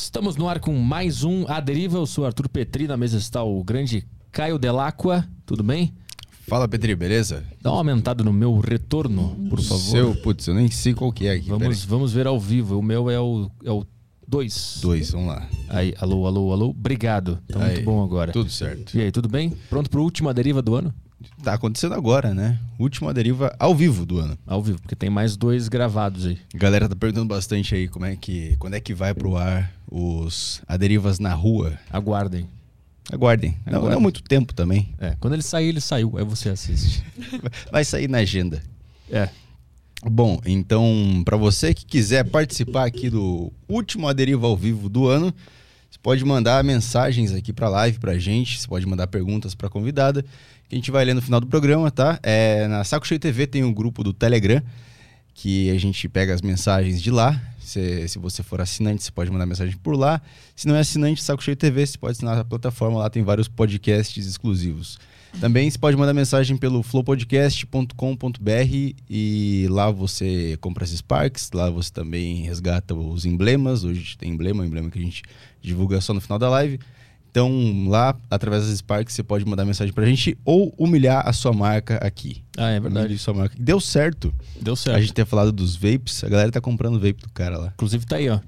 Estamos no ar com mais um A Deriva. Eu sou Arthur Petri, na mesa está o grande Caio Delacqua. Tudo bem? Fala, Petri, beleza? Dá uma aumentada no meu retorno, por favor. Seu, putz, eu nem sei qual que é aqui. Vamos, vamos ver ao vivo. O meu é o 2. É o dois. Dois, vamos lá. Aí, alô, alô, alô. Obrigado. Tá Aí, muito bom agora. Tudo certo. E aí, tudo bem? Pronto pro última deriva do ano? Tá acontecendo agora, né? Última deriva ao vivo do ano. Ao vivo, porque tem mais dois gravados aí. A galera tá perguntando bastante aí como é que, quando é que vai pro ar os aderivas na rua. Aguardem. Aguardem. Não, Aguardem. não muito tempo também. É, quando ele sair, ele saiu. Aí você assiste. Vai sair na agenda. É. Bom, então, para você que quiser participar aqui do último Aderiva ao vivo do ano, você pode mandar mensagens aqui pra live pra gente, você pode mandar perguntas pra convidada, que a gente vai ler no final do programa, tá? É, na Saco Cheio TV tem um grupo do Telegram, que a gente pega as mensagens de lá. Se, se você for assinante, você pode mandar mensagem por lá. Se não é assinante, Saco Cheio TV, você pode assinar a plataforma, lá tem vários podcasts exclusivos. Também você pode mandar mensagem pelo flowpodcast.com.br e lá você compra as Sparks, lá você também resgata os emblemas. Hoje tem emblema, um emblema que a gente divulga só no final da live. Então, lá, através das Sparks, você pode mandar mensagem pra gente ou humilhar a sua marca aqui. Ah, é verdade. Humilhe sua marca. Deu certo. Deu certo. A gente ter falado dos vapes, a galera tá comprando vape do cara lá. Inclusive tá aí, ó.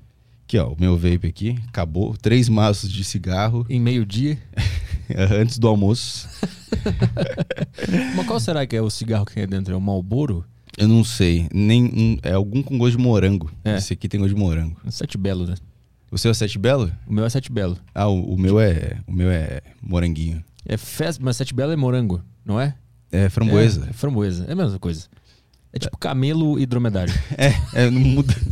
Aqui, ó, o meu vape aqui, acabou. Três maços de cigarro Em meio-dia. antes do almoço. Mas qual será que é o cigarro que tem dentro? É o Malboro? Eu não sei. Nem, um- é algum com gosto de morango. É. Esse aqui tem gosto de morango. Sete Belo, né? O seu é Sete Belo? O meu é Sete Belo. Ah, o, o meu é. O meu é moranguinho. É festa, mas Sete Belo é morango, não é? É framboesa. É, é framboesa. É a mesma coisa. É tipo camelo e dromedário. É, é, não muda.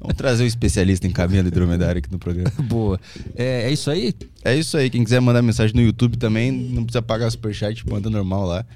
Vamos trazer um especialista em camelo e dromedário aqui no programa. Boa. É, é isso aí? É isso aí. Quem quiser mandar mensagem no YouTube também, não precisa pagar superchat, manda normal lá.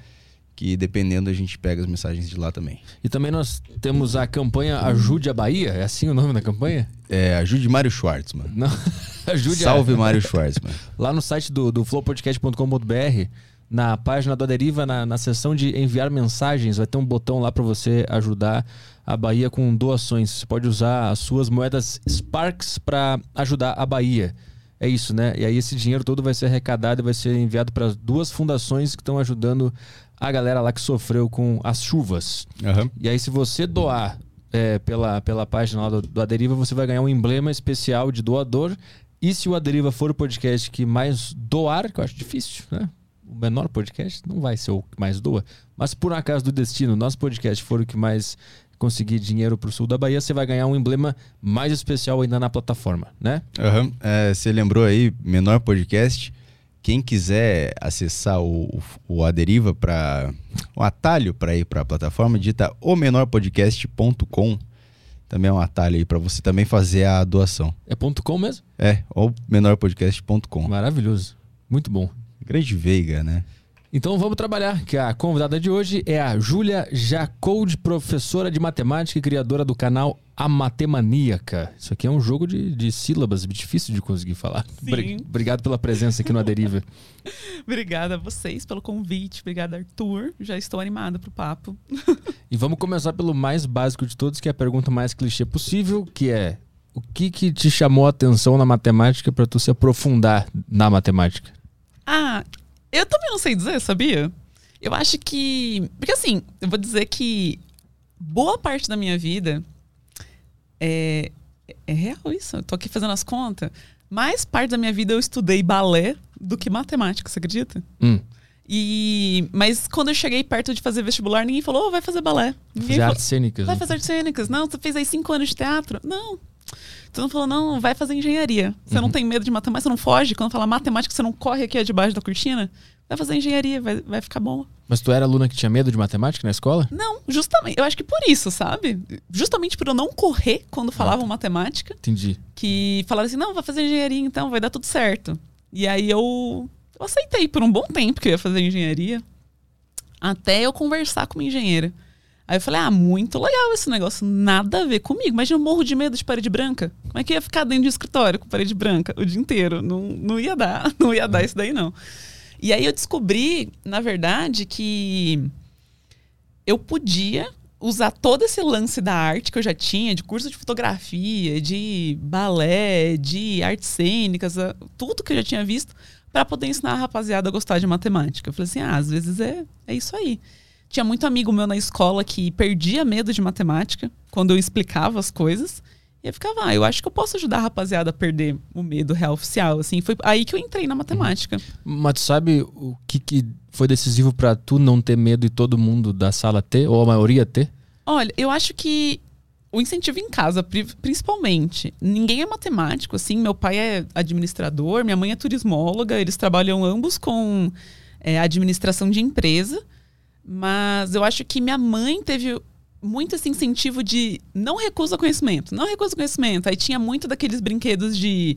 Que dependendo a gente pega as mensagens de lá também. E também nós temos a campanha Ajude a Bahia. É assim o nome da campanha? É, ajude Mário Schwartzman. Não. Ajude Salve a... Mário Schwartzman. Lá no site do, do flowpodcast.com.br, na página do Aderiva, na, na seção de enviar mensagens, vai ter um botão lá para você ajudar a Bahia com doações. Você pode usar as suas moedas Sparks para ajudar a Bahia. É isso, né? E aí esse dinheiro todo vai ser arrecadado e vai ser enviado para as duas fundações que estão ajudando a galera lá que sofreu com as chuvas. Aham. E aí, se você doar é, pela, pela página lá do, do Aderiva, você vai ganhar um emblema especial de doador. E se o Aderiva for o podcast que mais doar, que eu acho difícil, né? O menor podcast não vai ser o que mais doa. Mas por um acaso do destino, o nosso podcast for o que mais conseguir dinheiro pro sul da Bahia, você vai ganhar um emblema mais especial ainda na plataforma, né? Aham. É, você lembrou aí, menor podcast. Quem quiser acessar o, o, o Aderiva para o atalho para ir para a plataforma, digita o menorpodcast.com. Também é um atalho aí para você também fazer a doação. É ponto .com mesmo? É, o menorpodcast.com. Maravilhoso. Muito bom. Grande Veiga, né? Então vamos trabalhar, que a convidada de hoje é a Júlia Jacold, professora de matemática e criadora do canal A Matemaníaca. Isso aqui é um jogo de, de sílabas, difícil de conseguir falar. Bri- Obrigado pela presença aqui no Aderiva. Obrigada a vocês pelo convite. Obrigada, Arthur. Já estou animada pro papo. E vamos começar pelo mais básico de todos, que é a pergunta mais clichê possível, que é o que, que te chamou a atenção na matemática para tu se aprofundar na matemática? Ah, eu também não sei dizer, sabia? Eu acho que. Porque assim, eu vou dizer que boa parte da minha vida é. É real isso. Eu tô aqui fazendo as contas. Mais parte da minha vida eu estudei balé do que matemática, você acredita? Hum, E. Mas quando eu cheguei perto de fazer vestibular, ninguém falou, "Ô, vai fazer balé. Ninguém fazer artes cênicas. Vai né? fazer artes cênicas. Não, você fez aí cinco anos de teatro. Não. Tu não falou, não, vai fazer engenharia. Você Uhum. não tem medo de matemática, você não foge. Quando fala matemática, você não corre aqui debaixo da cortina. Vai fazer engenharia, vai, vai ficar bom. Mas tu era aluna que tinha medo de matemática na escola? Não, justamente. Eu acho que por isso, sabe? Justamente por eu não correr quando falavam matemática, Entendi. que falaram assim, não, vai fazer engenharia então, vai dar tudo certo. E aí eu, eu aceitei por um bom tempo que eu ia fazer engenharia, até eu conversar com uma engenheira. Aí eu falei, ah, muito legal esse negócio, nada a ver comigo. Imagina eu morro de medo de parede branca. Como é que eu ia ficar dentro de escritório com parede branca o dia inteiro? Não, não ia dar, não ia dar isso daí não. E aí eu descobri, na verdade, que eu podia usar todo esse lance da arte que eu já tinha, de curso de fotografia, de balé, de artes cênicas, tudo que eu já tinha visto, para poder ensinar a rapaziada a gostar de matemática. Eu falei assim: ah, às vezes é, é isso aí. Tinha muito amigo meu na escola que perdia medo de matemática quando eu explicava as coisas. E eu ficava, ah, eu acho que eu posso ajudar a rapaziada a perder o medo real oficial, assim. Foi aí que eu entrei na matemática. Mas tu sabe o que, que foi decisivo para tu não ter medo e todo mundo da sala ter, ou a maioria ter? Olha, eu acho que o incentivo em casa, principalmente. Ninguém é matemático, assim. Meu pai é administrador, minha mãe é turismóloga, eles trabalham ambos com é, administração de empresa. Mas eu acho que minha mãe teve muito esse incentivo de não recusa conhecimento, não recusa conhecimento. Aí tinha muito daqueles brinquedos de,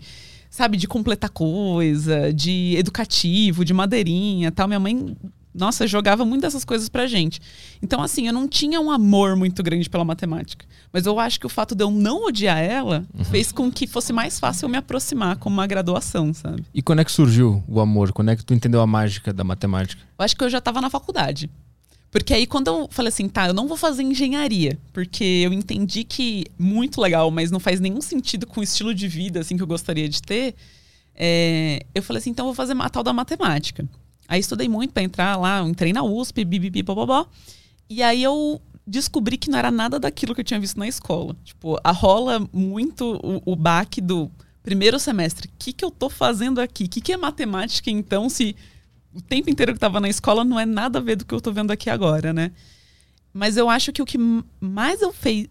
sabe, de completar coisa, de educativo, de madeirinha, tal. Minha mãe, nossa, jogava muito dessas coisas pra gente. Então, assim, eu não tinha um amor muito grande pela matemática. Mas eu acho que o fato de eu não odiar ela uhum. fez com que fosse mais fácil eu me aproximar com uma graduação, sabe? E quando é que surgiu o amor? Quando é que tu entendeu a mágica da matemática? Eu acho que eu já estava na faculdade. Porque aí quando eu falei assim, tá, eu não vou fazer engenharia, porque eu entendi que muito legal, mas não faz nenhum sentido com o estilo de vida assim que eu gostaria de ter. É, eu falei assim, então eu vou fazer a tal da matemática. Aí estudei muito para entrar lá, entrei na USP, bibibi, bobobó. E aí eu descobri que não era nada daquilo que eu tinha visto na escola. Tipo, a rola muito o, o baque do primeiro semestre. O que, que eu tô fazendo aqui? O que, que é matemática, então, se o tempo inteiro que estava na escola não é nada a ver do que eu estou vendo aqui agora, né? Mas eu acho que o que mais eu fez,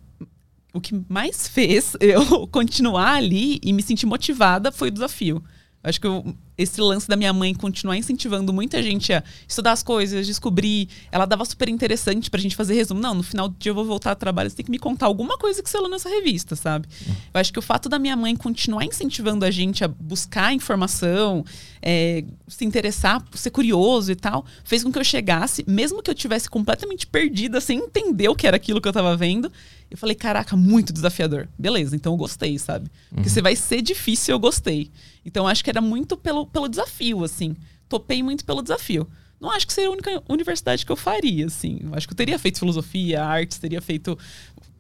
o que mais fez eu continuar ali e me sentir motivada foi o desafio. Acho que eu, esse lance da minha mãe continuar incentivando muita gente a estudar as coisas, descobrir. Ela dava super interessante pra gente fazer resumo. Não, no final do dia eu vou voltar a trabalho, você tem que me contar alguma coisa que você leu nessa revista, sabe? Eu acho que o fato da minha mãe continuar incentivando a gente a buscar informação, é, se interessar, ser curioso e tal, fez com que eu chegasse, mesmo que eu tivesse completamente perdida, sem entender o que era aquilo que eu tava vendo. Eu falei, caraca, muito desafiador. Beleza, então eu gostei, sabe? Porque uhum. você vai ser difícil, eu gostei. Então acho que era muito pelo, pelo desafio, assim. Topei muito pelo desafio. Não acho que seria a única universidade que eu faria, assim. Eu acho que eu teria feito filosofia, artes, teria feito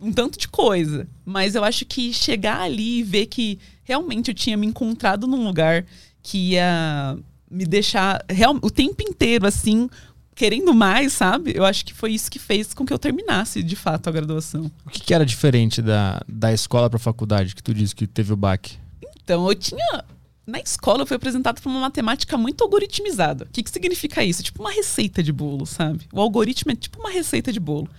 um tanto de coisa. Mas eu acho que chegar ali e ver que realmente eu tinha me encontrado num lugar que ia me deixar real, o tempo inteiro, assim, querendo mais, sabe? Eu acho que foi isso que fez com que eu terminasse, de fato, a graduação. O que, que era diferente da, da escola para a faculdade, que tu disse que teve o baque? Então, eu tinha na escola eu fui apresentado por uma matemática muito algoritmizada. O que, que significa isso? Tipo uma receita de bolo, sabe? O algoritmo é tipo uma receita de bolo.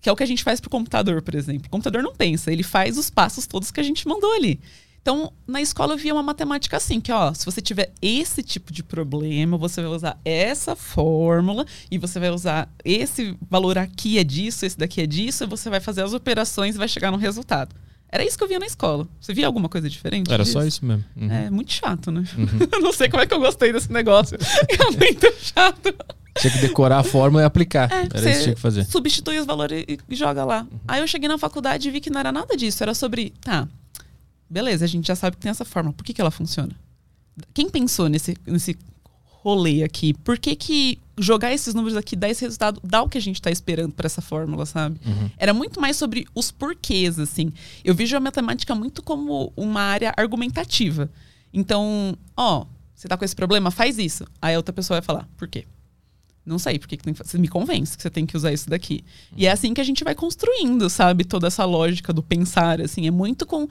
Que é o que a gente faz pro computador, por exemplo. O computador não pensa, ele faz os passos todos que a gente mandou ali. Então, na escola eu via uma matemática assim, que ó, se você tiver esse tipo de problema, você vai usar essa fórmula e você vai usar esse valor aqui é disso, esse daqui é disso, e você vai fazer as operações e vai chegar no resultado. Era isso que eu via na escola. Você via alguma coisa diferente? Era disso? só isso mesmo. Uhum. É muito chato, né? Uhum. não sei como é que eu gostei desse negócio. é muito chato. Tinha que decorar a fórmula e aplicar. É, era isso que tinha que fazer. Substitui os valores e joga lá. Uhum. Aí eu cheguei na faculdade e vi que não era nada disso. Era sobre, tá, beleza, a gente já sabe que tem essa fórmula. Por que, que ela funciona? Quem pensou nesse, nesse rolê aqui? Por que, que jogar esses números aqui dá esse resultado, dá o que a gente está esperando para essa fórmula, sabe? Uhum. Era muito mais sobre os porquês, assim. Eu vejo a matemática muito como uma área argumentativa. Então, ó, você tá com esse problema, faz isso. Aí a outra pessoa vai falar, por quê? Não sei, porque que você me convence que você tem que usar isso daqui. Uhum. E é assim que a gente vai construindo, sabe? Toda essa lógica do pensar, assim. É muito com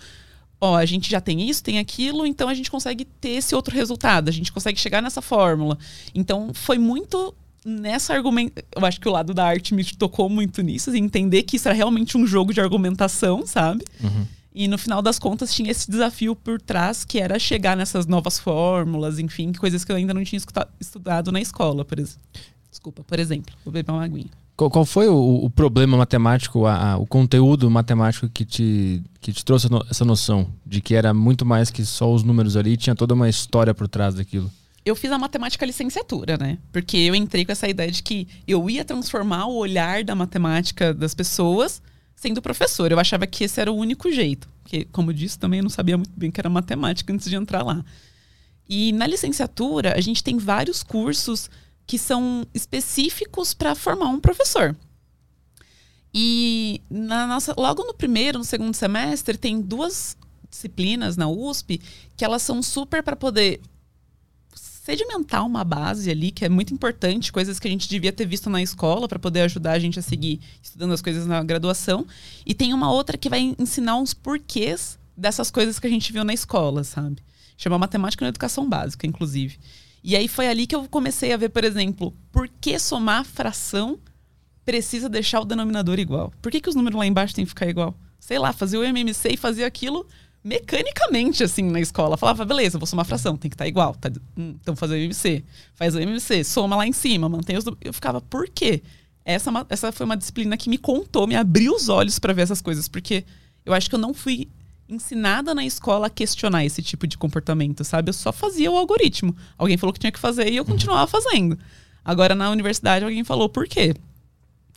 ó, a gente já tem isso, tem aquilo, então a gente consegue ter esse outro resultado, a gente consegue chegar nessa fórmula. Então foi muito nessa argumento, eu acho que o lado da arte me tocou muito nisso, assim, entender que isso era realmente um jogo de argumentação, sabe? Uhum. E no final das contas tinha esse desafio por trás que era chegar nessas novas fórmulas, enfim, coisas que eu ainda não tinha estudado na escola, por exemplo. Desculpa, por exemplo, vou beber uma aguinha. Qual, qual foi o, o, problema matemático, a, a, o conteúdo matemático que te, que te trouxe essa noção de que era muito mais que só os números ali, tinha toda uma história por trás daquilo? Eu fiz a matemática licenciatura, né? Porque eu entrei com essa ideia de que eu ia transformar o olhar da matemática das pessoas sendo professor. Eu achava que esse era o único jeito. Porque, como eu disse, também eu não sabia muito bem que era matemática antes de entrar lá. E na licenciatura, a gente tem vários cursos que são específicos para formar um professor. E na nossa, logo no primeiro, no segundo semestre, tem duas disciplinas na USP que elas são super para poder sedimentar uma base ali, que é muito importante, coisas que a gente devia ter visto na escola para poder ajudar a gente a seguir estudando as coisas na graduação. E tem uma outra que vai ensinar uns porquês dessas coisas que a gente viu na escola, sabe? Chama Matemática na Educação Básica, inclusive. E aí foi ali que eu comecei a ver, por exemplo, por que somar fração precisa deixar o denominador igual? Por que, que os números lá embaixo têm que ficar igual? Sei lá, fazer o MMC e fazer aquilo mecanicamente, assim, na escola. Falava, beleza, vou somar fração, tem que estar tá igual. Tá, hum, então fazer o MMC. Faz o MMC, soma lá em cima, mantém os. Eu ficava, por quê? Essa, é essa foi uma disciplina que me contou, me abriu os olhos para ver essas coisas, porque eu acho que eu não fui ensinada na escola a questionar esse tipo de comportamento, sabe? Eu só fazia o algoritmo. Alguém falou que tinha que fazer e eu continuava fazendo. Agora na universidade alguém falou por quê?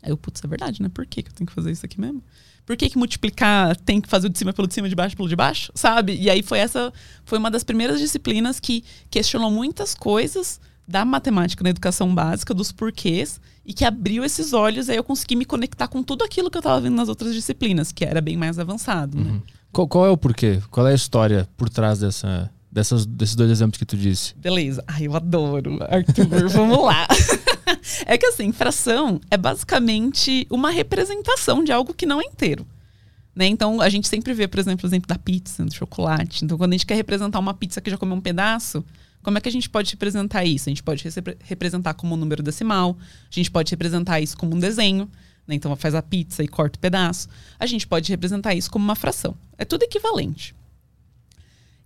Aí eu, putz, é verdade, né? Por que, que eu tenho que fazer isso aqui mesmo? Por que, que multiplicar tem que fazer o de cima pelo de cima, de baixo pelo de baixo? Sabe? E aí foi essa, foi uma das primeiras disciplinas que questionou muitas coisas da matemática na educação básica, dos porquês, e que abriu esses olhos, aí eu consegui me conectar com tudo aquilo que eu estava vendo nas outras disciplinas, que era bem mais avançado. Né? Uhum. Qual, qual, é o porquê? Qual é a história por trás dessa, dessas, desses dois exemplos que tu disse? Beleza. Ai, eu adoro, Arthur. Vamos lá. é que assim, fração é basicamente uma representação de algo que não é inteiro. Né? Então, a gente sempre vê, por exemplo, o exemplo da pizza, do chocolate. Então, quando a gente quer representar uma pizza que já comeu um pedaço, como é que a gente pode representar isso? A gente pode representar como um número decimal, a gente pode representar isso como um desenho, né? então faz a pizza e corta o pedaço. A gente pode representar isso como uma fração. É tudo equivalente.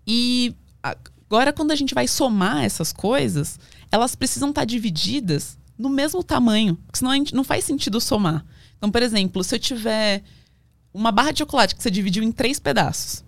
E agora, quando a gente vai somar essas coisas, elas precisam estar divididas no mesmo tamanho, porque senão a gente não faz sentido somar. Então, por exemplo, se eu tiver uma barra de chocolate que você dividiu em três pedaços,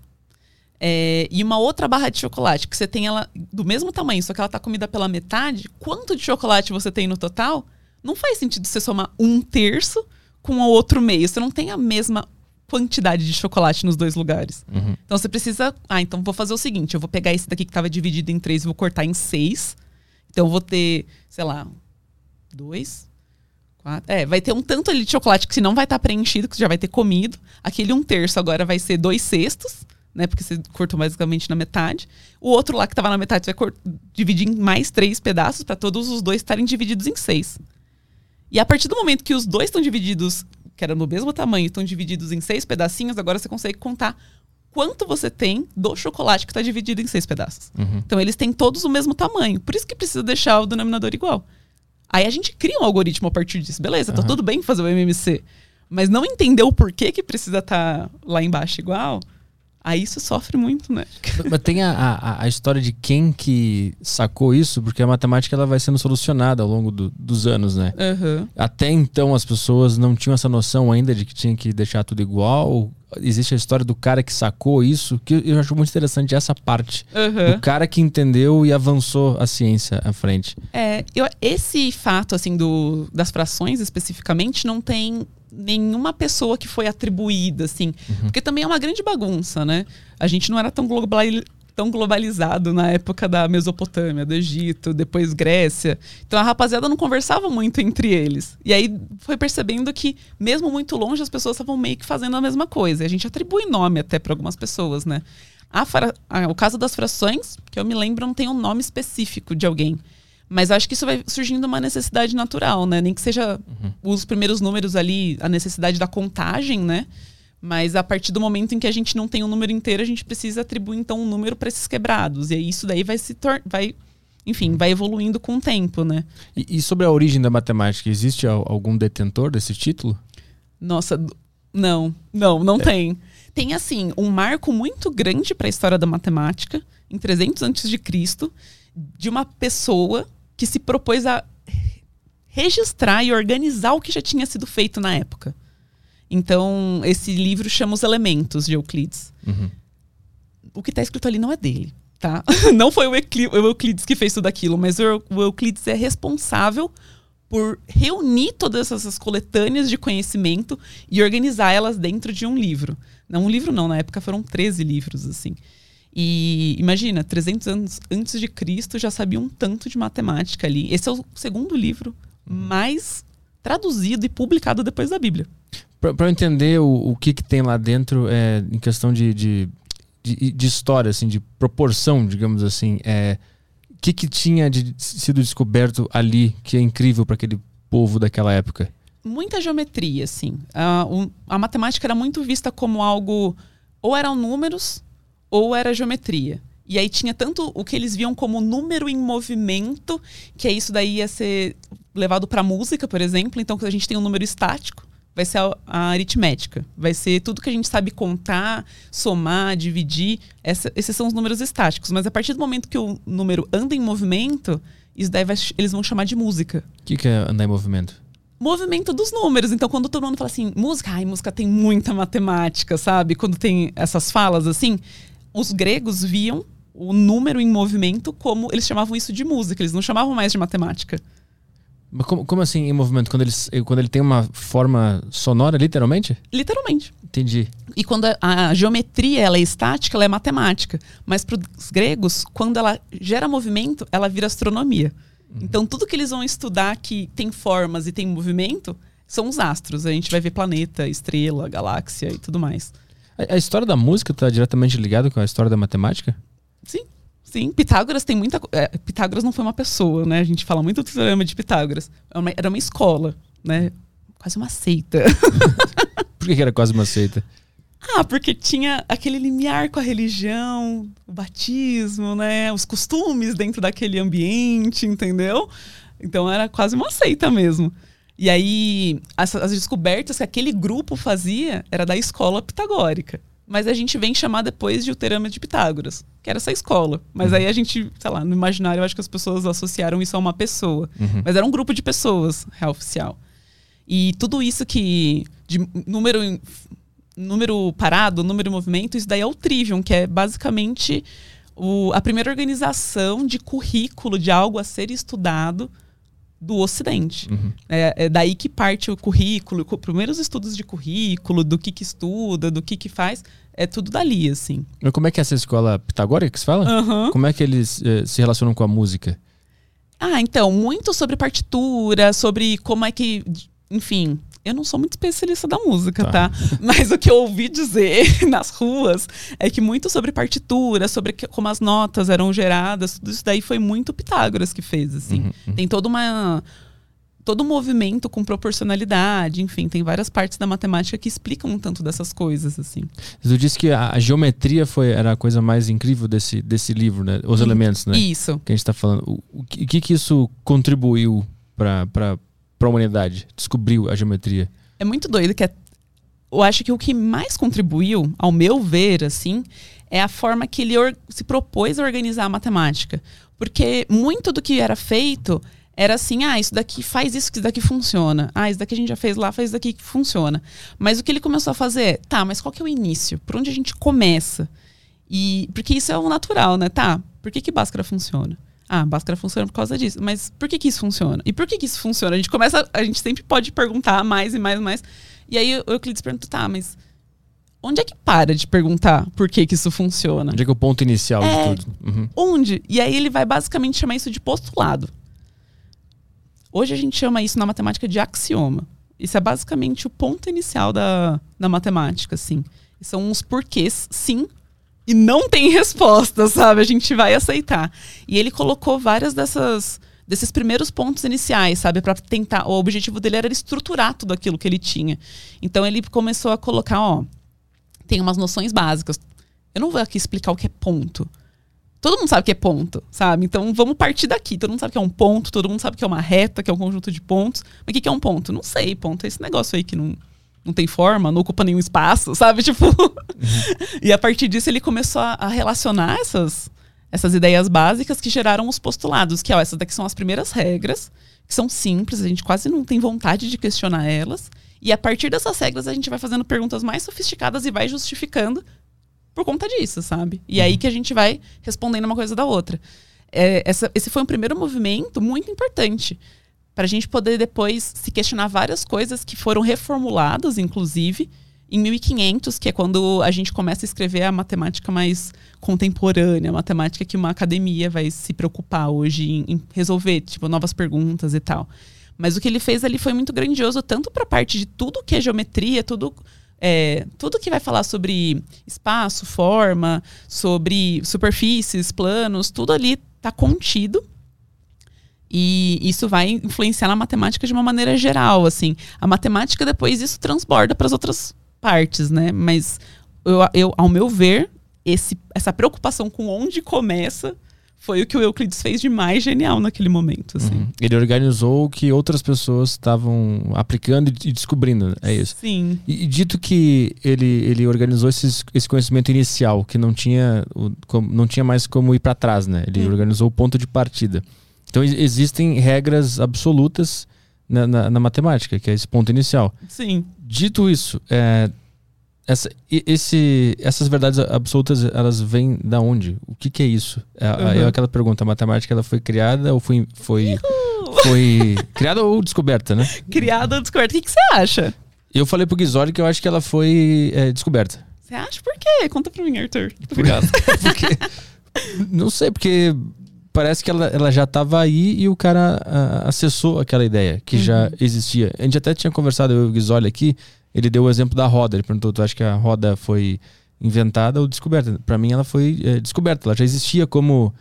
é, e uma outra barra de chocolate que você tem ela do mesmo tamanho, só que ela está comida pela metade, quanto de chocolate você tem no total? Não faz sentido você somar um terço com o outro meio. Você não tem a mesma quantidade de chocolate nos dois lugares. Uhum. Então você precisa. Ah, então vou fazer o seguinte: eu vou pegar esse daqui que estava dividido em três e vou cortar em seis. Então eu vou ter, sei lá, dois, quatro. É, vai ter um tanto ali de chocolate que se não vai estar tá preenchido, que você já vai ter comido. Aquele um terço agora vai ser dois cestos, né? Porque você cortou basicamente na metade. O outro lá que estava na metade, você vai dividir em mais três pedaços para todos os dois estarem divididos em seis. E a partir do momento que os dois estão divididos, que eram no mesmo tamanho, estão divididos em seis pedacinhos, agora você consegue contar quanto você tem do chocolate que está dividido em seis pedaços. Uhum. Então eles têm todos o mesmo tamanho. Por isso que precisa deixar o denominador igual. Aí a gente cria um algoritmo a partir disso. Beleza, tá uhum. tudo bem fazer o MMC. Mas não entender o porquê que precisa estar tá lá embaixo igual, aí isso sofre muito, né? Mas tem a, a, a, história de quem que sacou isso, porque a matemática ela vai sendo solucionada ao longo do, dos anos, né? Uhum. Até então as pessoas não tinham essa noção ainda de que tinha que deixar tudo igual existe a história do cara que sacou isso, que eu acho muito interessante essa parte. Uhum. Do cara que entendeu e avançou a ciência à frente. É, eu, esse fato, assim, do, das frações especificamente, não tem nenhuma pessoa que foi atribuída, assim. Uhum. Porque também é uma grande bagunça, né? A gente não era tão global, tão globalizado na época da Mesopotâmia, do Egito, depois Grécia. Então a rapaziada não conversava muito entre eles. E aí foi percebendo que, mesmo muito longe, as pessoas estavam meio que fazendo a mesma coisa. E a gente atribui nome até para algumas pessoas, né? A, o caso das frações, que eu me lembro, não tem um nome específico de alguém. Mas acho que isso vai surgindo uma necessidade natural, né? Nem que seja uhum. os primeiros números ali, a necessidade da contagem, né? Mas a partir do momento em que a gente não tem um número inteiro, a gente precisa atribuir então um número para esses quebrados. E aí isso daí vai se tornar. Vai, enfim, vai evoluindo com o tempo, né? E, e, sobre a origem da matemática, existe algum detentor desse título? Nossa, não, não, não é. tem. Tem assim, um marco muito grande para a história da matemática, em 300 antes de Cristo, de uma pessoa que se propôs a registrar e organizar o que já tinha sido feito na época. Então, esse livro chama Os Elementos de Euclides. Uhum. O que está escrito ali não é dele, tá? não foi o, Euclides que fez tudo aquilo, mas o Euclides é responsável por reunir todas essas coletâneas de conhecimento e organizar elas dentro de um livro. Não um livro não, na época foram 13 livros, assim. E imagina, 300 anos antes de Cristo já sabia um tanto de matemática ali. Esse é o segundo livro uhum. mais traduzido e publicado depois da Bíblia. Para eu entender o, o que, que tem lá dentro é, em questão de, de, de, de história, assim, de proporção, digamos assim, é, o que, que tinha de, sido descoberto ali que é incrível para aquele povo daquela época? Muita geometria, assim. A, um, a matemática era muito vista como algo ou eram números ou era geometria. E aí tinha tanto o que eles viam como número em movimento, que é isso daí ia ser levado para música, por exemplo. Então, quando a gente tem um número estático, vai ser a, a, aritmética. Vai ser tudo que a gente sabe contar, somar, dividir. Essa, esses são os números estáticos. Mas a partir do momento que o número anda em movimento, isso daí vai, eles vão chamar de música. O que, que é andar em movimento? movimento dos números. Então, quando todo mundo fala assim, música, ai, música tem muita matemática, sabe? Quando tem essas falas assim, os gregos viam o número em movimento como eles chamavam isso de música, eles não chamavam mais de matemática. Mas como, como assim em movimento? Quando ele, quando ele tem uma forma sonora, literalmente? Literalmente. Entendi. E quando a, a geometria ela é estática, ela é matemática. Mas para os gregos, quando ela gera movimento, ela vira astronomia. Uhum. Então tudo que eles vão estudar que tem formas e tem movimento são os astros. A gente vai ver planeta, estrela, galáxia e tudo mais. A, a história da música está diretamente ligada com a história da matemática? Sim. Sim, Pitágoras tem muita. É, Pitágoras não foi uma pessoa, né? A gente fala muito do teorema de Pitágoras. Era é uma, era uma escola, né? Quase uma seita. Por que era quase uma seita? Ah, porque tinha aquele limiar com a religião, o batismo, né? Os costumes dentro daquele ambiente, entendeu? Então era quase uma seita mesmo. E aí, as, as descobertas que aquele grupo fazia era da escola pitagórica. Mas a gente vem chamar depois de o Teorema de Pitágoras, que era essa escola. Mas uhum. aí a gente, sei lá, no imaginário eu acho que as pessoas associaram isso a uma pessoa. Uhum. Mas era um grupo de pessoas, real oficial. E tudo isso que. de número, número parado, número em movimento, isso daí é o Trivium, que é basicamente o, a primeira organização de currículo de algo a ser estudado do Ocidente. Uhum. É, é, daí que parte o currículo, primeiros estudos de currículo, do que que estuda, do que que faz, é tudo dali, assim. Mas como é que é essa escola pitagórica que se fala? Uhum. Como é que eles eh, se relacionam com a música? Ah, então, muito sobre partitura, sobre como é que, enfim, eu não sou muito especialista da música, tá? tá? Mas o que eu ouvi dizer nas ruas é que muito sobre partitura, sobre que, como as notas eram geradas, tudo isso daí foi muito Pitágoras que fez, assim. Uhum, uhum. Tem toda uma todo um movimento com proporcionalidade, enfim, tem várias partes da matemática que explicam um tanto dessas coisas, assim. Tu disse que a, geometria foi era a coisa mais incrível desse, desse livro, né? Os elementos, né? Isso. Que a gente está falando. O, o, que, que isso contribuiu para para a humanidade? Descobriu a geometria? É muito doido que é, eu acho que o que mais contribuiu, ao meu ver, assim, é a forma que ele se propôs a organizar a matemática. Porque muito do que era feito era assim, ah, isso daqui faz isso, isso daqui funciona. Ah, isso daqui a gente já fez lá, faz isso daqui que funciona. Mas o que ele começou a fazer é, tá, mas qual que é o início? Por onde a gente começa? E porque isso é o natural, né? Tá, por que que Bhaskara funciona? Ah, a Bhaskara funciona por causa disso. Mas por que, que isso funciona? E por que, que isso funciona? A gente começa, a gente sempre pode perguntar mais e mais e mais. E aí o Euclides pergunta, tá, mas onde é que para de perguntar por que, que isso funciona? Onde é que é o ponto inicial é, de tudo? Uhum. Onde? E aí ele vai basicamente chamar isso de postulado. Hoje a gente chama isso na matemática de axioma. Isso é basicamente o ponto inicial da, da matemática, assim. São uns porquês, sim, e não tem resposta, sabe? A gente vai aceitar. E ele colocou várias dessas desses primeiros pontos iniciais, sabe, para tentar, o objetivo dele era estruturar tudo aquilo que ele tinha. Então ele começou a colocar, ó, tem umas noções básicas. Eu não vou aqui explicar o que é ponto. Todo mundo sabe o que é ponto, sabe? Então vamos partir daqui. Todo mundo sabe que é um ponto, todo mundo sabe que é uma reta, que é um conjunto de pontos. Mas o que é um ponto? Não sei, ponto é esse negócio aí que não, não tem forma, não ocupa nenhum espaço, sabe? Tipo. Uhum. e a partir disso ele começou a, relacionar essas, essas ideias básicas que geraram os postulados, que ó, essas daqui são as primeiras regras, que são simples, a gente quase não tem vontade de questionar elas. E a partir dessas regras a gente vai fazendo perguntas mais sofisticadas e vai justificando por conta disso, sabe? E uhum. aí que a gente vai respondendo uma coisa da outra. É, essa, esse foi um primeiro movimento muito importante para a gente poder depois se questionar várias coisas que foram reformuladas, inclusive, em 1500, que é quando a gente começa a escrever a matemática mais contemporânea, a matemática que uma academia vai se preocupar hoje em, em resolver, tipo, novas perguntas e tal. Mas o que ele fez ali foi muito grandioso, tanto para a parte de tudo que é geometria, tudo é, tudo que vai falar sobre espaço, forma, sobre superfícies, planos, tudo ali está contido. E isso vai influenciar na matemática de uma maneira geral, assim. A matemática depois isso transborda para as outras partes, né? Mas eu, eu, ao meu ver, esse, essa preocupação com onde começa foi o que o Euclides fez de mais genial naquele momento. Assim. Uhum. Ele organizou o que outras pessoas estavam aplicando e descobrindo, é isso? Sim. E, e dito que ele, ele organizou esses, esse conhecimento inicial, que não tinha, não tinha mais como ir para trás, né? Ele hum. organizou o ponto de partida. Então existem regras absolutas na, na, na, matemática, que é esse ponto inicial. Sim. Dito isso, é, essa, esse, essas verdades absolutas, elas vêm da onde? O que, que é isso? É, uhum. é, aquela pergunta, a matemática ela foi criada ou foi, foi, foi criada ou descoberta, né? Criada ou descoberta. O que, que você acha? Eu falei pro Guizoli que eu acho que ela foi é, descoberta. Você acha por quê? Conta pra mim, Arthur. Obrigado. porque, não sei, porque parece que ela, ela já estava aí e o cara acessou aquela ideia que uhum. já existia. A gente até tinha conversado, eu e o Guizoli aqui, ele deu o exemplo da roda. Ele perguntou: tu acha que a roda foi inventada ou descoberta? Para mim, ela foi é, descoberta. Ela já existia como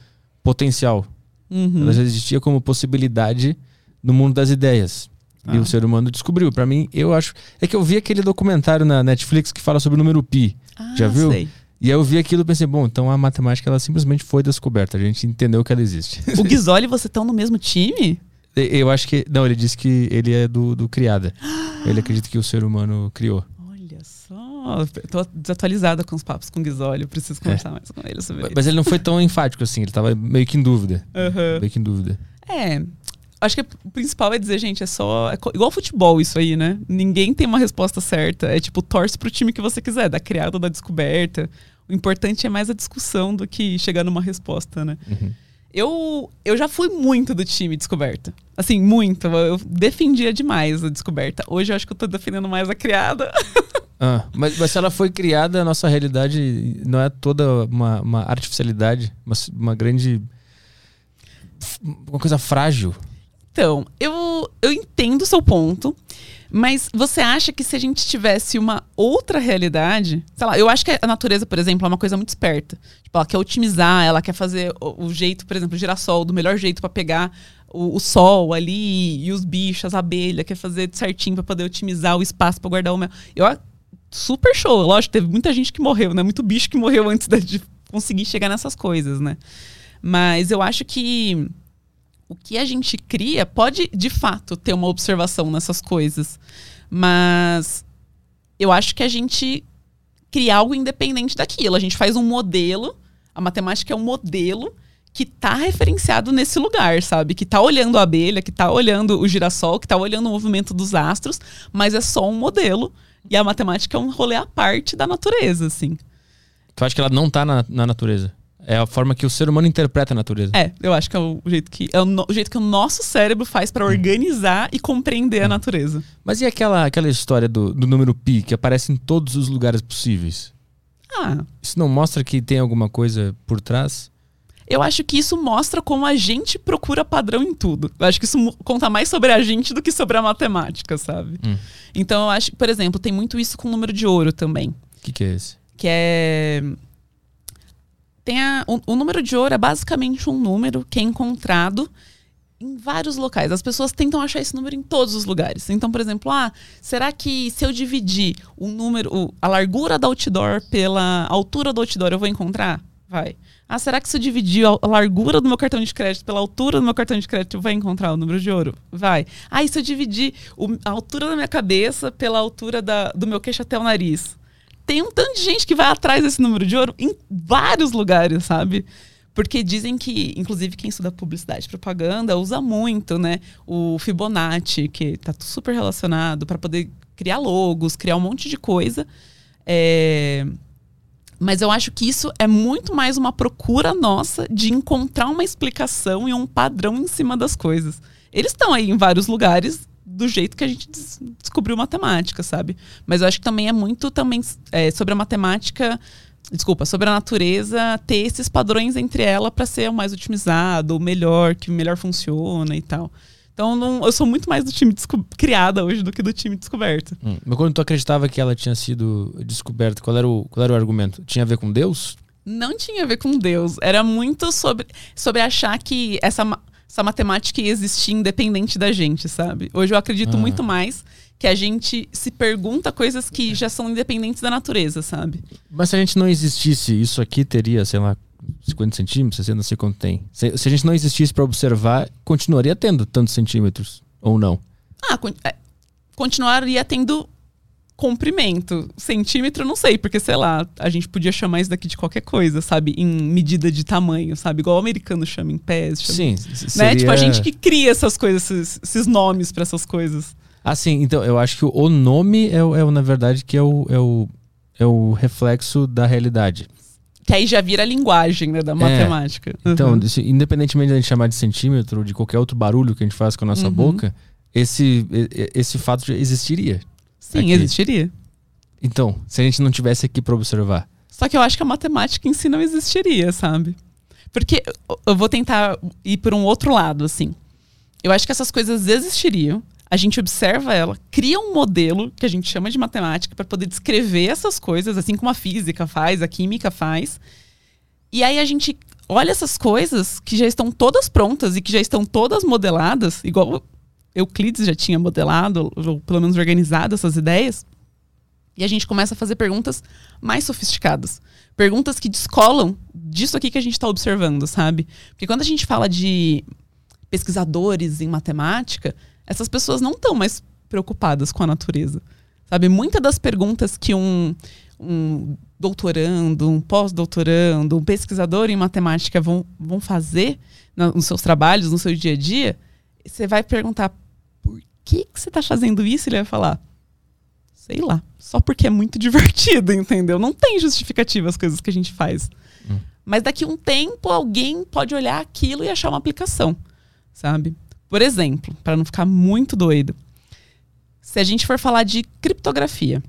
potencial. Uhum. Ela já existia como possibilidade no mundo das ideias. Ah. E o ser humano descobriu. Para mim, eu acho. É que eu vi aquele documentário na Netflix que fala sobre o número pi. Ah, já viu? Sei. E aí eu vi aquilo e pensei, bom, então a matemática ela simplesmente foi descoberta. A gente entendeu que ela existe. O Guizoli e você estão no mesmo time? Eu acho que. Não, ele disse que ele é do, do criada. Ele acredita que o ser humano criou. Olha só. Tô desatualizada com os papos com o Guizoli. Preciso conversar é. mais com ele sobre Mas isso. Mas ele não foi tão enfático assim. Ele tava meio que em dúvida. Uhum. Meio que em dúvida. É. Acho que o principal é dizer, gente, é só. É igual futebol isso aí, né? Ninguém tem uma resposta certa. É tipo, torce pro time que você quiser, da criada ou da descoberta. O importante é mais a discussão do que chegar numa resposta, né? Uhum. Eu, eu já fui muito do time descoberta. Assim, muito. Eu defendia demais a descoberta. Hoje eu acho que eu tô defendendo mais a criada. Ah, mas, mas se ela foi criada, a nossa realidade não é toda uma, uma artificialidade, uma, uma grande. uma coisa frágil. Então, eu, eu entendo o seu ponto. Mas você acha que se a gente tivesse uma outra realidade, sei lá, eu acho que a natureza, por exemplo, é uma coisa muito esperta. Tipo, ela quer otimizar, ela quer fazer o, jeito, por exemplo, o girassol do melhor jeito para pegar o, o, sol ali e os bichos, as abelhas, quer fazer certinho para poder otimizar o espaço para guardar o mel. Eu super show, lógico, teve muita gente que morreu, né? Muito bicho que morreu antes de conseguir chegar nessas coisas, né? Mas eu acho que o que a gente cria pode, de fato, ter uma observação nessas coisas. Mas eu acho que a gente cria algo independente daquilo. A gente faz um modelo, a matemática é um modelo que está referenciado nesse lugar, sabe? Que está olhando a abelha, que está olhando o girassol, que está olhando o movimento dos astros, mas é só um modelo. E a matemática é um rolê à parte da natureza, assim. Tu acha que ela não está na, na natureza? É a forma que o ser humano interpreta a natureza. É, eu acho que é o jeito que, é o, no, o jeito que o nosso cérebro faz para organizar e compreender a hum. natureza. Mas e aquela, aquela história do, do número pi que aparece em todos os lugares possíveis? Ah. Isso não mostra que tem alguma coisa por trás? Eu acho que isso mostra como a gente procura padrão em tudo. Eu acho que isso conta mais sobre a gente do que sobre a matemática, sabe? Hum. Então eu acho por exemplo, tem muito isso com o número de ouro também. O que, que é esse? Que é tem a, o, o número de ouro é basicamente um número que é encontrado em vários locais. As pessoas tentam achar esse número em todos os lugares. Então, por exemplo, ah, será que se eu dividir o número, a largura da outdoor pela altura do outdoor, eu vou encontrar? Vai. Ah, será que se eu dividir a largura do meu cartão de crédito pela altura do meu cartão de crédito, eu vou encontrar o número de ouro? Vai. Ah, e se eu dividir o, a altura da minha cabeça pela altura da, do meu queixo até o nariz? Tem um tanto de gente que vai atrás desse número de ouro em vários lugares, sabe? Porque dizem que, inclusive, quem estuda publicidade e propaganda usa muito, né? O Fibonacci, que tá super relacionado para poder criar logos, criar um monte de coisa. É... Mas eu acho que isso é muito mais uma procura nossa de encontrar uma explicação e um padrão em cima das coisas. Eles estão aí em vários lugares do jeito que a gente des descobriu matemática, sabe? Mas eu acho que também é muito também é, sobre a matemática, desculpa, sobre a natureza ter esses padrões entre ela para ser o mais otimizado, o melhor, que melhor funciona e tal. Então não, eu sou muito mais do time criada hoje do que do time descoberto. Hum. Mas quando tu acreditava que ela tinha sido descoberta, qual era, o, qual era o argumento? Tinha a ver com Deus? Não tinha a ver com Deus. Era muito sobre, sobre achar que essa, essa matemática ia existir independente da gente, sabe? Hoje eu acredito ah. muito mais que a gente se pergunta coisas que já são independentes da natureza, sabe? Mas se a gente não existisse, isso aqui teria, sei lá, 50 centímetros, 60, não sei quanto tem. Se, se a gente não existisse para observar, continuaria tendo tantos centímetros, ou não? Ah, con é, continuaria tendo comprimento. Centímetro, não sei, porque, sei lá, a gente podia chamar isso daqui de qualquer coisa, sabe? Em medida de tamanho, sabe? Igual o americano chama em pés. Chama, Sim, né? Seria... Tipo, a gente que cria essas coisas, esses, esses nomes para essas coisas. Ah, sim. Então, eu acho que o nome é, é na verdade, que é o, é o, é o reflexo da realidade. Que aí já vira a linguagem né, da é. matemática. Então, uhum. independentemente de a gente chamar de centímetro ou de qualquer outro barulho que a gente faz com a nossa uhum. boca, esse, esse fato já existiria. Sim, aqui. existiria. Então, se a gente não tivesse aqui para observar. Só que eu acho que a matemática em si não existiria, sabe? Porque eu vou tentar ir por um outro lado, assim. Eu acho que essas coisas existiriam, a gente observa ela, cria um modelo que a gente chama de matemática para poder descrever essas coisas, assim como a física faz, a química faz. E aí a gente olha essas coisas que já estão todas prontas e que já estão todas modeladas, igual Euclides já tinha modelado, ou pelo menos organizado essas ideias. E a gente começa a fazer perguntas mais sofisticadas. Perguntas que descolam disso aqui que a gente está observando, sabe? Porque quando a gente fala de pesquisadores em matemática, essas pessoas não estão mais preocupadas com a natureza. Sabe, muitas das perguntas que um, um doutorando, um pós-doutorando, um pesquisador em matemática vão, vão fazer nos seus trabalhos, no seu dia a dia, você vai perguntar por que, que você está fazendo isso? Ele vai falar, sei lá, só porque é muito divertido, entendeu? Não tem justificativa as coisas que a gente faz. Hum. Mas daqui a um tempo alguém pode olhar aquilo e achar uma aplicação, sabe? Por exemplo, para não ficar muito doido, se a gente for falar de criptografia,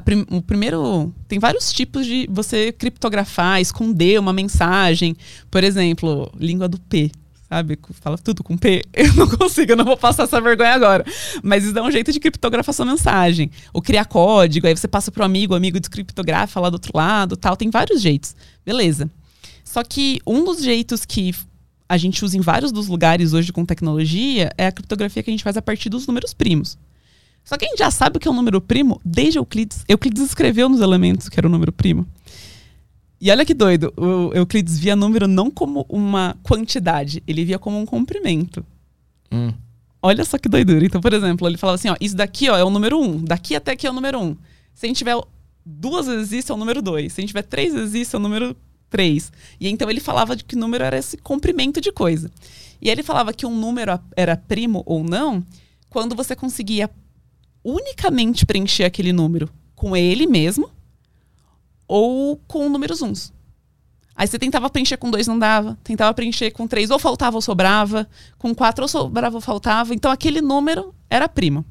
prim o primeiro tem vários tipos de você criptografar, esconder uma mensagem. Por exemplo, língua do P, sabe? Fala tudo com P. Eu não consigo, eu não vou passar essa vergonha agora. Mas isso dá um jeito de criptografar sua mensagem. Ou criar código, aí você passa para o amigo, o amigo descriptografa lá do outro lado, tal. Tem vários jeitos. Beleza. Só que um dos jeitos que a gente usa em vários dos lugares hoje com tecnologia é a criptografia que a gente faz a partir dos números primos. Só que a gente já sabe o que é um número primo desde Euclides. Euclides escreveu nos elementos que era o número primo. E olha que doido, o Euclides via número não como uma quantidade, ele via como um comprimento. Hum. Olha só que doidura. Então, por exemplo, ele falava assim: ó, isso daqui ó, é o número 1, um, daqui até aqui é o número 1. Um. Se a gente tiver duas vezes isso, é o número 2. Se a gente tiver três vezes isso, é o número 3. E então ele falava de que número era esse comprimento de coisa. E ele falava que um número era primo ou não quando você conseguia unicamente preencher aquele número com ele mesmo ou com números uns. Aí você tentava preencher com dois, não dava. Tentava preencher com três, ou faltava ou sobrava. Com quatro, ou sobrava ou faltava. Então aquele número era primo.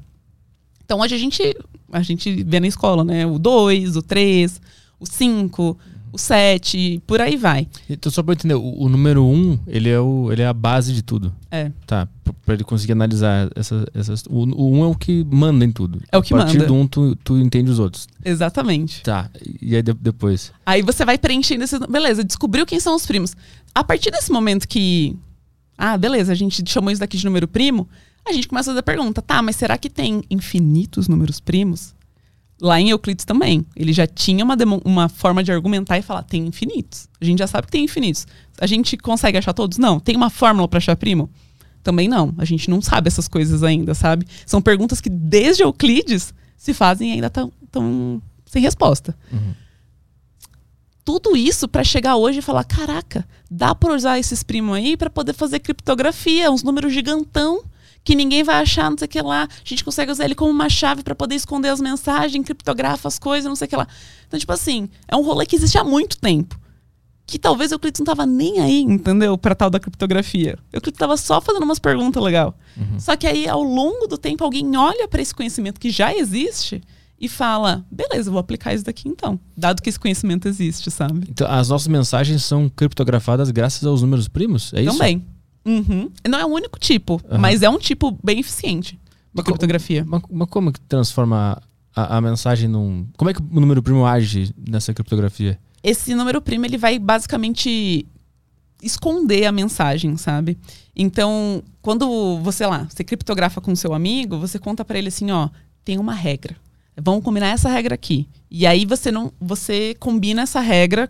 Então hoje a gente, a gente vê na escola, né? O 2, o 3, o 5, o 7, por aí vai. Então, só para entender, o, o, número 1, um, ele, é o, ele é a base de tudo. É. Tá, para ele conseguir analisar essas. essas o, o 1 um é o que manda em tudo. É o que manda. A partir manda. do 1, um, tu, tu entende os outros. Exatamente. Tá, e aí de, depois? Aí você vai preenchendo esses. Beleza, descobriu quem são os primos. A partir desse momento que. Ah, beleza, a gente chamou isso daqui de número primo. A gente começa a fazer a pergunta, tá, mas será que tem infinitos números primos? Lá em Euclides também. Ele já tinha uma, uma forma de argumentar e falar: tem infinitos. A gente já sabe que tem infinitos. A gente consegue achar todos? Não. Tem uma fórmula para achar primo? Também não. A gente não sabe essas coisas ainda, sabe? São perguntas que desde Euclides se fazem e ainda estão sem resposta. Uhum. Tudo isso para chegar hoje e falar: caraca, dá para usar esses primos aí para poder fazer criptografia, uns números gigantão que ninguém vai achar, não sei o que lá. A gente consegue usar ele como uma chave para poder esconder as mensagens, criptografa as coisas, não sei o que lá. Então, tipo assim, é um rolê que existe há muito tempo. Que talvez o Euclides não tava nem aí, entendeu? Pra tal da criptografia. O Euclides tava só fazendo umas perguntas legal. Uhum. Só que aí, ao longo do tempo, alguém olha para esse conhecimento que já existe e fala: beleza, vou aplicar isso daqui então, dado que esse conhecimento existe, sabe? Então, as nossas mensagens são criptografadas graças aos números primos? É isso? Também. Uhum. Não é o único tipo, Aham. mas é um tipo bem eficiente de criptografia. Mas, mas como que transforma a, a mensagem num. Como é que o número primo age nessa criptografia? Esse número primo ele vai basicamente esconder a mensagem, sabe? Então, quando você lá, você criptografa com seu amigo, você conta pra ele assim, ó, tem uma regra. Vamos combinar essa regra aqui. E aí você não, você combina essa regra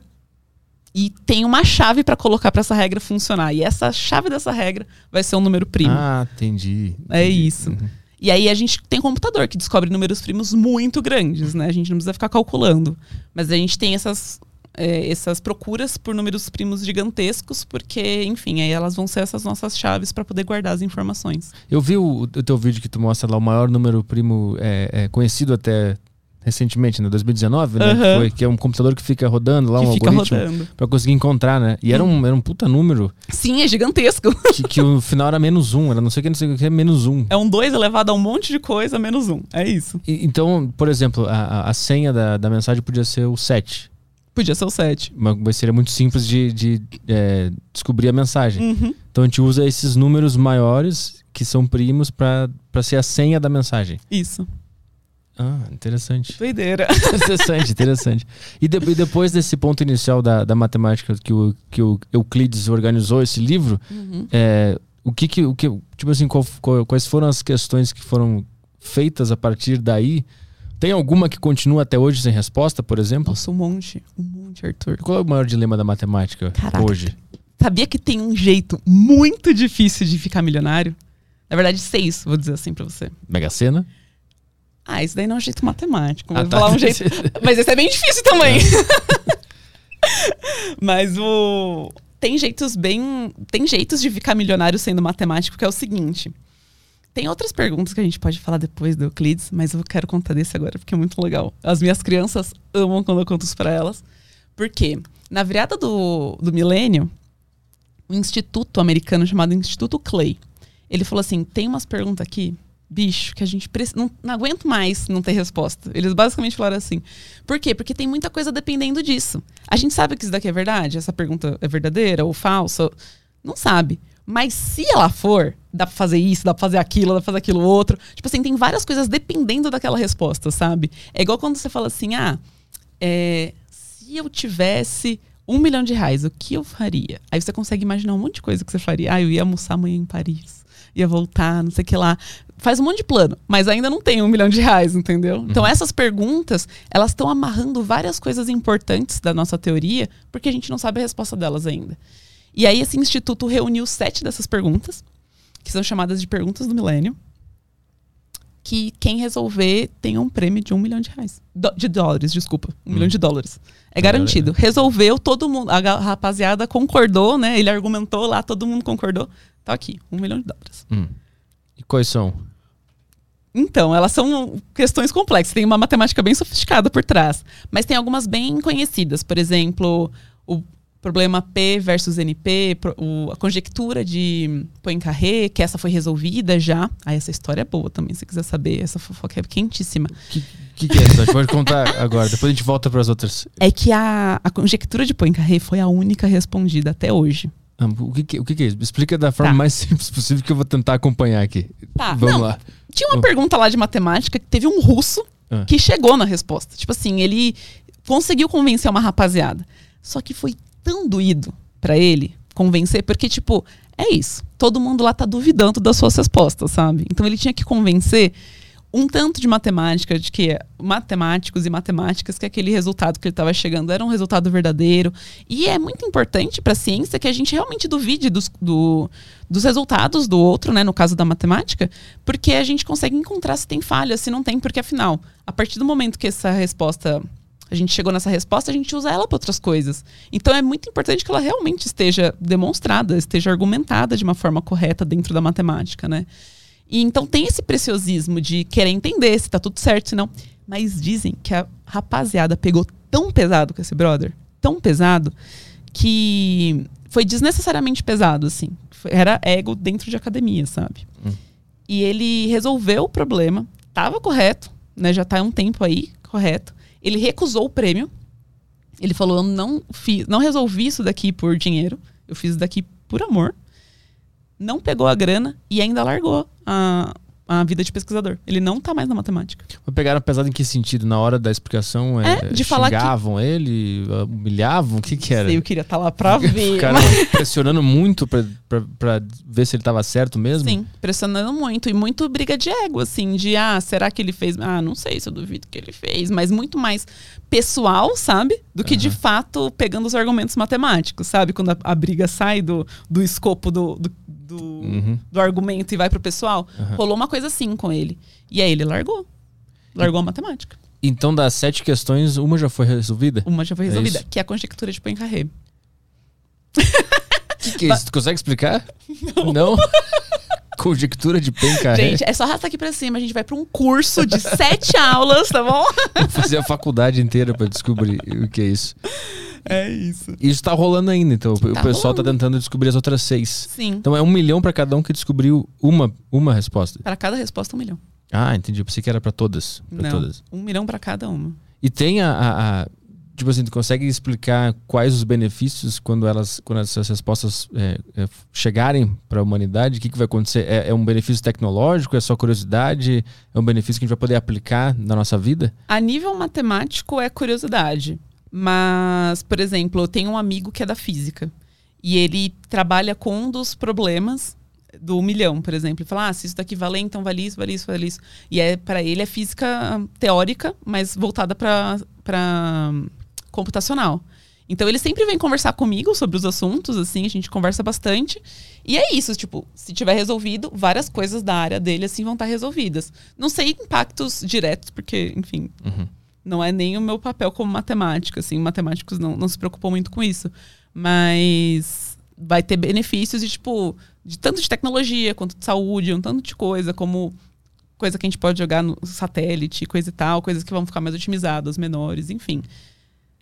e tem uma chave pra colocar pra essa regra funcionar. E essa chave dessa regra vai ser um número primo. Ah, entendi. É entendi. isso. Uhum. E aí a gente tem computador que descobre números primos muito grandes, né? A gente não precisa ficar calculando. Mas a gente tem essas, é, essas procuras por números primos gigantescos, porque, enfim, aí elas vão ser essas nossas chaves para poder guardar as informações. Eu vi o, o teu vídeo que tu mostra lá o maior número primo é, é, conhecido até recentemente, né? 2019, né? Foi, que é um computador que fica rodando lá, que um fica algoritmo, pra conseguir encontrar, né? E era um, era um puta número Sim, é gigantesco. que, que o final era menos um, era não sei o que, não sei o que, menos um. É um 2 elevado a um monte de coisa, menos um. É isso. E- então, por exemplo, a, a- a senha da, da mensagem podia ser o 7. Podia ser o 7. Mas seria muito simples de, de, é, descobrir a mensagem. Uhum. Então a gente usa esses números maiores, que são primos, pra ser a senha da mensagem. Isso. Ah, interessante. Doideira. interessante, interessante. E, de- e depois desse ponto inicial da, da matemática que o, que o Euclides organizou esse livro, Uhum. é, o que que, o que tipo assim, qual- qual- quais foram as questões que foram feitas a partir daí? Tem alguma que continua até hoje sem resposta, por exemplo? Nossa, um monte. Um monte, Arthur. Qual é o maior dilema da matemática Caraca. hoje? Sabia que tem um jeito muito difícil de ficar milionário? Na verdade, seis, vou dizer assim pra você. Mega Sena? Ah, isso daí não é um jeito matemático. Ah, tá. falar um jeito. Mas esse é bem difícil também. Mas o. Tem jeitos bem. Tem jeitos de ficar milionário sendo matemático, que é o seguinte. Tem outras perguntas que a gente pode falar depois do Euclides, mas eu quero contar desse agora, porque é muito legal. As minhas crianças amam quando eu conto isso pra elas. Porque na virada do, do milênio, um instituto americano chamado Instituto Clay, ele falou assim: tem umas perguntas aqui, bicho, que a gente precisa. Não, não aguento mais não ter resposta. Eles basicamente falaram assim. Por quê? Porque tem muita coisa dependendo disso. A gente sabe que isso daqui é verdade, essa pergunta é verdadeira ou falsa. Não sabe. Mas se ela for, dá pra fazer isso, dá pra fazer aquilo, dá pra fazer aquilo outro. Tipo assim, tem várias coisas dependendo daquela resposta, sabe? É igual quando você fala assim, ah, é, se eu tivesse um milhão de reais, o que eu faria? Aí você consegue imaginar um monte de coisa que você faria. Ah, eu ia almoçar amanhã em Paris. Ia voltar, não sei o que lá. Faz um monte de plano, mas ainda não tem um milhão de reais, entendeu? Então essas perguntas, elas estão amarrando várias coisas importantes da nossa teoria, porque a gente não sabe a resposta delas ainda. E aí esse instituto reuniu sete dessas perguntas, que são chamadas de perguntas do milênio, que quem resolver tem um prêmio de um milhão de reais. Do- de dólares, desculpa. Um Hum. milhão de dólares. É garantido. Resolveu, todo mundo. A rapaziada concordou, né? Ele argumentou lá, todo mundo concordou. Tá aqui, um milhão de dólares. Hum. E quais são? Então, elas são questões complexas, tem uma matemática bem sofisticada por trás. Mas tem algumas bem conhecidas. Por exemplo, o problema P versus NP, a conjectura de Poincaré, que essa foi resolvida já. Ah, essa história é boa também, se quiser saber. Essa fofoca é quentíssima. O que, que, que é isso? Pode contar agora, depois a gente volta para as outras. É que a, a conjectura de Poincaré foi a única respondida até hoje. Ah, O que, o que, é isso? Explica da forma Tá. mais simples possível que eu vou tentar acompanhar aqui. Tá, Vamos não, lá. Tinha uma pergunta lá de matemática que teve um russo Ah. que chegou na resposta. Tipo assim, ele conseguiu convencer uma rapaziada. Só que foi tão doído pra ele convencer, porque, tipo, é isso. Todo mundo lá tá duvidando das suas respostas, sabe? Então ele tinha que convencer um tanto de matemática, de que matemáticos e matemáticas, que aquele resultado que ele estava chegando era um resultado verdadeiro. E é muito importante para a ciência que a gente realmente duvide dos, do- dos resultados do outro, né, no caso da matemática, porque a gente consegue encontrar se tem falha, se não tem, porque afinal, a partir do momento que essa resposta a gente chegou nessa resposta, a gente usa ela para outras coisas. Então é muito importante que ela realmente esteja demonstrada, esteja argumentada de uma forma correta dentro da matemática, né? E então tem esse preciosismo de querer entender se tá tudo certo, se não. Mas dizem que a rapaziada pegou tão pesado com esse brother, tão pesado, que foi desnecessariamente pesado, assim. Era ego dentro de academia, sabe? Hum. E ele resolveu o problema, tava correto, né? Já tá há um tempo aí, correto. Ele recusou o prêmio. Ele falou: eu não, fiz, não resolvi isso daqui por dinheiro, eu fiz isso daqui por amor. Não pegou a grana e ainda largou a, a vida de pesquisador. Ele não tá mais na matemática. Mas pegaram pesado em que sentido? Na hora da explicação, é, É, de falar que- xingavam ele, humilhavam? O que que era? Eu queria estar lá pra ver. Ficaram pressionando muito pra, pra, pra ver se ele tava certo mesmo? Sim, pressionando muito. E muito briga de ego, assim, de ah, será que ele fez? Ah, não sei se eu duvido que ele fez, mas muito mais pessoal, sabe? Do que de fato pegando os argumentos matemáticos, sabe? Quando a, a briga sai do, do escopo do, do, do, Uhum. do argumento e vai pro pessoal. Aham. Rolou uma coisa assim com ele. E aí ele largou. Largou a matemática. Então, das sete questões, uma já foi resolvida? Uma já foi É resolvida, isso. que é a conjectura de Poincaré. O que, que é isso? Tu consegue explicar? Não. Conjectura de Pencaré. Gente, é só arrastar aqui pra cima. A gente vai pra um curso de sete aulas, tá bom? Vou fazer a faculdade inteira pra descobrir o que é isso. É isso. Isso tá rolando ainda, então. o Tá pessoal tá rolando. tentando descobrir as outras seis. Sim. Então é um milhão pra cada um que descobriu uma, uma resposta. Para cada resposta, um milhão. Ah, entendi. Eu pensei que era pra todas. Pra Não, todas. um milhão pra cada uma. E tem a, a- a- Tipo assim, tu consegue explicar quais os benefícios quando elas, quando essas respostas é, é, chegarem para a humanidade? O que, que vai acontecer? É, é um benefício tecnológico? É só curiosidade? É um benefício que a gente vai poder aplicar na nossa vida? A nível matemático é curiosidade. Mas, por exemplo, eu tenho um amigo que é da física. E ele trabalha com um dos problemas do milhão, por exemplo. Ele fala, ah, se isso daqui valer, então vale isso, vale isso, vale isso. E é para ele é física teórica, mas voltada para computacional. Então ele sempre vem conversar comigo sobre os assuntos, assim, a gente conversa bastante. E é isso, tipo, se tiver resolvido, várias coisas da área dele, assim, vão estar resolvidas. Não sei impactos diretos, porque, enfim, Uhum. Não é nem o meu papel como matemática, assim, matemáticos não, não se preocupam muito com isso. Mas vai ter benefícios de, tipo, de tanto de tecnologia quanto de saúde, um tanto de coisa, como coisa que a gente pode jogar no satélite, coisa e tal, coisas que vão ficar mais otimizadas, menores, enfim.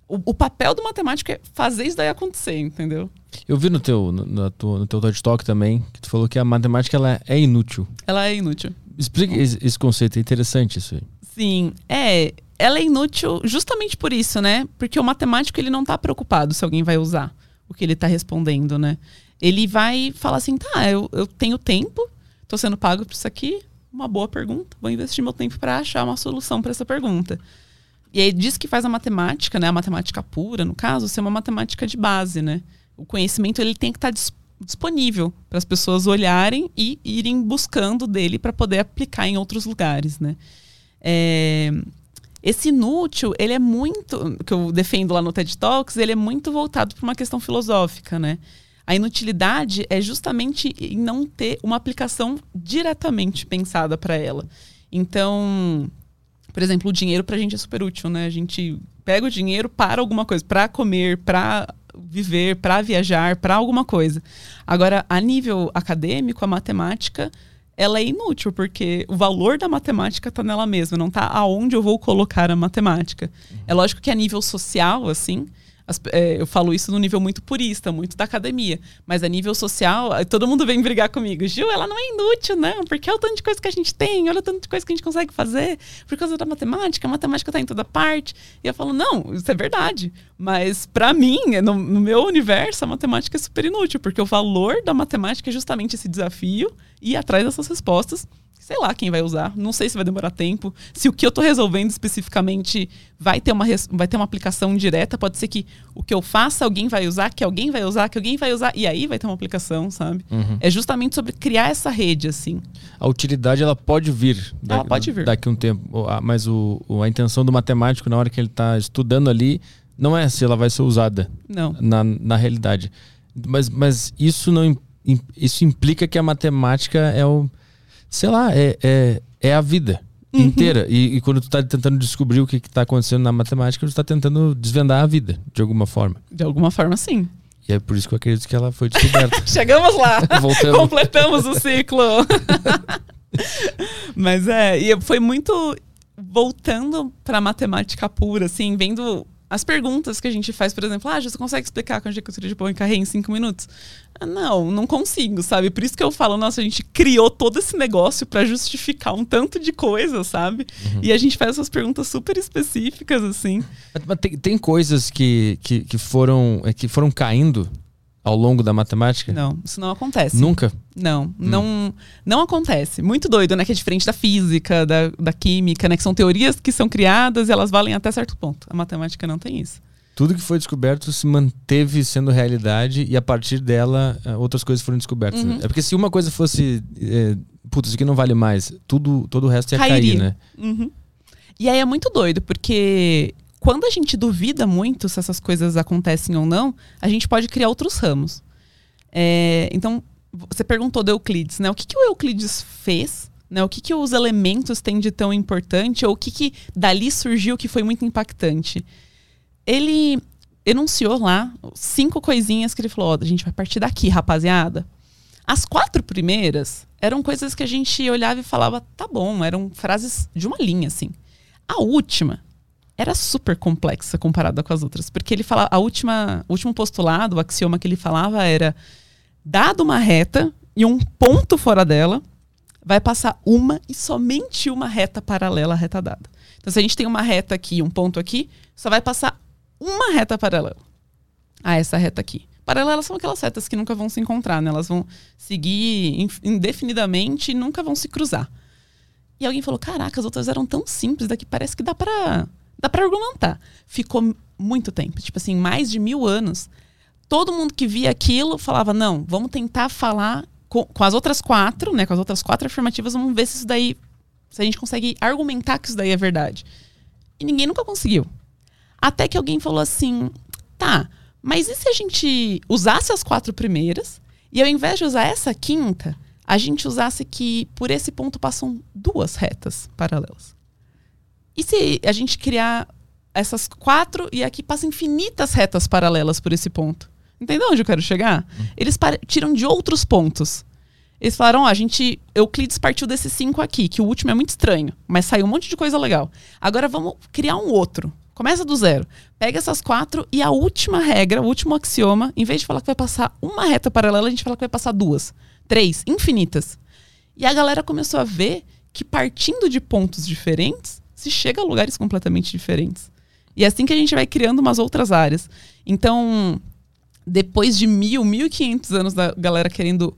O, o papel do matemático é fazer isso daí acontecer, entendeu? Eu vi no teu, no, na tua- no teu TED Talk também que tu falou que a matemática ela é inútil. Ela é inútil. Explica esse, esse conceito, é interessante isso aí. Sim, é. Ela é inútil justamente por isso, né? Porque o matemático ele não tá preocupado se alguém vai usar o que ele tá respondendo, né? Ele vai falar assim, tá, eu, eu tenho tempo, tô sendo pago por isso aqui, uma boa pergunta, vou investir meu tempo para achar uma solução para essa pergunta. E aí diz que faz a matemática, né? A matemática pura, no caso, ser uma matemática de base, né? O conhecimento ele tem que estar dis- disponível para as pessoas olharem e irem buscando dele para poder aplicar em outros lugares, né? É, esse inútil, ele é muito, que eu defendo lá no TED Talks, ele é muito voltado para uma questão filosófica, né? A inutilidade é justamente em não ter uma aplicação diretamente pensada para ela. Então, por exemplo, o dinheiro pra gente é super útil, né? A gente pega o dinheiro para alguma coisa, para comer, para viver, para viajar, para alguma coisa. Agora, a nível acadêmico, a matemática ela é inútil, porque o valor da matemática está nela mesma, não está aonde eu vou colocar a matemática. É lógico que a nível social, assim, as- é, eu falo isso no nível muito purista, muito da academia, mas a nível social, todo mundo vem brigar comigo. Gil, ela não é inútil, não, porque olha o tanto de coisa que a gente tem, olha o tanto de coisa que a gente consegue fazer por causa da matemática, a matemática está em toda parte. E eu falo, não, isso é verdade, mas para mim, no, no meu universo, a matemática é super inútil, porque o valor da matemática é justamente esse desafio e atrás dessas respostas. Sei lá quem vai usar, não sei se vai demorar tempo. Se o que eu estou resolvendo especificamente vai ter, uma, vai ter uma aplicação direta, pode ser que o que eu faça alguém vai usar, que alguém vai usar, que alguém vai usar, e aí vai ter uma aplicação, sabe? Uhum. É justamente sobre criar essa rede, assim. A utilidade ela pode vir, Ela pode vir. daqui um tempo, mas o, a intenção do matemático na hora que ele está estudando ali não é se ela vai ser usada Não. na, na realidade. Mas, mas isso não isso implica que a matemática é o sei lá é, é, é a vida Uhum. inteira e, e quando tu tá tentando descobrir o que está acontecendo na matemática tu está tentando desvendar a vida de alguma forma De alguma forma, sim. e é por isso que eu acredito que ela foi descoberta Chegamos lá! voltando Completamos o ciclo. Mas é, e foi muito voltando para matemática pura, assim, vendo as perguntas que a gente faz, por exemplo, ah, você consegue explicar a conjectura de Poincaré em cinco minutos? Ah, Não, não consigo, sabe? Por isso que eu falo, nossa, a gente criou todo esse negócio para justificar um tanto de coisa, sabe? E a gente faz essas perguntas super específicas, assim. Mas- Mas tem, tem coisas que, que, que foram, é, que foram caindo ao longo da matemática? Não, isso não acontece. Nunca? Não, não, não acontece. Muito doido, né? Que é diferente da física, da, da química, né? Que são teorias que são criadas e elas valem até certo ponto. A matemática não tem isso. Tudo que foi descoberto se manteve sendo realidade e a partir dela eh, outras coisas foram descobertas. né? Uhum. É porque se uma coisa fosse. É, Putz, isso aqui não vale mais, tudo, todo o resto ia Cairia. cair, né? Uhum. E aí é muito doido, porque quando a gente duvida muito se essas coisas acontecem ou não, a gente pode criar outros ramos. É, então, você perguntou do Euclides, né? O que, que o Euclides fez? Né? O que, que os elementos têm de tão importante? Ou o que, que dali surgiu que foi muito impactante? Ele enunciou lá cinco coisinhas que ele falou: ó, a gente vai partir daqui, rapaziada. As quatro primeiras eram coisas que a gente olhava e falava, tá bom, eram frases de uma linha, assim. A última era super complexa comparada com as outras, porque ele fala, a última, o último postulado, o axioma que ele falava era: dado uma reta e um ponto fora dela, vai passar uma e somente uma reta paralela à reta dada. Então, se a gente tem uma reta aqui e um ponto aqui, só vai passar uma reta paralela a essa reta aqui. Paralelas são aquelas retas que nunca vão se encontrar, né? Elas vão seguir indefinidamente e nunca vão se cruzar. E alguém falou: caraca, as outras eram tão simples, daqui parece que dá pra, dá pra argumentar. Ficou muito tempo, tipo assim, mais de mil anos. Todo mundo que via aquilo falava: não, vamos tentar falar com, com as outras quatro, né? Com as outras quatro afirmativas, vamos ver se isso daí. Se a gente consegue argumentar que isso daí é verdade. E ninguém nunca conseguiu. Até que alguém falou assim: tá, mas e se a gente usasse as quatro primeiras e ao invés de usar essa quinta, a gente usasse que por esse ponto passam duas retas paralelas? E se a gente criar essas quatro e aqui passam infinitas retas paralelas por esse ponto? Entendeu onde eu quero chegar? Eles par- tiram de outros pontos. Eles falaram, ó, a gente. Euclides partiu desses cinco aqui, que o último é muito estranho, mas saiu um monte de coisa legal. Agora vamos criar um outro. Começa do zero. Pega essas quatro e a última regra, o último axioma, em vez de falar que vai passar uma reta paralela, a gente fala que vai passar duas, três, infinitas. E a galera começou a ver que partindo de pontos diferentes, se chega a lugares completamente diferentes. E é assim que a gente vai criando umas outras áreas. Então, depois de mil, mil e quinhentos anos da galera querendo,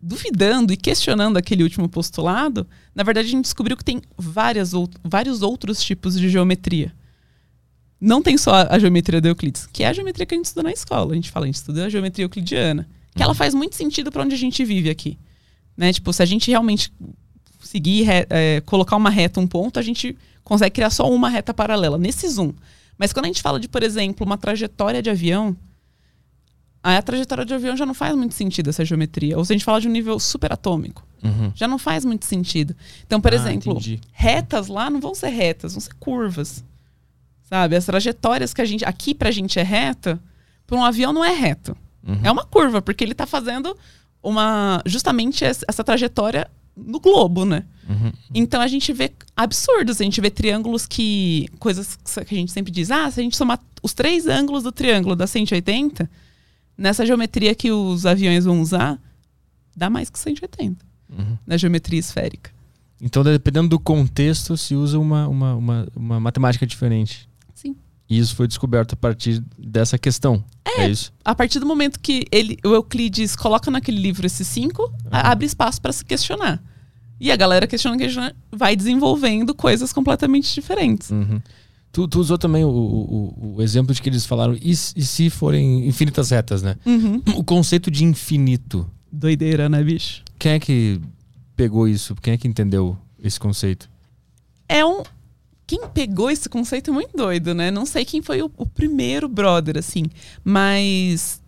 duvidando e questionando aquele último postulado, na verdade a gente descobriu que tem várias out vários outros tipos de geometria. Não tem só a geometria de Euclides, que é a geometria que a gente estuda na escola. A gente fala, a gente estuda a geometria euclidiana, que ela faz muito sentido para onde a gente vive aqui. Né? Tipo, se a gente realmente seguir, é, colocar uma reta, um ponto, a gente consegue criar só uma reta paralela, nesse zoom. Mas quando a gente fala de, por exemplo, uma trajetória de avião, aí a trajetória de avião já não faz muito sentido essa geometria. Ou se a gente fala de um nível superatômico, Uhum. já não faz muito sentido. Então, por Ah, exemplo, entendi. retas lá não vão ser retas, vão ser curvas. Sabe? As trajetórias que a gente. Aqui pra gente é reta, para um avião não é reto. Uhum. É uma curva, porque ele tá fazendo uma. justamente es- essa trajetória no globo, né? Uhum. Então a gente vê absurdos, a gente vê triângulos que. coisas que a gente sempre diz, ah, se a gente somar os três ângulos do triângulo dá 180, nessa geometria que os aviões vão usar, dá mais que 180. Uhum. Na geometria esférica. Então, dependendo do contexto, se usa uma, uma, uma, uma matemática diferente. E isso foi descoberto a partir dessa questão. É, isso. A partir do momento que ele, o Euclides coloca naquele livro esses cinco, abre espaço para se questionar. E a galera questiona, questiona, vai desenvolvendo coisas completamente diferentes. Uhum. Tu, tu usou também o, o, o exemplo de que eles falaram, e, se- e se forem infinitas retas, né? Uhum. O conceito de infinito. Doideira, né, bicho? Quem é que pegou isso? Quem é que entendeu esse conceito? É um. Quem pegou esse conceito é muito doido, né? Não sei quem foi o, o primeiro brother, assim. Mas.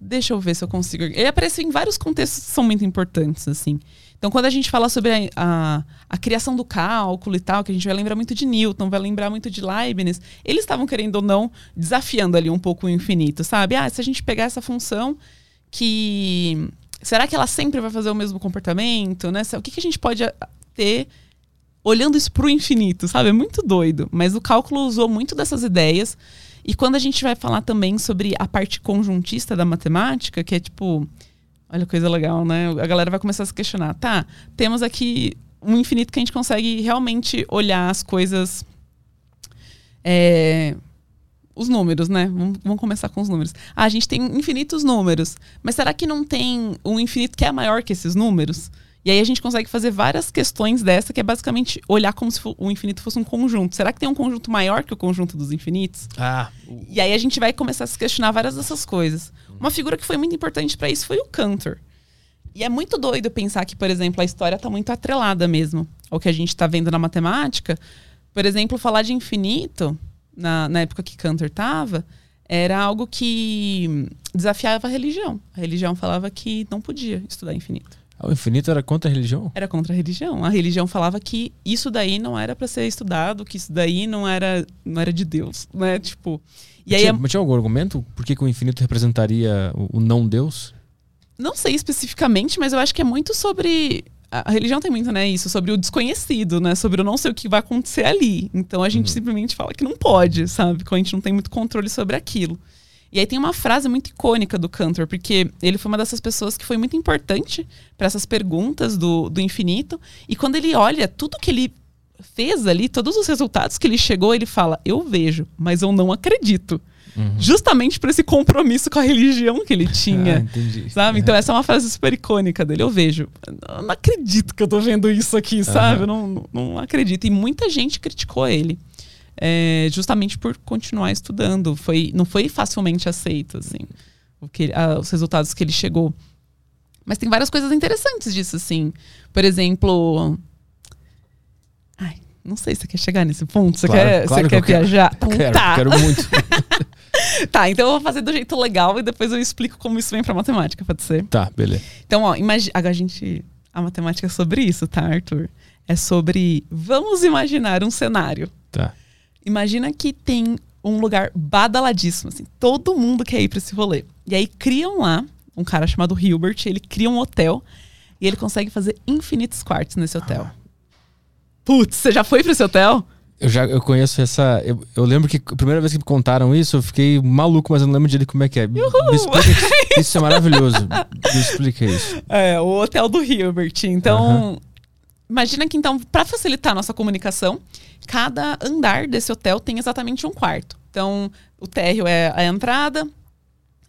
Deixa eu ver se eu consigo. Ele apareceu em vários contextos que são muito importantes, assim. Então, quando a gente fala sobre a, a, a criação do cálculo e tal, que a gente vai lembrar muito de Newton, vai lembrar muito de Leibniz, eles estavam querendo ou não desafiando ali um pouco o infinito, sabe? Ah, se a gente pegar essa função que. Será que ela sempre vai fazer o mesmo comportamento, né? O que, que a gente pode ter olhando isso pro infinito, sabe? É muito doido. Mas o cálculo usou muito dessas ideias. E quando a gente vai falar também sobre a parte conjuntista da matemática, que é tipo. Olha coisa legal, né? A galera vai começar a se questionar. Tá, temos aqui um infinito que a gente consegue realmente olhar as coisas. é, os números, né? Vamos, vamos, começar com os números. Ah, a gente tem infinitos números, mas será que não tem um infinito que é maior que esses números? E aí a gente consegue fazer várias questões dessa, que é basicamente olhar como se o infinito fosse um conjunto. Será que tem um conjunto maior que o conjunto dos infinitos? Ah. E aí a gente vai começar a se questionar várias dessas coisas. Uma figura que foi muito importante para isso foi o Cantor. E é muito doido pensar que, por exemplo, a história está muito atrelada mesmo ao que a gente está vendo na matemática. Por exemplo, falar de infinito, na, na época que Cantor estava, era algo que desafiava a religião. A religião falava que não podia estudar infinito. O infinito era contra a religião? Era contra a religião. A religião falava que isso daí não era para ser estudado, que isso daí não era, não era de Deus, né? Tipo. E aí tinha, mas tinha algum argumento? Por que, que o infinito representaria o, o não Deus? Não sei especificamente, mas eu acho que é muito sobre a religião tem muito, né, isso, sobre o desconhecido, né? Sobre o não sei o que vai acontecer ali. Então a gente uhum. simplesmente fala que não pode, sabe? Quando a gente não tem muito controle sobre aquilo. E aí tem uma frase muito icônica do Cantor, porque ele foi uma dessas pessoas que foi muito importante para essas perguntas do, do infinito. E quando ele olha tudo que ele fez ali, todos os resultados que ele chegou, ele fala: Eu vejo, mas eu não acredito. Uhum. Justamente por esse compromisso com a religião que ele tinha. Ah, entendi. Sabe? Então, essa é uma frase super icônica dele. Eu vejo. Eu não acredito que eu tô vendo isso aqui, sabe? Uhum. Eu não, não, não acredito. E muita gente criticou ele é, justamente por continuar estudando. Foi, não foi facilmente aceito, assim, o que, a, os resultados que ele chegou. Mas tem várias coisas interessantes disso, assim. Por exemplo. Ai, não sei se você quer chegar nesse ponto. Você claro, quer, claro você que quer viajar? Quero, então, quero, tá. quero muito. tá, então eu vou fazer do jeito legal e depois eu explico como isso vem pra matemática, pode ser? Tá, beleza. Então, ó, imagina. A gente. A matemática é sobre isso, tá, Arthur? É sobre. Vamos imaginar um cenário. Tá. Imagina que tem um lugar badaladíssimo, assim, todo mundo quer ir para esse rolê. E aí criam lá um cara chamado Hilbert, ele cria um hotel e ele consegue fazer infinitos quartos nesse hotel. Ah. Putz, você já foi para esse hotel? Eu já eu conheço essa. Eu, eu, lembro que a primeira vez que me contaram isso, eu fiquei maluco, mas eu não lembro direito como é que é. Me explica, isso é maravilhoso. Me explica isso. É, o hotel do Hilbert. Então, uh -huh. imagina que então, para facilitar a nossa comunicação, cada andar desse hotel tem exatamente um quarto. Então, o térreo é a entrada,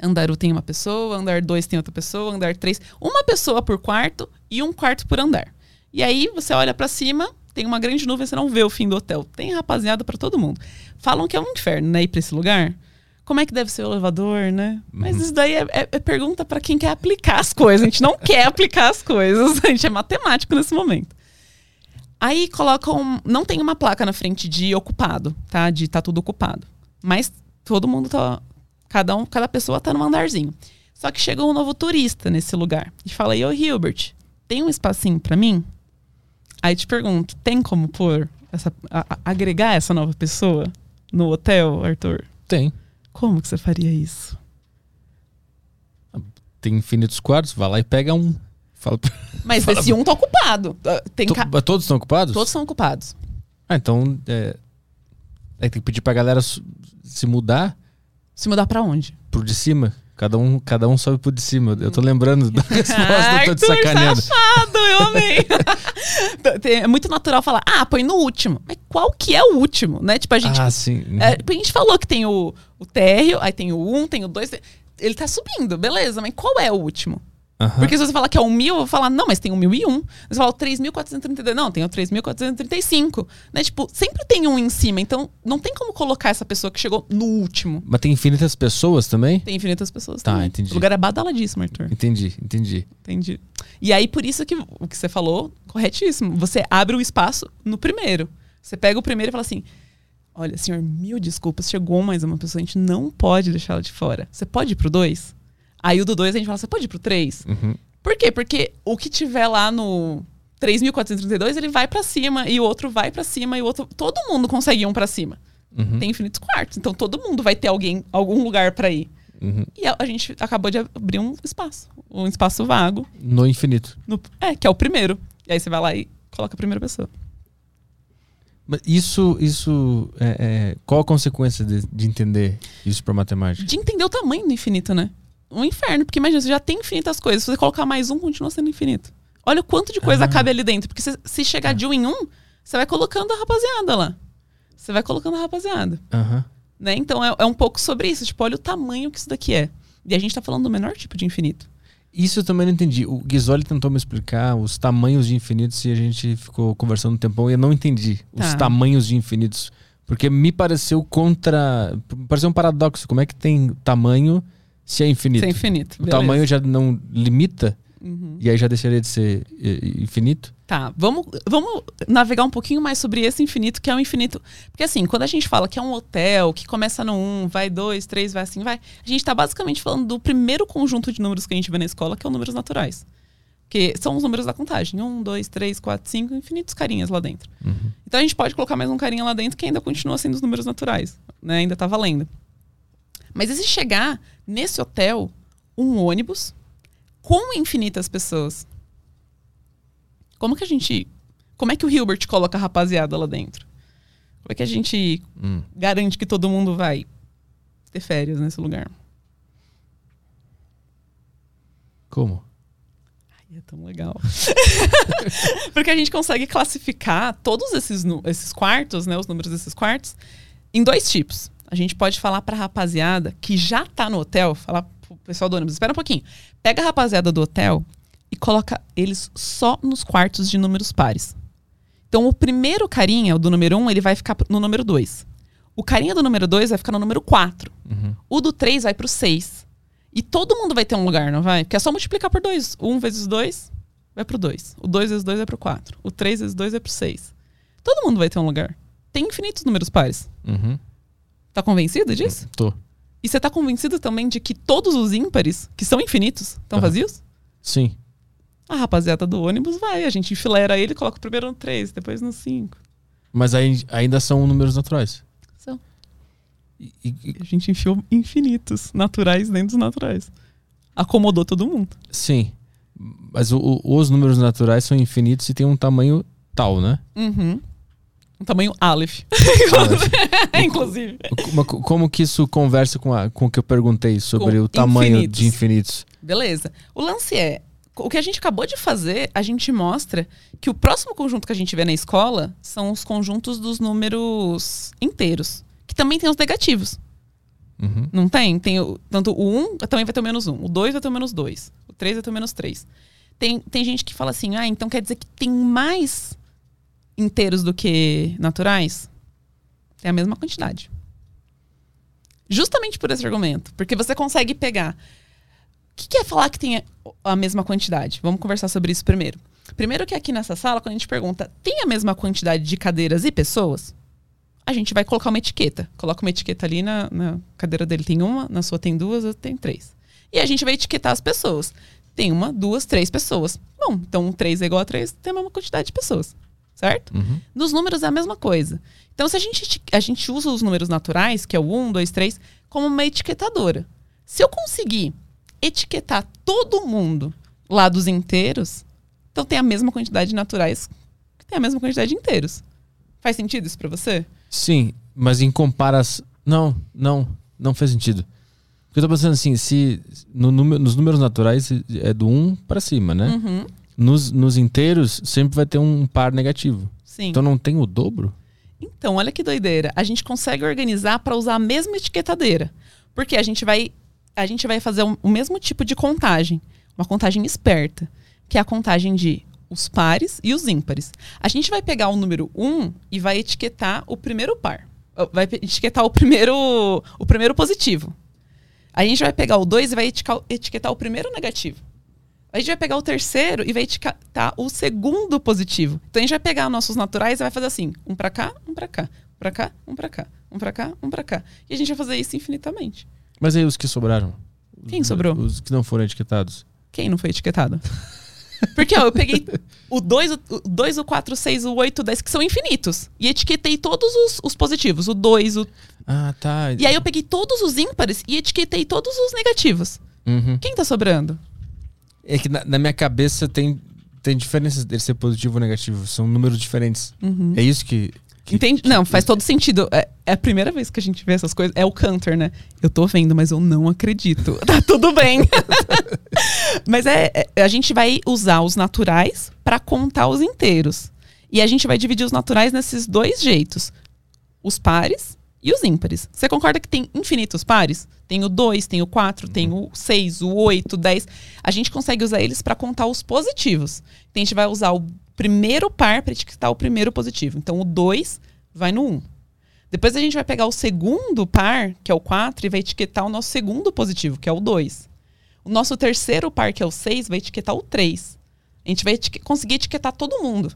andar 1 tem uma pessoa, andar 2 tem outra pessoa, andar 3, uma pessoa por quarto e um quarto por andar. E aí você olha para cima, tem uma grande nuvem, você não vê o fim do hotel. Tem rapaziada para todo mundo. Falam que é um inferno, né, ir para esse lugar. Como é que deve ser o elevador, né? Uhum. Mas isso daí é, é, é pergunta para quem quer aplicar as coisas. A gente não quer aplicar as coisas. A gente é matemático nesse momento. Aí colocam. Não tem uma placa na frente de ocupado, tá? De tá tudo ocupado. Mas todo mundo tá. Cada, um, cada pessoa tá num andarzinho. Só que chegou um novo turista nesse lugar. E fala ô Hilbert, tem um espacinho para mim? Aí te pergunto, tem como pôr essa, a, a, agregar essa nova pessoa no hotel, Arthur? Tem. Como que você faria isso? Tem infinitos quartos, vai lá e pega um. Fala pra... Mas Fala... esse um tá ocupado. Ah, tem ca... Todos estão ocupados? Todos são ocupados. Ah, então. É... é... tem que pedir pra galera se mudar. Se mudar pra onde? Pro de cima. Cada um, cada um sobe pro de cima. Eu tô lembrando da resposta, eu tô sacaneando. Safado, eu amei. é muito natural falar, ah, põe no último. Mas qual que é o último, né? Tipo, a gente. Ah, sim. É, a gente falou que tem o, o térreo, aí tem o um, tem o dois. Ele tá subindo, beleza, mas qual é o último? Uhum. Porque se você falar que é o mil, eu vou falar, não, mas tem o mil e um. Você fala o 3.432, não, tem o 3.435. Né? Tipo, sempre tem um em cima, então não tem como colocar essa pessoa que chegou no último. Mas tem infinitas pessoas também? Tem infinitas pessoas tá, também. entendi. O lugar é badaladíssimo, Arthur. Entendi, entendi. Entendi. E aí, por isso que o que você falou, corretíssimo. Você abre o espaço no primeiro. Você pega o primeiro e fala assim, olha, senhor, mil desculpas, chegou mais uma pessoa, a gente não pode deixar ela de fora. Você pode ir pro dois? Aí o do 2 a gente fala, você pode ir pro 3? Uhum. Por quê? Porque o que tiver lá no 3.432, ele vai para cima, e o outro vai para cima, e o outro. Todo mundo consegue um pra cima. Uhum. Tem infinitos quartos. Então todo mundo vai ter alguém, algum lugar para ir. Uhum. E a, a, gente acabou de abrir um espaço. Um espaço vago. No infinito. No, é, que é o primeiro. E aí você vai lá e coloca a primeira pessoa. Isso, isso é, é, qual a consequência de, de entender isso para matemática? De entender o tamanho do infinito, né? Um inferno, porque imagina, você já tem infinitas coisas. Se você colocar mais um, continua sendo infinito. Olha o quanto de coisa cabe ali dentro. Porque se, se chegar de um em um, você vai colocando a rapaziada lá. Você vai colocando a rapaziada. Uhum. Né? Então é, é um pouco sobre isso. Tipo, olha o tamanho que isso daqui é. E a gente está falando do menor tipo de infinito. Isso eu também não entendi. O Ghisoli tentou me explicar os tamanhos de infinitos e a gente ficou conversando um tempão e eu não entendi os Tá. tamanhos de infinitos. Porque me pareceu contra. Pareceu um paradoxo. Como é que tem tamanho se é infinito? Isso é infinito. O tamanho já não limita Uhum. e aí já deixaria de ser eh, infinito? Tá, vamos, vamos navegar um pouquinho mais sobre esse infinito, que é o infinito. Porque assim, quando a gente fala que é um hotel, que começa no 1, vai 2, 3, vai assim, vai. A gente tá basicamente falando do primeiro conjunto de números que a gente vê na escola, que é o números naturais. Que são os números da contagem. 1, 2, 3, 4, 5, infinitos carinhas lá dentro. Então a gente pode colocar mais um carinha lá dentro que ainda continua sendo os números naturais. Né? Ainda tá valendo. Mas e se chegar nesse hotel um ônibus com infinitas pessoas? Como que a gente. Como é que o Hilbert coloca a rapaziada lá dentro? Como é que a gente Hum. garante que todo mundo vai ter férias nesse lugar? Como? Ai, é tão legal. Porque a gente consegue classificar todos esses, esses quartos, né? Os números desses quartos, em dois tipos. A gente pode falar pra rapaziada que já tá no hotel, falar pro pessoal do ônibus, espera um pouquinho. Pega a rapaziada do hotel e coloca eles só nos quartos de números pares. Então, o primeiro carinha, o do número 1, um, ele vai ficar no número 2. O carinha do número 2 vai ficar no número 4. Uhum. O do 3 vai pro 6. E todo mundo vai ter um lugar, não vai? Porque é só multiplicar por 2. 1 vezes 2 vai pro 2. O 2 vezes 2 vai pro 4. O 3 vezes 2 vai pro 6. Todo mundo vai ter um lugar. Tem infinitos números pares. Uhum. Tá convencido disso? Tô. E você tá convencido também de que todos os ímpares, que são infinitos, estão Aham. vazios? Sim. A rapaziada do ônibus vai. A gente enfileira ele, coloca primeiro no 3, depois no 5. Mas aí, ainda são números naturais. São. E- e- A gente enfiou infinitos naturais dentro dos naturais. Acomodou todo mundo. sim. Mas o- o- os números naturais são infinitos e tem um tamanho tal, né? Uhum. Um tamanho Aleph. Inclusive. Como, como que isso conversa com, a- com o que eu perguntei sobre Com o tamanho infinitos. de infinitos? Beleza. O lance é, o que a gente acabou de fazer, a gente mostra que o próximo conjunto que a gente vê na escola são os conjuntos dos números inteiros, que também tem os negativos. Uhum. Não tem? Tem o, tanto o 1 também vai ter o menos 1, o 2 vai ter o menos 2, o 3 vai ter o menos 3. Tem, tem gente que fala assim, ah, então quer dizer que tem mais inteiros do que naturais? Tem a mesma quantidade. Justamente por esse argumento. Porque você consegue pegar. O que, que é falar que tem a- mesma quantidade? Vamos conversar sobre isso primeiro. Primeiro que aqui nessa sala, quando a gente pergunta, tem a mesma quantidade de cadeiras e pessoas? A gente vai colocar uma etiqueta. Coloca uma etiqueta ali na, na cadeira dele tem uma, na sua tem duas, eu tenho três. E a gente vai etiquetar as pessoas. Tem uma, duas, três pessoas. Bom, então 3 é igual a 3, tem a mesma quantidade de pessoas. Certo? Uhum. Nos números é a mesma coisa. Então, se a gente, a gente usa os números naturais, que é o 1, 2, 3, como uma etiquetadora. Se eu conseguir etiquetar todo mundo lá dos inteiros, então tem a mesma quantidade de naturais que tem a mesma quantidade de inteiros. Faz sentido isso pra você? Sim, mas em comparação. Não, não, não faz sentido. Porque eu tô pensando assim, se no número- nos números naturais é do 1 para cima, né? Uhum. Nos, nos inteiros sempre vai ter um par negativo. Sim. Então não tem o dobro? Então, olha que doideira. A gente consegue organizar para usar a mesma etiquetadeira. Porque a gente vai, a gente vai fazer um- o mesmo tipo de contagem. Uma contagem esperta. Que é a contagem de os pares e os ímpares. A gente vai pegar o número 1 e vai etiquetar o primeiro par. Vai etiquetar o primeiro, o primeiro positivo. A gente vai pegar o 2 e vai etiquetar o primeiro negativo. A gente vai pegar o terceiro e vai etiquetar o segundo positivo. Então a gente vai pegar nossos naturais e vai fazer assim: um pra cá, um pra cá, um pra cá, um pra cá, um pra cá, um pra cá. E a gente vai fazer isso infinitamente. Mas aí os que sobraram? Quem sobrou? Os que não foram etiquetados. Quem não foi etiquetado? Porque, ó, eu peguei o 2, o 2, o 4, o 6, o 8, o 10, que são infinitos. E etiquetei todos os, os positivos. O 2, o... Ah, tá. E aí eu peguei todos os ímpares e etiquetei todos os negativos. Uhum. Quem tá sobrando? É que na, na minha cabeça tem, tem diferenças dele ser positivo ou negativo. São números diferentes. É isso que. que- Entende? que- Não, faz todo sentido. É, é a primeira vez que a gente vê essas coisas. É o Cantor, né? Eu tô vendo, mas eu não acredito. Tá tudo bem. mas é, é- a gente vai usar os naturais pra contar os inteiros. E a gente vai dividir os naturais nesses dois jeitos: os pares e os ímpares. Você concorda que tem infinitos pares? Tem o 2, tem o 4, tem o 6, o 8, o 10. A gente consegue usar eles para contar os positivos. Então a gente vai usar o primeiro par para etiquetar o primeiro positivo. Então o 2 vai no 1. Um. Depois a gente vai pegar o segundo par, que é o 4, e vai etiquetar o nosso segundo positivo, que é o 2. O nosso terceiro par, que é o 6, vai etiquetar o 3. A gente vai conseguir etiquetar todo mundo.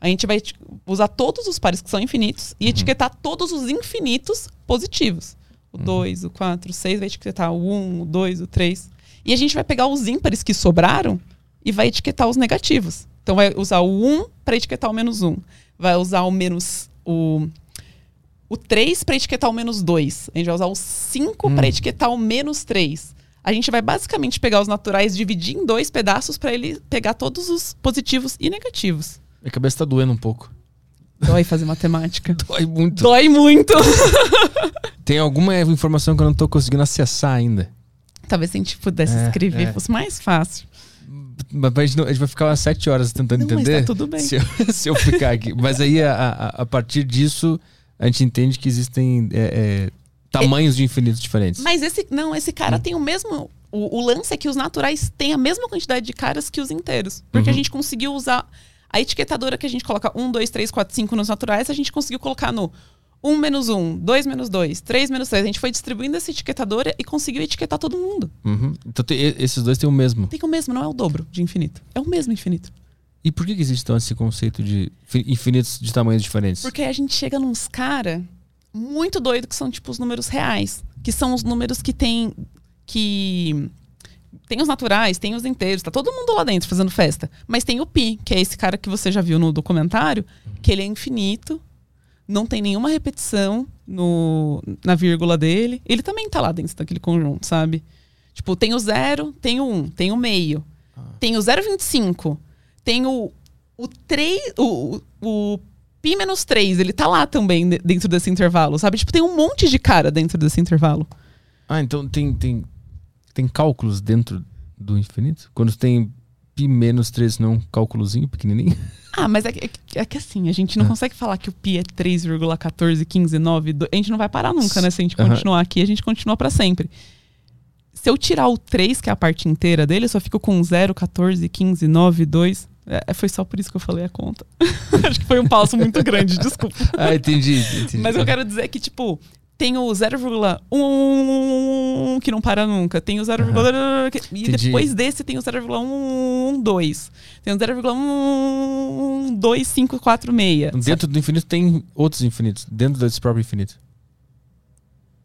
A gente vai usar todos os pares que são infinitos e uhum. etiquetar todos os infinitos positivos. O 2, uhum. o 4, o 6 vai etiquetar o 1, um, o 2, o 3. E a gente vai pegar os ímpares que sobraram e vai etiquetar os negativos. Então vai usar o 1 para etiquetar o menos 1. Vai usar o menos o o 3 para etiquetar o menos 2. A gente vai usar o 5 hum. para etiquetar o menos 3. A gente vai basicamente pegar os naturais, dividir em dois pedaços para ele pegar todos os positivos e negativos. Minha cabeça tá doendo um pouco. Dói fazer matemática. Dói muito. Dói muito. Tem alguma informação que eu não tô conseguindo acessar ainda. Talvez se a gente pudesse é, escrever é. fosse mais fácil. Mas a gente, não, a gente, vai ficar umas sete horas tentando não, entender. Mas tá tudo bem. Se eu, se eu ficar aqui. Mas aí, a, a, a, partir disso, a gente entende que existem é, é tamanhos de infinitos diferentes. Mas esse. Não, esse cara hum. tem o mesmo. O, o, lance é que os naturais têm a mesma quantidade de caras que os inteiros. Porque uhum. a gente conseguiu usar a etiquetadora que a gente coloca 1, 2, 3, 4, 5 nos naturais, a gente conseguiu colocar no 1 menos 1, 2 menos 2, 3 menos 3. A gente foi distribuindo essa etiquetadora e conseguiu etiquetar todo mundo. Uhum. Então tem, esses dois têm o mesmo? Tem o mesmo, não é o dobro de infinito. É o mesmo infinito. E por que, que existe então esse conceito de infinitos de tamanhos diferentes? Porque a gente chega nos cara muito doido que são tipo os números reais. Que são os números que tem. que tem os naturais, tem os inteiros, tá todo mundo lá dentro fazendo festa. Mas tem o pi, que é esse cara que você já viu no documentário, que ele é infinito, não tem nenhuma repetição no, na vírgula dele. Ele também tá lá dentro daquele conjunto, sabe? Tipo, tem o zero, tem o um, tem o meio. Ah. Tem o 0,25. Tem o, o 3. O, o pi menos 3, ele tá lá também dentro desse intervalo, sabe? Tipo, tem um monte de cara dentro desse intervalo. Ah, então tem, tem, tem cálculos dentro do infinito? Quando tem pi menos 3 não é um cálculozinho pequenininho? Ah, mas é que, é que assim, a gente não ah. consegue falar que o pi é 3,14159. A gente não vai parar nunca, né? Se a gente continuar aqui, a gente continua para sempre. Se eu tirar o 3, que é a parte inteira dele, eu só fico com 0, 14, 15, 9, 2. É, foi só por isso que eu falei a conta. Acho que foi um passo muito grande, desculpa. Ah, entendi, entendi. Mas eu quero dizer que, tipo, tem o 0,1 que não para nunca. Tem o 0, uhum. e Entendi. depois desse tem o 0,112. Tem o 0,12546. Dentro do infinito tem outros infinitos, dentro desse próprio infinito.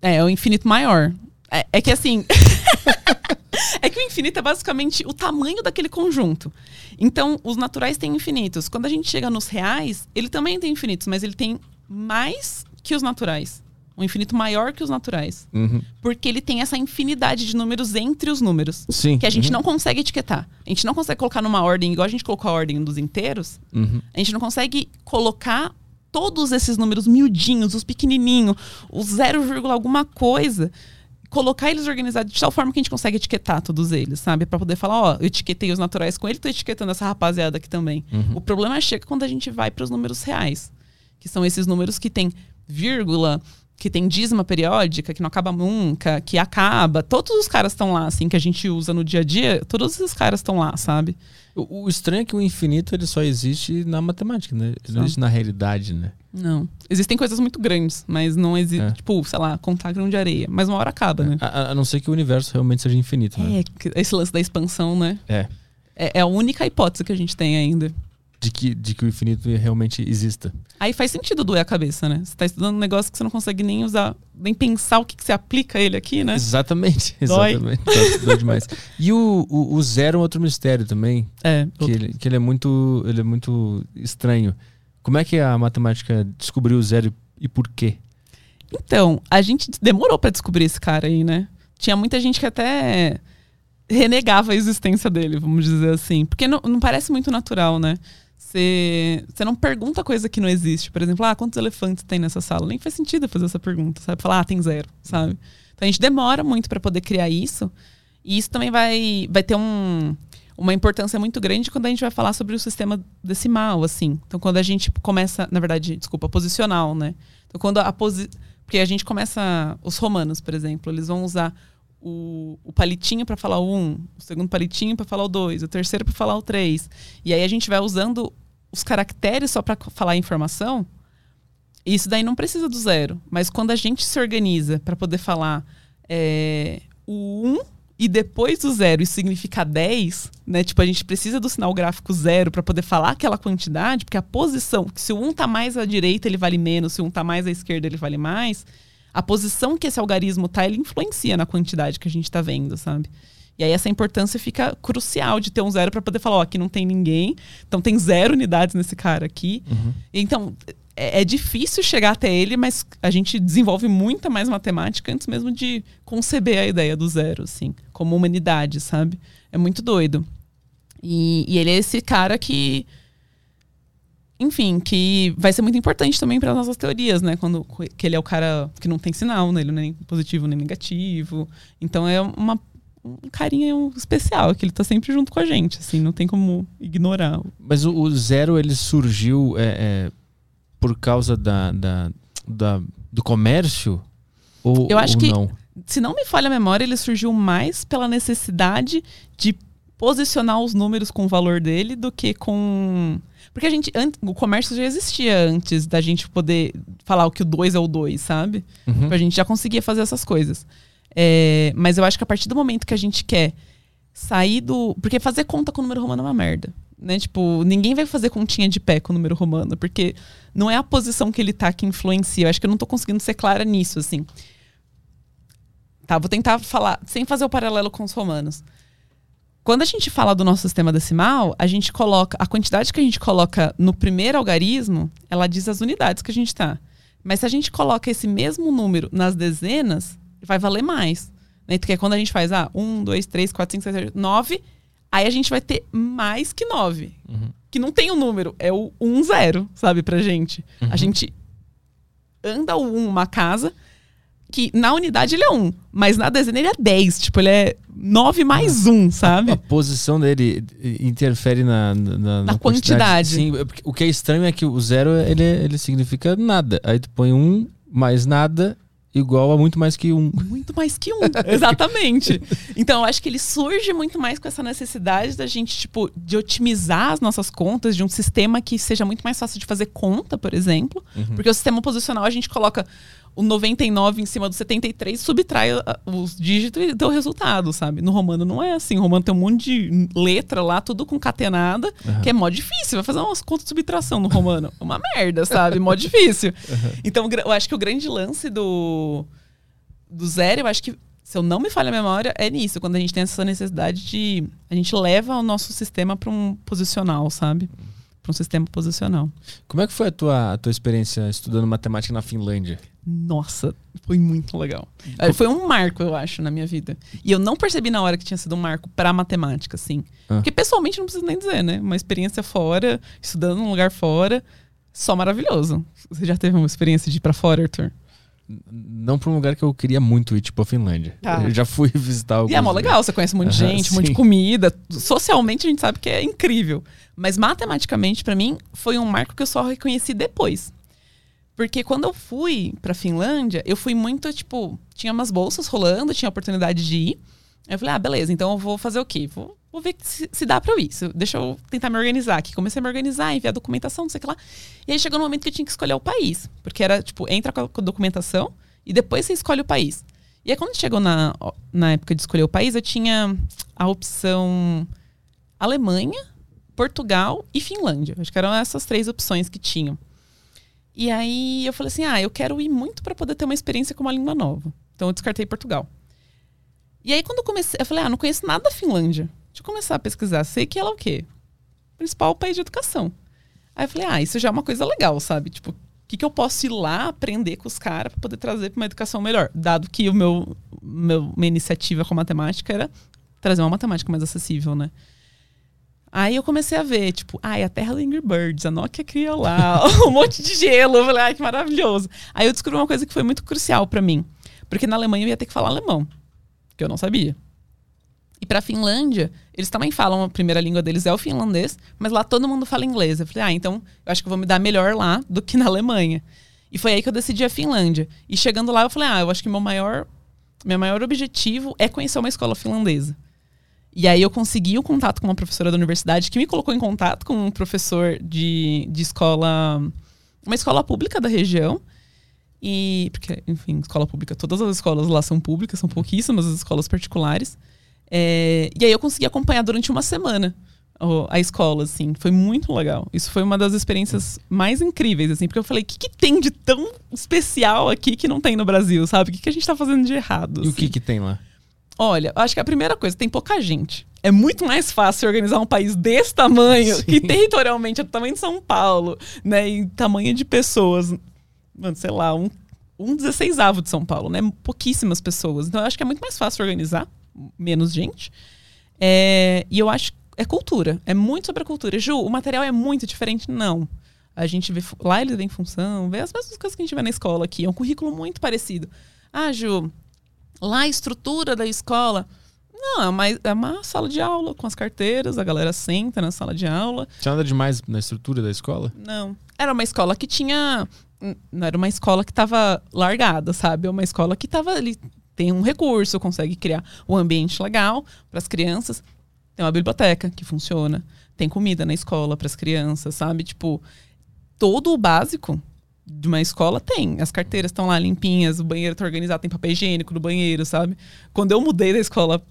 É, é o infinito maior. É, é que assim. é que o infinito é basicamente o tamanho daquele conjunto. Então, os naturais têm infinitos. Quando a gente chega nos reais, ele também tem infinitos, mas ele tem mais que os naturais um infinito maior que os naturais. Uhum. Porque ele tem essa infinidade de números entre os números. Sim. Que a gente uhum. não consegue etiquetar. A gente não consegue colocar numa ordem, igual a gente colocou a ordem dos inteiros. Uhum. A gente não consegue colocar todos esses números miudinhos, os pequenininhos, os 0, alguma coisa. Colocar eles organizados de tal forma que a gente consegue etiquetar todos eles, sabe? para poder falar, ó, eu etiquetei os naturais com ele, tô etiquetando essa rapaziada aqui também. Uhum. O problema chega quando a gente vai para os números reais. Que são esses números que tem vírgula, que tem dízima periódica, que não acaba nunca, que acaba. Todos os caras estão lá, assim, que a gente usa no dia a dia, todos esses caras estão lá, sabe? O, o, estranho é que o infinito ele só existe na matemática, né? Ele não existe na realidade, né? Não. Existem coisas muito grandes, mas não existe, é. tipo, sei lá, contar grão de areia. Mas uma hora acaba, é. né? A, a, não ser que o universo realmente seja infinito, né? É, esse lance da expansão, né? É. É, é a única hipótese que a gente tem ainda de que, de que o infinito realmente exista. Aí faz sentido doer a cabeça, né? Você está estudando um negócio que você não consegue nem usar, nem pensar o que, que você aplica ele aqui, né? Exatamente, exatamente. Dói, Dói demais. E o, o, o, zero é outro mistério também. É. Que, ele, que ele é muito. Ele é muito estranho. Como é que a matemática descobriu o zero e por quê? Então, a gente demorou para descobrir esse cara aí, né? Tinha muita gente que até renegava a existência dele, vamos dizer assim. Porque não, não parece muito natural, né? Você não pergunta coisa que não existe. Por exemplo, ah, quantos elefantes tem nessa sala? Nem faz sentido fazer essa pergunta, sabe? Falar, ah, tem zero, sabe? Então a gente demora muito para poder criar isso. E isso também vai, vai ter um, uma importância muito grande quando a gente vai falar sobre o sistema decimal, assim. Então quando a gente começa, na verdade, desculpa, posicional, né? Então quando a posi Porque a gente começa. Os romanos, por exemplo, eles vão usar o, o palitinho para falar o 1, um, o segundo palitinho para falar o 2, o terceiro para falar o 3. E aí a gente vai usando os caracteres só para falar a informação. Isso daí não precisa do zero. Mas quando a gente se organiza para poder falar é, o 1 um e depois do zero isso significa 10, né? Tipo, a gente precisa do sinal gráfico zero para poder falar aquela quantidade, porque a posição, se o 1 um tá mais à direita, ele vale menos, se o 1 um tá mais à esquerda, ele vale mais. A posição que esse algarismo tá, ele influencia na quantidade que a gente tá vendo, sabe? E aí essa importância fica crucial de ter um zero para poder falar, ó, aqui não tem ninguém, então tem zero unidades nesse cara aqui. Uhum. Então, é, é, difícil chegar até ele, mas a gente desenvolve muita mais matemática antes mesmo de conceber a ideia do zero, assim, como humanidade, sabe? É muito doido. E, e ele é esse cara que. Enfim, que vai ser muito importante também para nossas teorias, né? Quando que ele é o cara que não tem sinal, né? Ele nem positivo nem negativo. Então é uma um carinho especial, que ele tá sempre junto com a gente, assim, não tem como ignorar. Mas o, o zero, ele surgiu é, é por causa da, da, da do comércio? Ou, Eu acho ou que, não? se não me falha a memória, ele surgiu mais pela necessidade de posicionar os números com o valor dele do que com. Porque a gente. O comércio já existia antes da gente poder falar o que o 2 é o 2, sabe? Uhum. A gente já conseguia fazer essas coisas. É, mas eu acho que a partir do momento que a gente quer sair do. Porque fazer conta com o número romano é uma merda. Né? Tipo, ninguém vai fazer continha de pé com o número romano, porque não é a posição que ele tá que influencia. Eu acho que eu não tô conseguindo ser clara nisso, assim. Tá, vou tentar falar, sem fazer o paralelo com os romanos. Quando a gente fala do nosso sistema decimal, a gente coloca. A quantidade que a gente coloca no primeiro algarismo, ela diz as unidades que a gente tá. Mas se a gente coloca esse mesmo número nas dezenas, vai valer mais. Né? Porque quando a gente faz ah, 1, 2, 3, 4, 5, 6, 7, 9, Aí a gente vai ter mais que 9. Uhum. Que não tem o um número, é o 1, 0, sabe, pra gente. Uhum. A gente anda o 1 uma casa, que na unidade ele é 1, mas na dezena ele é 10. Tipo, ele é 9 mais 1, sabe? A, a posição dele interfere na, na, na, na quantidade. Sim, o que é estranho é que o zero ele, ele significa nada. Aí tu põe um mais nada igual a muito mais que um. Muito mais que um, exatamente. Então, eu acho que ele surge muito mais com essa necessidade da gente, tipo, de otimizar as nossas contas, de um sistema que seja muito mais fácil de fazer conta, por exemplo. Uhum. Porque o sistema posicional a gente coloca o 99 em cima do 73 subtrai os dígitos e dá o resultado, sabe? No romano não é assim. No romano tem um monte de letra lá, tudo concatenada, uhum. que é mó difícil. Vai fazer umas contas de subtração no romano. Uma merda, sabe? Mó difícil. Uhum. Então, eu acho que o grande lance do, do zero, eu acho que, se eu não me falha a memória, é nisso. Quando a gente tem essa necessidade de. A gente leva o nosso sistema para um posicional, sabe? Para um sistema posicional. Como é que foi a tua, a tua experiência estudando matemática na Finlândia? Nossa, foi muito legal. É, foi um marco, eu acho, na minha vida. E eu não percebi na hora que tinha sido um marco pra matemática, assim. Ah. Porque pessoalmente não preciso nem dizer, né? Uma experiência fora, estudando num lugar fora, só maravilhoso. Você já teve uma experiência de ir pra fora, Arthur? Não para um lugar que eu queria muito ir, tipo a Finlândia. Tá. Eu já fui visitar alguns E é mó legal, você conhece um monte de gente, um monte de comida. Socialmente a gente sabe que é incrível. Mas matematicamente, para mim, foi um marco que eu só reconheci depois. Porque quando eu fui pra Finlândia, eu fui muito, tipo, tinha umas bolsas rolando, tinha a oportunidade de ir. Eu falei, ah, beleza, então eu vou fazer o quê? Vou, vou ver se, se dá pra eu ir. Deixa eu tentar me organizar aqui. Comecei a me organizar, enviar documentação, não sei o que lá. E aí chegou no momento que eu tinha que escolher o país. Porque era, tipo, entra com a documentação e depois você escolhe o país. E aí quando chegou na, na época de escolher o país, eu tinha a opção Alemanha, Portugal e Finlândia. Acho que eram essas três opções que tinham. E aí eu falei assim: ah, eu quero ir muito para poder ter uma experiência com uma língua nova. Então eu descartei Portugal. E aí quando eu comecei, eu falei: ah, não conheço nada da Finlândia. Deixa eu começar a pesquisar. Sei que ela é o quê? Principal país de educação. Aí eu falei: ah, isso já é uma coisa legal, sabe? Tipo, o que, que eu posso ir lá aprender com os caras para poder trazer para uma educação melhor? Dado que o meu, meu minha iniciativa com matemática era trazer uma matemática mais acessível, né? Aí eu comecei a ver, tipo, ai, a terra Angry Birds, a Nokia criou lá, um monte de gelo. Eu falei, ai, que maravilhoso. Aí eu descobri uma coisa que foi muito crucial para mim. Porque na Alemanha eu ia ter que falar alemão, que eu não sabia. E pra Finlândia, eles também falam, a primeira língua deles é o finlandês, mas lá todo mundo fala inglês. Eu falei, ah, então eu acho que eu vou me dar melhor lá do que na Alemanha. E foi aí que eu decidi a Finlândia. E chegando lá, eu falei, ah, eu acho que meu maior, meu maior objetivo é conhecer uma escola finlandesa. E aí eu consegui o contato com uma professora da universidade que me colocou em contato com um professor de, de escola, uma escola pública da região. E, porque, enfim, escola pública, todas as escolas lá são públicas, são pouquíssimas as escolas particulares. É, e aí eu consegui acompanhar durante uma semana a escola, assim. Foi muito legal. Isso foi uma das experiências mais incríveis, assim, porque eu falei, o que, que tem de tão especial aqui que não tem no Brasil, sabe? O que, que a gente tá fazendo de errado? E o que, que tem lá? Olha, acho que a primeira coisa, tem pouca gente. É muito mais fácil organizar um país desse tamanho, Sim. que territorialmente é do tamanho de São Paulo, né? Em tamanho de pessoas. Mano, sei lá, um, um 16 de São Paulo, né? Pouquíssimas pessoas. Então eu acho que é muito mais fácil organizar, menos gente. É, e eu acho que é cultura. É muito sobre a cultura. Ju, o material é muito diferente? Não. A gente vê. Lá eles vêm em função, vê as mesmas coisas que a gente vê na escola aqui. É um currículo muito parecido. Ah, Ju, Lá a estrutura da escola. Não, é uma, é uma sala de aula com as carteiras, a galera senta na sala de aula. Tinha nada demais na estrutura da escola? Não. Era uma escola que tinha. Não era uma escola que estava largada, sabe? É uma escola que estava ali. Tem um recurso, consegue criar um ambiente legal para as crianças. Tem uma biblioteca que funciona. Tem comida na escola para as crianças, sabe? Tipo, todo o básico de uma escola tem. As carteiras estão lá limpinhas, o banheiro está organizado, tem papel higiênico no banheiro, sabe? Quando eu mudei da escola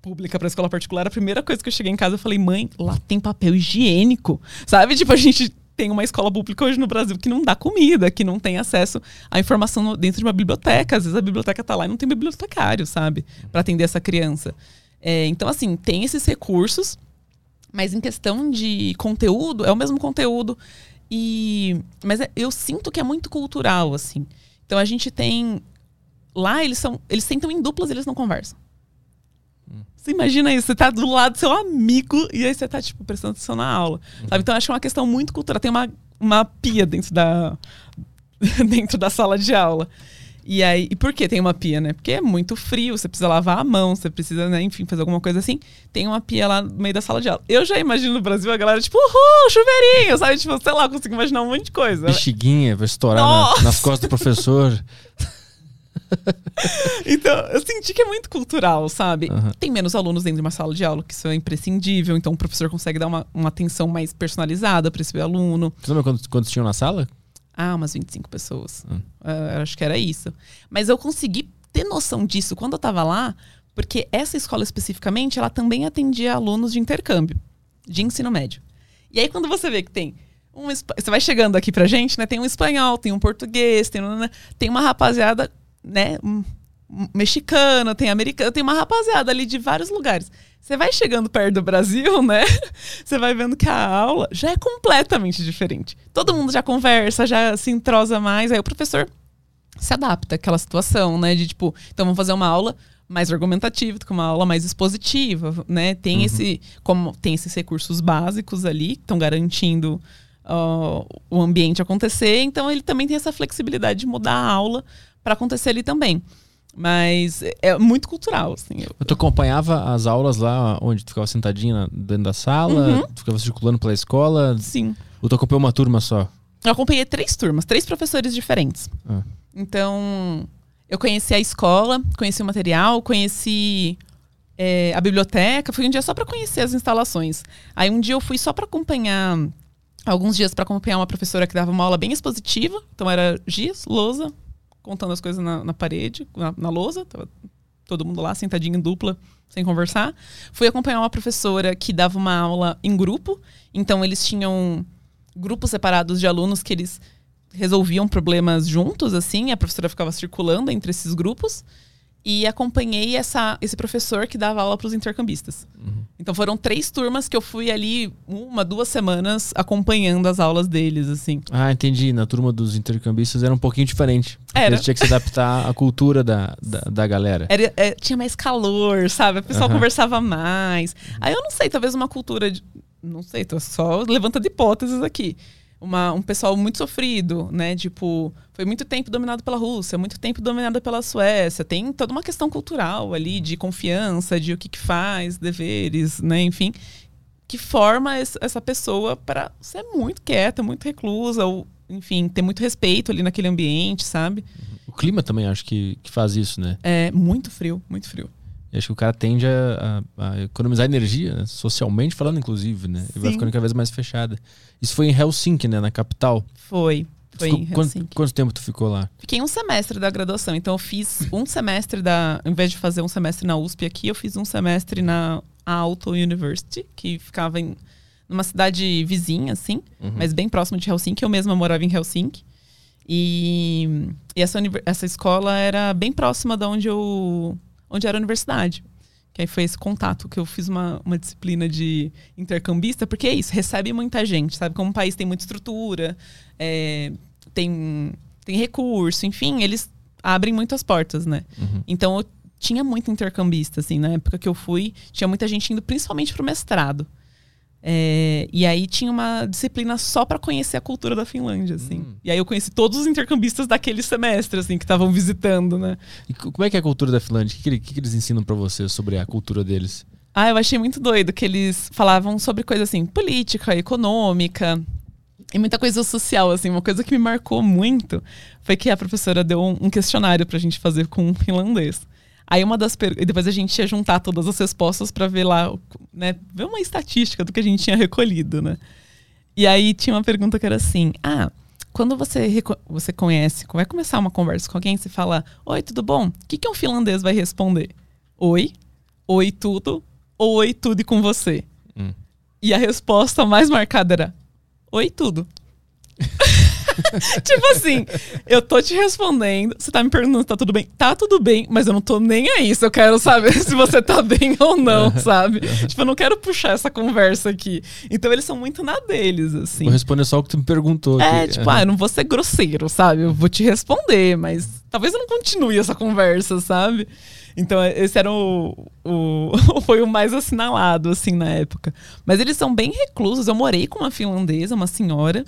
pública para escola particular, a primeira coisa que eu cheguei em casa eu falei: "Mãe, lá tem papel higiênico". Sabe? Tipo, a gente tem uma escola pública hoje no Brasil que não dá comida, que não tem acesso à informação dentro de uma biblioteca. Às vezes a biblioteca está lá e não tem bibliotecário, sabe? Para atender essa criança. É, então, assim, tem esses recursos, mas em questão de conteúdo, é o mesmo conteúdo. E mas é, eu sinto que é muito cultural assim. Então a gente tem lá eles são eles sentam em duplas, eles não conversam. Você imagina isso, você tá do lado do seu amigo e aí você tá tipo prestando atenção na aula. Uhum. Sabe? Então acho que é uma questão muito cultural. Tem uma uma pia dentro da dentro da sala de aula. E aí, e por que tem uma pia, né? Porque é muito frio, você precisa lavar a mão, você precisa, né, enfim, fazer alguma coisa assim. Tem uma pia lá no meio da sala de aula. Eu já imagino no Brasil a galera, tipo, uhul, chuveirinho, sabe? Tipo, sei lá, consigo imaginar um monte de coisa. Bexiguinha, vai estourar na, nas costas do professor. então, eu senti que é muito cultural, sabe? Uhum. Tem menos alunos dentro de uma sala de aula, que isso é imprescindível, então o professor consegue dar uma, uma atenção mais personalizada para esse aluno. Você lembra quantos, quantos tinham na sala? Ah, umas 25 pessoas. Hum. Uh, acho que era isso. Mas eu consegui ter noção disso quando eu estava lá, porque essa escola especificamente, ela também atendia alunos de intercâmbio, de ensino médio. E aí quando você vê que tem um você vai chegando aqui pra gente, né? Tem um espanhol, tem um português, tem, tem uma rapaziada, né, um, um mexicano, tem americano, tem uma rapaziada ali de vários lugares. Você vai chegando perto do Brasil, né? Você vai vendo que a aula já é completamente diferente. Todo mundo já conversa, já se entrosa mais. Aí o professor se adapta àquela situação, né? De tipo, então vamos fazer uma aula mais argumentativa, com uma aula mais expositiva, né? Tem uhum. esse, como tem esses recursos básicos ali que estão garantindo uh, o ambiente acontecer. Então ele também tem essa flexibilidade de mudar a aula para acontecer ali também. Mas é muito cultural, assim. Eu... Tu acompanhava as aulas lá onde tu ficava sentadinha dentro da sala? Uhum. Tu ficava circulando pela escola? Sim. Ou tu acompanhou uma turma só? Eu acompanhei três turmas, três professores diferentes. Ah. Então, eu conheci a escola, conheci o material, conheci é, a biblioteca. Fui um dia só para conhecer as instalações. Aí um dia eu fui só para acompanhar, alguns dias para acompanhar uma professora que dava uma aula bem expositiva. Então era giz, lousa, contando as coisas na, na parede, na, na lousa. Tava todo mundo lá, sentadinho em dupla, sem conversar. Fui acompanhar uma professora que dava uma aula em grupo. Então, eles tinham grupos separados de alunos que eles resolviam problemas juntos, assim. A professora ficava circulando entre esses grupos e acompanhei essa, esse professor que dava aula para os intercambistas. Uhum. Então foram três turmas que eu fui ali uma, duas semanas acompanhando as aulas deles, assim. Ah, entendi. Na turma dos intercambistas era um pouquinho diferente. Era. Eles tinham que se adaptar à cultura da, da, da galera. Era, é, tinha mais calor, sabe? A pessoa uhum. conversava mais. Aí eu não sei, talvez uma cultura de... Não sei, tô só levantando hipóteses aqui uma, um pessoal muito sofrido, né? Tipo, foi muito tempo dominado pela Rússia, muito tempo dominado pela Suécia. Tem toda uma questão cultural ali de confiança, de o que, que faz, deveres, né? Enfim, que forma essa pessoa para ser muito quieta, muito reclusa. Ou, enfim, ter muito respeito ali naquele ambiente, sabe? O clima também acho que, que faz isso, né? É muito frio, muito frio. E acho que o cara tende a, a- a economizar energia, né? socialmente falando, inclusive, né? E vai Sim. ficando cada vez mais fechada. Isso foi em Helsinki, né? Na capital. Foi. Foi Ficou- em quanto, Helsinki. quanto tempo tu ficou lá? Fiquei um semestre da graduação, então eu fiz um semestre da. Ao invés de fazer um semestre na USP aqui, eu fiz um semestre na Aalto University, que ficava em numa cidade vizinha, assim, Uhum. mas bem próximo de Helsinki. Eu mesma morava em Helsinki. E, e essa, essa escola era bem próxima de onde, eu, onde era a universidade. Que aí foi esse contato que eu fiz uma, uma disciplina de intercambista, porque é isso, recebe muita gente, sabe? Como o país tem muita estrutura, é, tem, tem recurso, enfim, eles abrem muitas portas, né? Uhum. Então eu tinha muito intercambista, assim, na época que eu fui, tinha muita gente indo principalmente pro mestrado. É, e aí tinha uma disciplina só para conhecer a cultura da Finlândia, assim. Hum. E aí eu conheci todos os intercambistas daquele semestre, assim, que estavam visitando, né? E co- como é que é a cultura da Finlândia? O que, que, que eles ensinam pra você sobre a cultura deles? Ah, eu achei muito doido que eles falavam sobre coisa assim, política, econômica e muita coisa social, assim. Uma coisa que me marcou muito foi que a professora deu um, um questionário pra gente fazer com um finlandês. Aí uma das per... e depois a gente ia juntar todas as respostas pra ver lá, né, ver uma estatística do que a gente tinha recolhido, né? E aí tinha uma pergunta que era assim: "Ah, quando você você conhece, vai começar uma conversa com alguém, você fala: "Oi, tudo bom?" O que que um finlandês vai responder? Oi, oi tudo, ou oi tudo e com você. Hum. E a resposta mais marcada era: Oi tudo. tipo assim, eu tô te respondendo, você tá me perguntando se tá tudo bem. Tá tudo bem, mas eu não tô nem aí. Se eu quero saber se você tá bem ou não, sabe? tipo, eu não quero puxar essa conversa aqui. Então eles são muito na deles, assim. Vou responder só o que tu me perguntou. É, aqui. tipo, ah, eu não vou ser grosseiro, sabe? Eu vou te responder, mas talvez eu não continue essa conversa, sabe? Então, esse era o, o. Foi o mais assinalado, assim, na época. Mas eles são bem reclusos. Eu morei com uma finlandesa, uma senhora.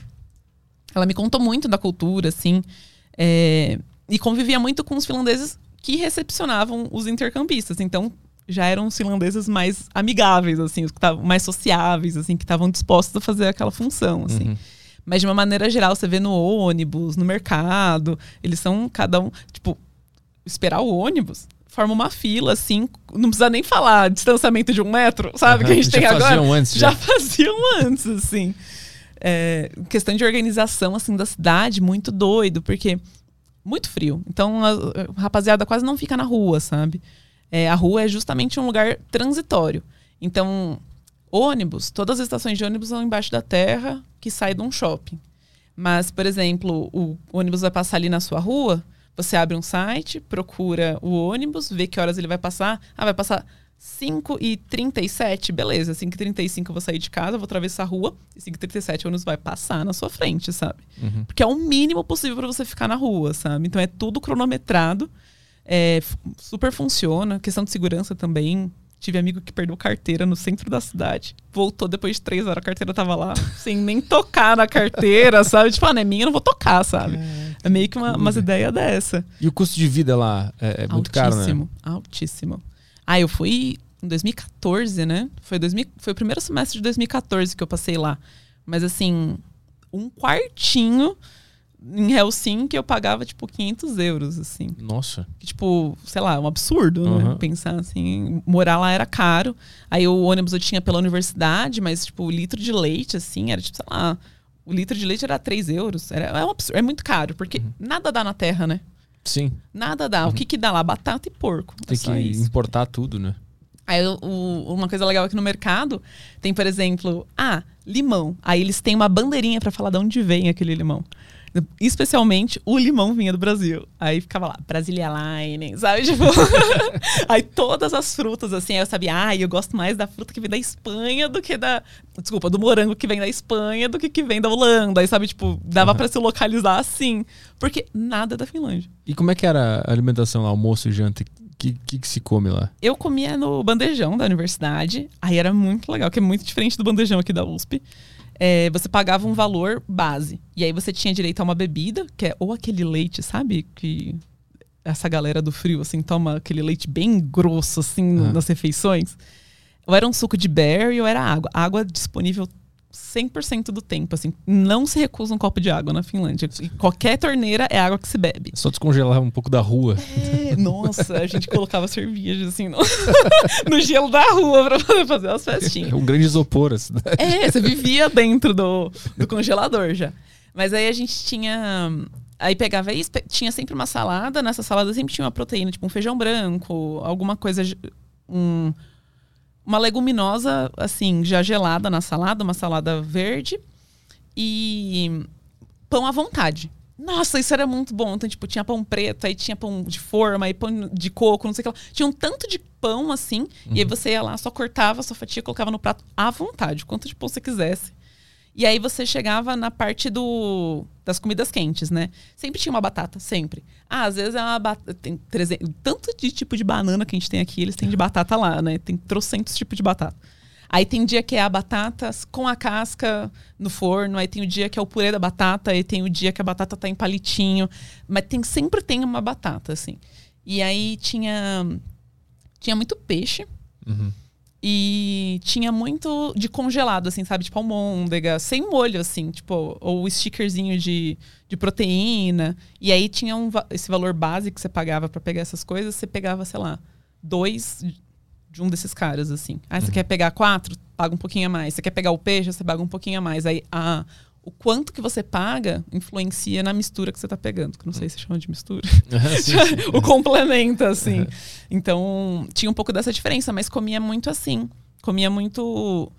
Ela me contou muito da cultura, assim. é, e convivia muito com os finlandeses que recepcionavam os intercambistas. Então, já eram os finlandeses mais amigáveis, assim, os que estavam mais sociáveis, assim, que estavam dispostos a fazer aquela função, assim. Uhum. Mas de uma maneira geral, você vê no ônibus, no mercado, eles são cada um, tipo, esperar o ônibus, forma uma fila, assim, não precisa nem falar distanciamento de um metro, sabe? Que a gente Já tem agora. faziam antes, já já. faziam antes, assim. É, questão de organização, assim, da cidade, muito doido, porque muito frio. Então, a, rapaziada quase não fica na rua, sabe? É, a rua é justamente um lugar transitório. Então, ônibus, todas as estações de ônibus são embaixo da terra, que sai de um shopping. Mas, por exemplo, o ônibus vai passar ali na sua rua, você abre um site, procura o ônibus, vê que horas ele vai passar. Ah, vai passar 5 e 37, beleza. 5 e 35 eu vou sair de casa, vou atravessar a rua, e 5 e 37 o ônibus vai passar na sua frente, sabe? Uhum. Porque é o mínimo possível para você ficar na rua, sabe? Então é tudo cronometrado, é, super funciona. Questão de segurança também. Tive amigo que perdeu carteira no centro da cidade. Voltou depois de três horas, a carteira tava lá, sem nem tocar na carteira, sabe? Tipo, ah, não é minha, eu não vou tocar, sabe? É meio que uma, umas ideias dessa. E o custo de vida lá é, é muito caro, né? altíssimo, altíssimo. Ah, eu fui em 2014, né? Foi, 2000, foi o primeiro semestre de 2014 que eu passei lá. Mas assim, um quartinho em Helsinki eu pagava tipo 500 euros, assim. Nossa. Que, tipo, sei lá, um absurdo, né? Uhum. Pensar assim, morar lá era caro. Aí o ônibus eu tinha pela universidade, mas, tipo, o litro de leite, assim, era tipo, sei lá, o litro de leite era 3 euros. Era, é, um absurdo, é muito caro, porque Uhum. nada dá na terra, né? Sim. Nada dá. O que que dá lá? Batata e porco. Uhum. Tem é que isso. importar tudo, né? Aí o- uma coisa legal aqui no mercado tem, por exemplo, ah, limão. Aí eles têm uma bandeirinha pra falar de onde vem aquele limão. Especialmente o limão vinha do Brasil. Aí ficava lá, Brasilia Line, sabe? Tipo, aí todas as frutas, assim, aí eu sabia, ah, eu gosto mais da fruta que vem da Espanha do que da. Desculpa, do morango que vem da Espanha do que que vem da Holanda. Aí, sabe, tipo, dava Aham. pra se localizar assim. Porque nada é da Finlândia. E como é que era a alimentação lá, almoço e janta? O que, que, que se come lá? Eu comia no bandejão da universidade. Aí era muito legal, que é muito diferente do bandejão aqui da USP. É, você pagava um valor base. E aí você tinha direito a uma bebida, que é ou aquele leite, sabe? Que essa galera do frio, assim, toma aquele leite bem grosso, assim, Ah. nas refeições. Ou era um suco de berry ou era água. Água disponível 100% do tempo, assim. Não se recusa um copo de água na Finlândia. Qualquer torneira é água que se bebe. Só descongelar um pouco da rua. É, nossa, a gente colocava cerveja, assim, no, no gelo da rua pra poder fazer as festinhas. É um grande isopor, assim. É, você vivia dentro do, do congelador já. Mas aí a gente tinha Aí pegava isso, tinha sempre uma salada, nessa salada sempre tinha uma proteína, tipo um feijão branco, alguma coisa, um, uma leguminosa, assim, já gelada na salada, uma salada verde e pão à vontade. Nossa, isso era muito bom. Então, tipo, tinha pão preto, aí tinha pão de forma, aí pão de coco, não sei o que lá. Tinha um tanto de pão, assim, uhum. e aí uhum. você ia lá, só cortava a sua fatia, colocava no prato à vontade, quanto de pão você quisesse. E aí você chegava na parte do das comidas quentes, né? Sempre tinha uma batata, sempre. Ah, às vezes é uma batata. Tem 300, tanto de tipo de banana que a gente tem aqui, eles têm de batata lá, né? Tem trocentos tipos de batata. Aí tem dia que é a batata com a casca no forno, aí tem o dia que é o purê da batata, aí tem o dia que a batata tá em palitinho. Mas tem, sempre tem uma batata, assim. E aí tinha. Tinha muito peixe. Uhum. E tinha muito de congelado, assim, sabe? Tipo almôndega, sem molho, assim, tipo, ou stickerzinho de, de proteína. E aí tinha um, esse valor base que você pagava para pegar essas coisas, você pegava, sei lá, dois de um desses caras, assim. Ah, você uhum. quer pegar quatro? Paga um pouquinho a mais. Você quer pegar o peixe? Você paga um pouquinho a mais. Aí a, o quanto que você paga influencia na mistura que você está pegando. Que não sei se chama de mistura. sim, sim. o complemento, assim. Uhum. Então, tinha um pouco dessa diferença, mas comia muito assim. Comia muito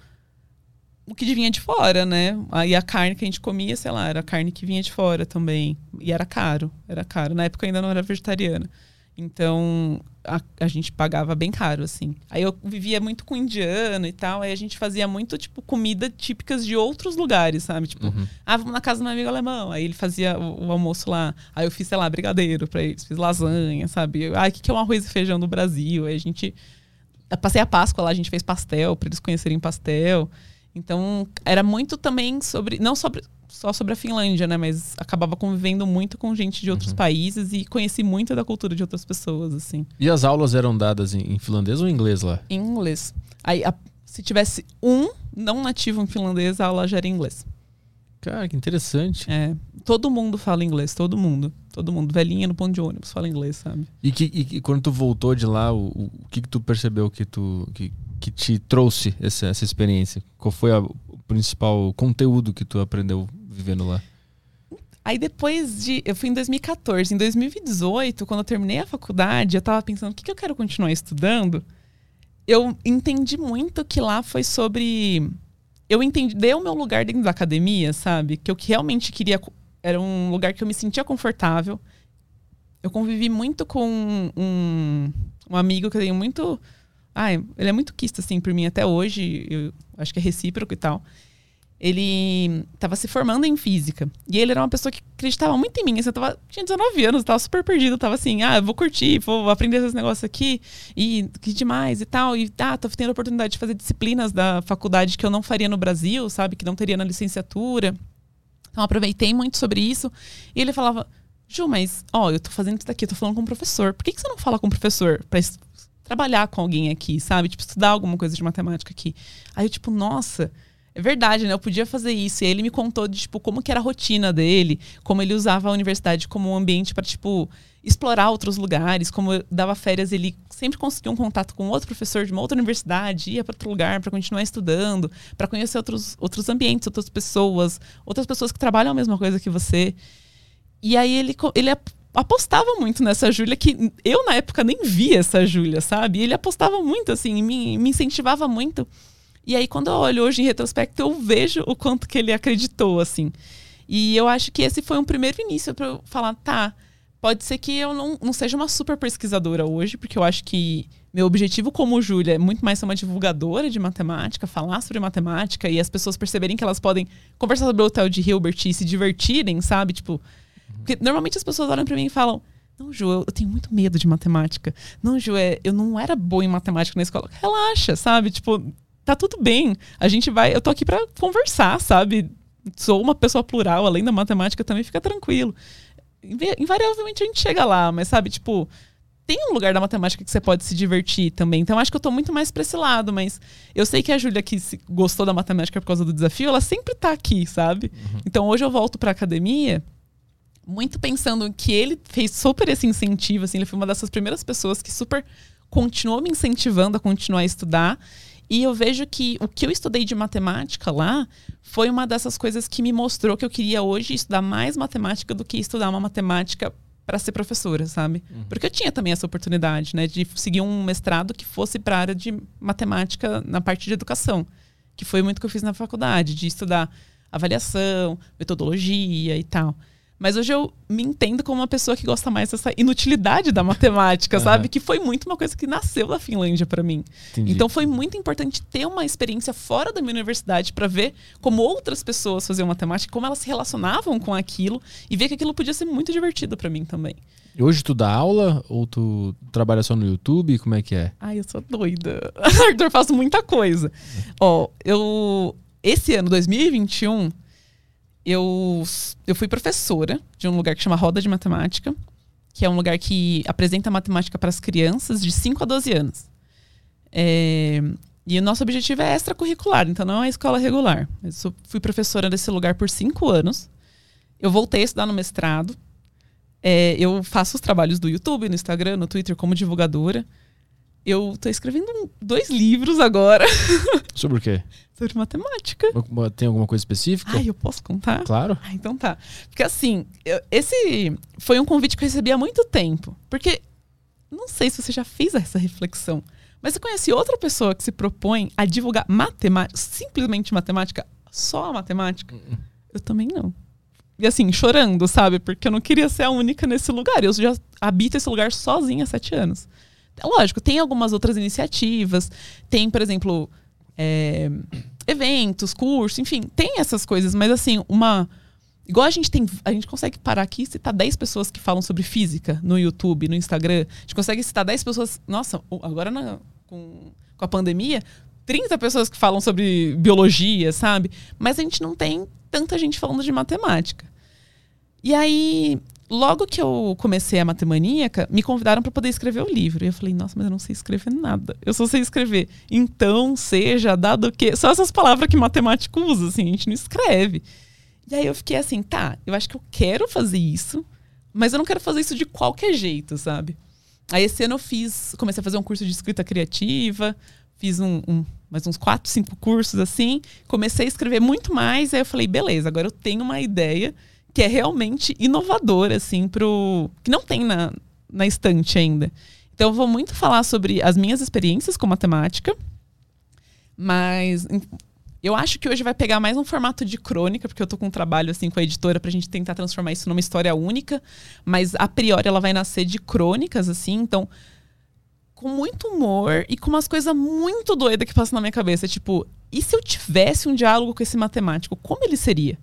o que vinha de fora, né? Aí a carne que a gente comia, sei lá, era carne que vinha de fora também. E era caro, era caro. Na época eu ainda não era vegetariana. Então, a, a, gente pagava bem caro, assim. Aí eu vivia muito com indiano e tal, aí a gente fazia muito, tipo, comida típicas de outros lugares, sabe? Tipo, uhum. ah, vamos na casa do meu amigo alemão. Aí ele fazia o, o, almoço lá. Aí eu fiz, sei lá, brigadeiro pra eles, fiz lasanha, sabe? Ah, o que, que é um arroz e feijão do Brasil? Aí a gente. Passei a Páscoa lá, a gente fez pastel, pra eles conhecerem pastel. Então, era muito também sobre. Não sobre só sobre a Finlândia, né? Mas acabava convivendo muito com gente de outros uhum. países e conheci muito da cultura de outras pessoas, assim. E as aulas eram dadas em, em finlandês ou em inglês lá? Em inglês. Aí, a, se tivesse um não nativo em finlandês, a aula já era em inglês. Cara, que interessante. É. Todo mundo fala inglês, todo mundo. Todo mundo. Velhinha no ponto de ônibus fala inglês, sabe? E, que, e, e quando tu voltou de lá, o, o, que, que tu percebeu que tu que, que te trouxe essa, essa experiência? Qual foi a, o principal conteúdo que tu aprendeu vivendo lá? Aí depois de. Eu fui em 2014. Em 2018, quando eu terminei a faculdade, eu tava pensando o que, que eu quero continuar estudando. Eu entendi muito que lá foi sobre. Eu entendi. Deu o meu lugar dentro da academia, sabe? Que eu realmente queria. Era um lugar que eu me sentia confortável. Eu convivi muito com um, um amigo que eu tenho muito. Ah, ele é muito quista, assim, por mim até hoje. Eu acho que é recíproco e tal ele estava se formando em física. E ele era uma pessoa que acreditava muito em mim. Assim, eu tava, tinha 19 anos, estava super perdido. Tava assim, ah, vou curtir, vou aprender esses negócios aqui. E que demais e tal. E tá, tô tendo a oportunidade de fazer disciplinas da faculdade que eu não faria no Brasil, sabe? Que não teria na licenciatura. Então aproveitei muito sobre isso. E ele falava, Ju, mas, ó, eu tô fazendo isso daqui, eu tô falando com o professor. Por que, que você não fala com o professor pra trabalhar com alguém aqui, sabe? Tipo, estudar alguma coisa de matemática aqui. Aí eu, tipo, nossa é verdade, né? Eu podia fazer isso. E ele me contou de, tipo, como que era a rotina dele, como ele usava a universidade como um ambiente para, tipo, explorar outros lugares, como dava férias, ele sempre conseguia um contato com outro professor de uma outra universidade, ia para outro lugar para continuar estudando, para conhecer outros, outros ambientes, outras pessoas, outras pessoas que trabalham a mesma coisa que você. E aí ele, ele apostava muito nessa Júlia, que eu na época nem via essa Júlia, sabe? E ele apostava muito, assim, me, me incentivava muito. E aí, quando eu olho hoje em retrospecto, eu vejo o quanto que ele acreditou, assim. E eu acho que esse foi um primeiro início para eu falar, tá, pode ser que eu não, não seja uma super pesquisadora hoje, porque eu acho que meu objetivo como Júlia é muito mais ser uma divulgadora de matemática, falar sobre matemática e as pessoas perceberem que elas podem conversar sobre o hotel de Hilbert e se divertirem, sabe? Tipo, porque normalmente as pessoas olham para mim e falam: Não, Ju, eu, tenho muito medo de matemática. Não, Ju, é, eu não era boa em matemática na escola. Relaxa, sabe? Tipo, tá tudo bem. A gente vai. Eu tô aqui para conversar, sabe? Sou uma pessoa plural, além da matemática também, fica tranquilo. Invariavelmente a gente chega lá, mas sabe, tipo, tem um lugar da matemática que você pode se divertir também. Então, acho que eu tô muito mais pra esse lado, mas eu sei que a Júlia, que gostou da matemática por causa do desafio, ela sempre tá aqui, sabe? Então, hoje eu volto pra academia muito pensando que ele fez super esse incentivo, assim, ele foi uma dessas primeiras pessoas que super continuou me incentivando a continuar a estudar. E eu vejo que o que eu estudei de matemática lá foi uma dessas coisas que me mostrou que eu queria hoje estudar mais matemática do que estudar uma matemática para ser professora, sabe? Porque eu tinha também essa oportunidade, né, de seguir um mestrado que fosse para a área de matemática na parte de educação, que foi muito que eu fiz na faculdade, de estudar avaliação, metodologia e tal. Mas hoje eu me entendo como uma pessoa que gosta mais dessa inutilidade da matemática, Aham. sabe? Que foi muito uma coisa que nasceu da Finlândia para mim. Entendi. Então foi muito importante ter uma experiência fora da minha universidade para ver como outras pessoas faziam matemática, como elas se relacionavam com aquilo e ver que aquilo podia ser muito divertido para mim também. E Hoje tu dá aula ou tu trabalha só no YouTube? Como é que é? Ai, eu sou doida. Arthur, eu faço muita coisa. Ó, eu. Esse ano, 2021, eu, eu fui professora de um lugar que chama Roda de Matemática, que é um lugar que apresenta matemática para as crianças de 5 a 12 anos. É, e o nosso objetivo é extracurricular, então não é escola regular. Eu sou- fui professora desse lugar por cinco anos. Eu voltei a estudar no mestrado. É, eu faço os trabalhos do YouTube, no Instagram, no Twitter como divulgadora. Eu tô escrevendo um- dois livros agora Sobre o quê? sobre matemática. Tem alguma coisa específica? Ai, eu posso contar? Claro. Ah, então tá. Porque assim, eu- esse foi um convite que eu recebi há muito tempo. Porque não sei se você já fez essa reflexão, mas você conhece outra pessoa que se propõe a divulgar matemática, simplesmente matemática, só a matemática? Eu também não. E assim, chorando, sabe? Porque eu não queria ser a única nesse lugar. Eu já habito esse lugar sozinha há sete anos. Lógico, tem algumas outras iniciativas. Tem, por exemplo, é, eventos, cursos, enfim, tem essas coisas, mas assim, uma. Igual a gente tem. A gente consegue parar aqui e citar 10 pessoas que falam sobre física no YouTube, no Instagram. A gente consegue citar 10 pessoas. Nossa, agora na- com, com a pandemia, 30 pessoas que falam sobre biologia, sabe? Mas a gente não tem tanta gente falando de matemática. E aí, logo que eu comecei a matemaníaca, me convidaram para poder escrever o livro. E eu falei, nossa, mas eu não sei escrever nada. Eu só sei escrever então, seja, dado que. Só essas palavras que matemático usa, assim, a gente não escreve. E aí eu fiquei assim, tá, eu acho que eu quero fazer isso, mas eu não quero fazer isso de qualquer jeito, sabe? Aí esse ano eu fiz, comecei a fazer um curso de escrita criativa, fiz um, um- mais uns quatro, cinco cursos assim, comecei a escrever muito mais, aí eu falei, beleza, agora eu tenho uma ideia que é realmente inovadora, assim, pro. que não tem na, na estante ainda. Então eu vou muito falar sobre as minhas experiências com matemática, mas eu acho que hoje vai pegar mais um formato de crônica, porque eu tô com um trabalho assim com a editora pra gente tentar transformar isso numa história única, mas a priori ela vai nascer de crônicas assim, então com muito humor e com umas coisas muito doidas que passam na minha cabeça, tipo, e se eu tivesse um diálogo com esse matemático, como ele seria?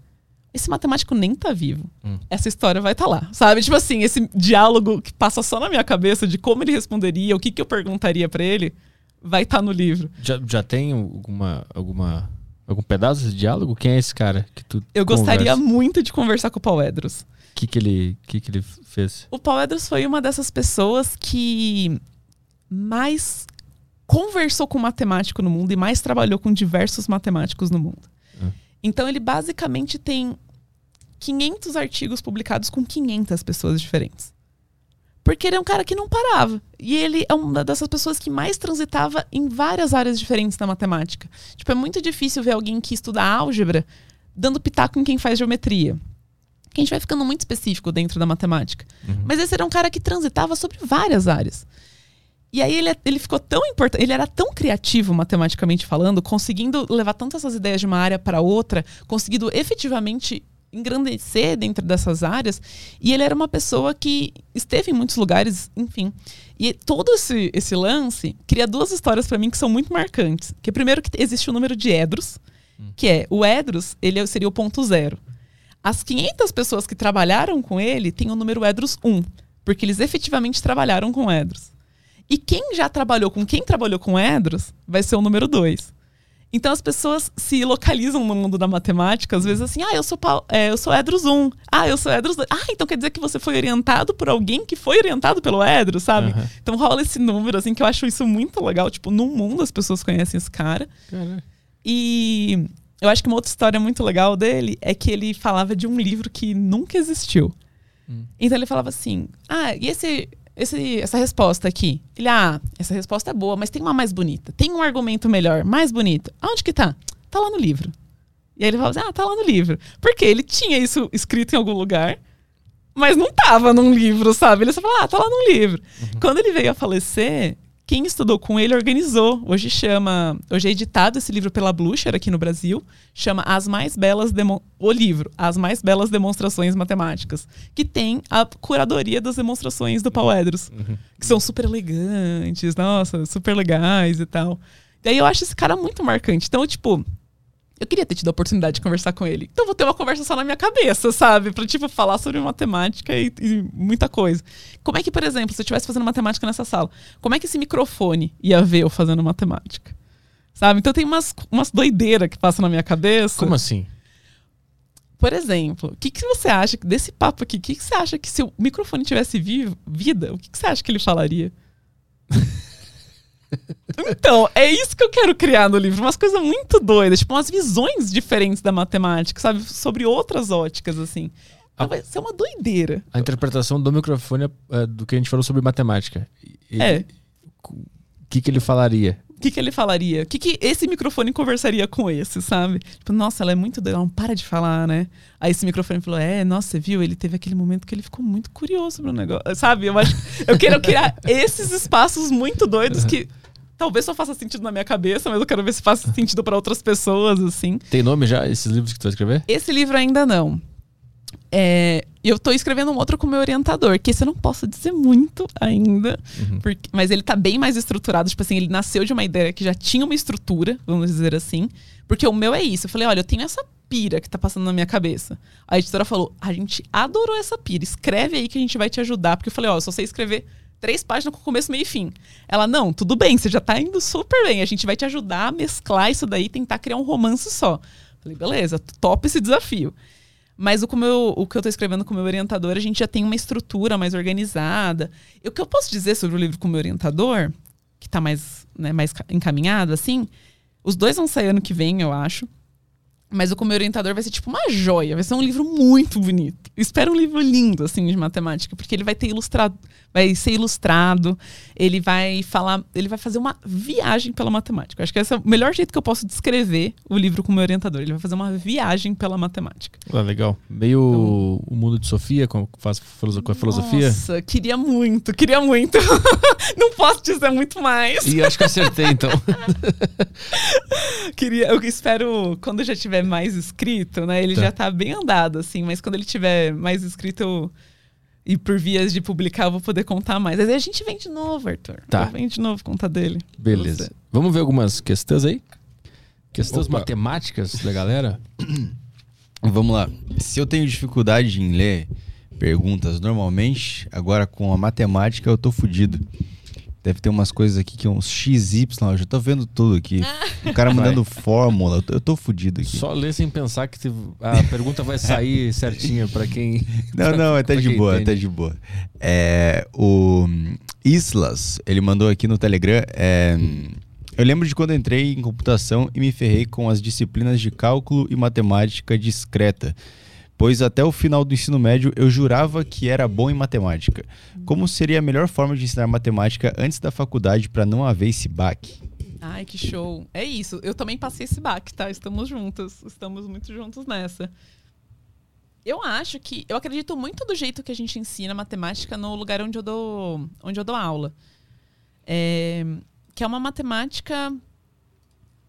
Esse matemático nem tá vivo. Hum. Essa história vai estar tá lá, sabe? Tipo assim, esse diálogo que passa só na minha cabeça de como ele responderia, o que, que eu perguntaria pra ele, vai estar no livro. Já, já tem alguma, alguma, algum pedaço de diálogo? Quem é esse cara que tu Eu gostaria conversa? muito de conversar com o Paul Edros. O que que ele, que que ele fez? O Paul Edros foi uma dessas pessoas que mais conversou com matemático no mundo e mais trabalhou com diversos matemáticos no mundo. Então ele basicamente tem 500 artigos publicados com 500 pessoas diferentes. Porque ele é um cara que não parava. E ele é uma dessas pessoas que mais transitava em várias áreas diferentes da matemática. Tipo, é muito difícil ver alguém que estuda álgebra dando pitaco em quem faz geometria. Que a gente vai ficando muito específico dentro da matemática. Mas esse era um cara que transitava sobre várias áreas. E aí ele, ele ficou tão importante, ele era tão criativo matematicamente falando, conseguindo levar tantas essas ideias de uma área para outra, conseguindo efetivamente engrandecer dentro dessas áreas. E ele era uma pessoa que esteve em muitos lugares, enfim. E todo esse, esse lance cria duas histórias para mim que são muito marcantes. Que primeiro que existe o número de Edros, que é o Edros, ele seria o ponto zero. As 500 pessoas que trabalharam com ele têm o número Edros 1, porque eles efetivamente trabalharam com Edros. E quem já trabalhou com quem trabalhou com Edros vai ser o número 2. Então as pessoas se localizam no mundo da matemática, às vezes assim, ah, eu sou, é, eu sou Edros 1. Ah, eu sou Edros 2. Ah, então quer dizer que você foi orientado por alguém que foi orientado pelo Edros, sabe? Aham. Então rola esse número, assim, que eu acho isso muito legal. Tipo, no mundo as pessoas conhecem esse cara. E eu acho que uma outra história muito legal dele é que ele falava de um livro que nunca existiu. Hum. Então ele falava assim: Ah, e esse, esse, essa resposta aqui? Ele, ah, essa resposta é boa, mas tem uma mais bonita. Tem um argumento melhor, mais bonito. Aonde que tá? Tá lá no livro. E aí ele falava assim: Ah, tá lá no livro. Porque ele tinha isso escrito em algum lugar, mas não tava num livro, sabe? Ele só falava, ah, tá lá no livro. Quando ele veio a falecer, quem estudou com ele organizou. Hoje chama. Hoje é editado esse livro pela Blucher aqui no Brasil. Chama As Mais Belas Demo, O livro, As Mais Belas Demonstrações Matemáticas. Que tem a curadoria das demonstrações do Paul Edros. Que são super elegantes, nossa, super legais e tal. E aí eu acho esse cara muito marcante. Então, tipo, eu queria ter tido a oportunidade de conversar com ele. Então vou ter uma conversa só na minha cabeça, sabe? Pra, tipo, falar sobre matemática e, e muita coisa. Como é que, por exemplo, se eu estivesse fazendo matemática nessa sala, como é que esse microfone ia ver eu fazendo matemática? Sabe? Então tem umas, umas doideiras que passam na minha cabeça. Como assim? Por exemplo, o que, que você acha desse papo aqui? O que, que você acha que se o microfone tivesse vivo, vida, o que, que você acha que ele falaria? então, é isso que eu quero criar no livro. Umas coisas muito doidas, tipo, umas visões diferentes da matemática, sabe? Sobre outras óticas, assim. Então, vai ser uma doideira. A interpretação do microfone é, do que a gente falou sobre matemática. E- É. O que, que ele falaria? O que, que ele falaria? O que, que esse microfone conversaria com esse, sabe? Tipo, nossa, ela é muito doida, ela não para de falar, né? Aí esse microfone falou: É, nossa, você viu? Ele teve aquele momento que ele ficou muito curioso sobre o negócio. Sabe? Eu acho eu quero criar esses espaços muito doidos que talvez só faça sentido na minha cabeça, mas eu quero ver se faz sentido para outras pessoas, assim. Tem nome já, esses livros que tu vai escrever? Esse livro ainda não. É, eu tô escrevendo um outro com o meu orientador, que esse eu não posso dizer muito ainda, Uhum. porque- mas ele tá bem mais estruturado. Tipo assim, ele nasceu de uma ideia que já tinha uma estrutura, vamos dizer assim. Porque o meu é isso. Eu falei, olha, eu tenho essa pira que tá passando na minha cabeça. A editora falou, a gente adorou essa pira, escreve aí que a gente vai te ajudar. Porque eu falei, ó, eu só sei escrever três páginas com começo, meio e fim. Ela, não, tudo bem, você já tá indo super bem. A gente vai te ajudar a mesclar isso daí tentar criar um romance só. Falei, beleza, top esse desafio. Mas o, com o que eu tô escrevendo com o meu orientador, a gente já tem uma estrutura mais organizada. E o que eu posso dizer sobre o livro com o meu orientador, que tá mais, né, mais ca- encaminhado, assim, os dois vão sair ano que vem, eu acho. Mas o com meu orientador vai ser tipo uma joia, vai ser um livro muito bonito. Espero um livro lindo, assim, de matemática, porque ele vai ter ilustrado, vai ser ilustrado, ele vai falar, ele vai fazer uma viagem pela matemática. Eu Acho que esse é o melhor jeito que eu posso descrever o livro com o meu orientador. Ele vai fazer uma viagem pela matemática. Ah, legal. Meio o mundo de Sofia, com, faz com a filosofia. Nossa, queria muito, queria muito. Não posso dizer muito mais. E acho que acertei, então. Queria, eu espero, quando já tiver mais escrito, né? Ele Tá. já tá bem andado, assim, mas quando ele tiver mais escrito eu- e por vias de publicar, eu vou poder contar mais. Mas aí a gente vem de novo, Arthur. Tá. Vem de novo contar dele. Beleza. Você. Vamos ver algumas questões aí? Questões Opa. matemáticas da galera? Vamos lá. Se eu tenho dificuldade em ler perguntas normalmente, agora com a matemática eu tô fudido. Deve ter umas coisas aqui que é uns XY, eu já tô vendo tudo aqui. O cara mandando fórmula, eu tô, fudido aqui. Só ler sem pensar que te- a pergunta vai sair certinha pra quem. Não, não, é até pra de boa, entende. até de boa. É, o Islas, ele mandou aqui no Telegram. é, eu lembro de quando entrei em computação e me ferrei com as disciplinas de cálculo e matemática discreta. Pois até o final do ensino médio eu jurava que era bom em matemática. Como seria a melhor forma de ensinar matemática antes da faculdade para não haver esse baque? Ai, que show. É isso. Eu também passei esse baque, tá? Estamos juntos. Estamos muito juntos nessa. Eu acho que. Eu acredito muito do jeito que a gente ensina matemática no lugar onde eu dou, onde eu dou aula. É, que é uma matemática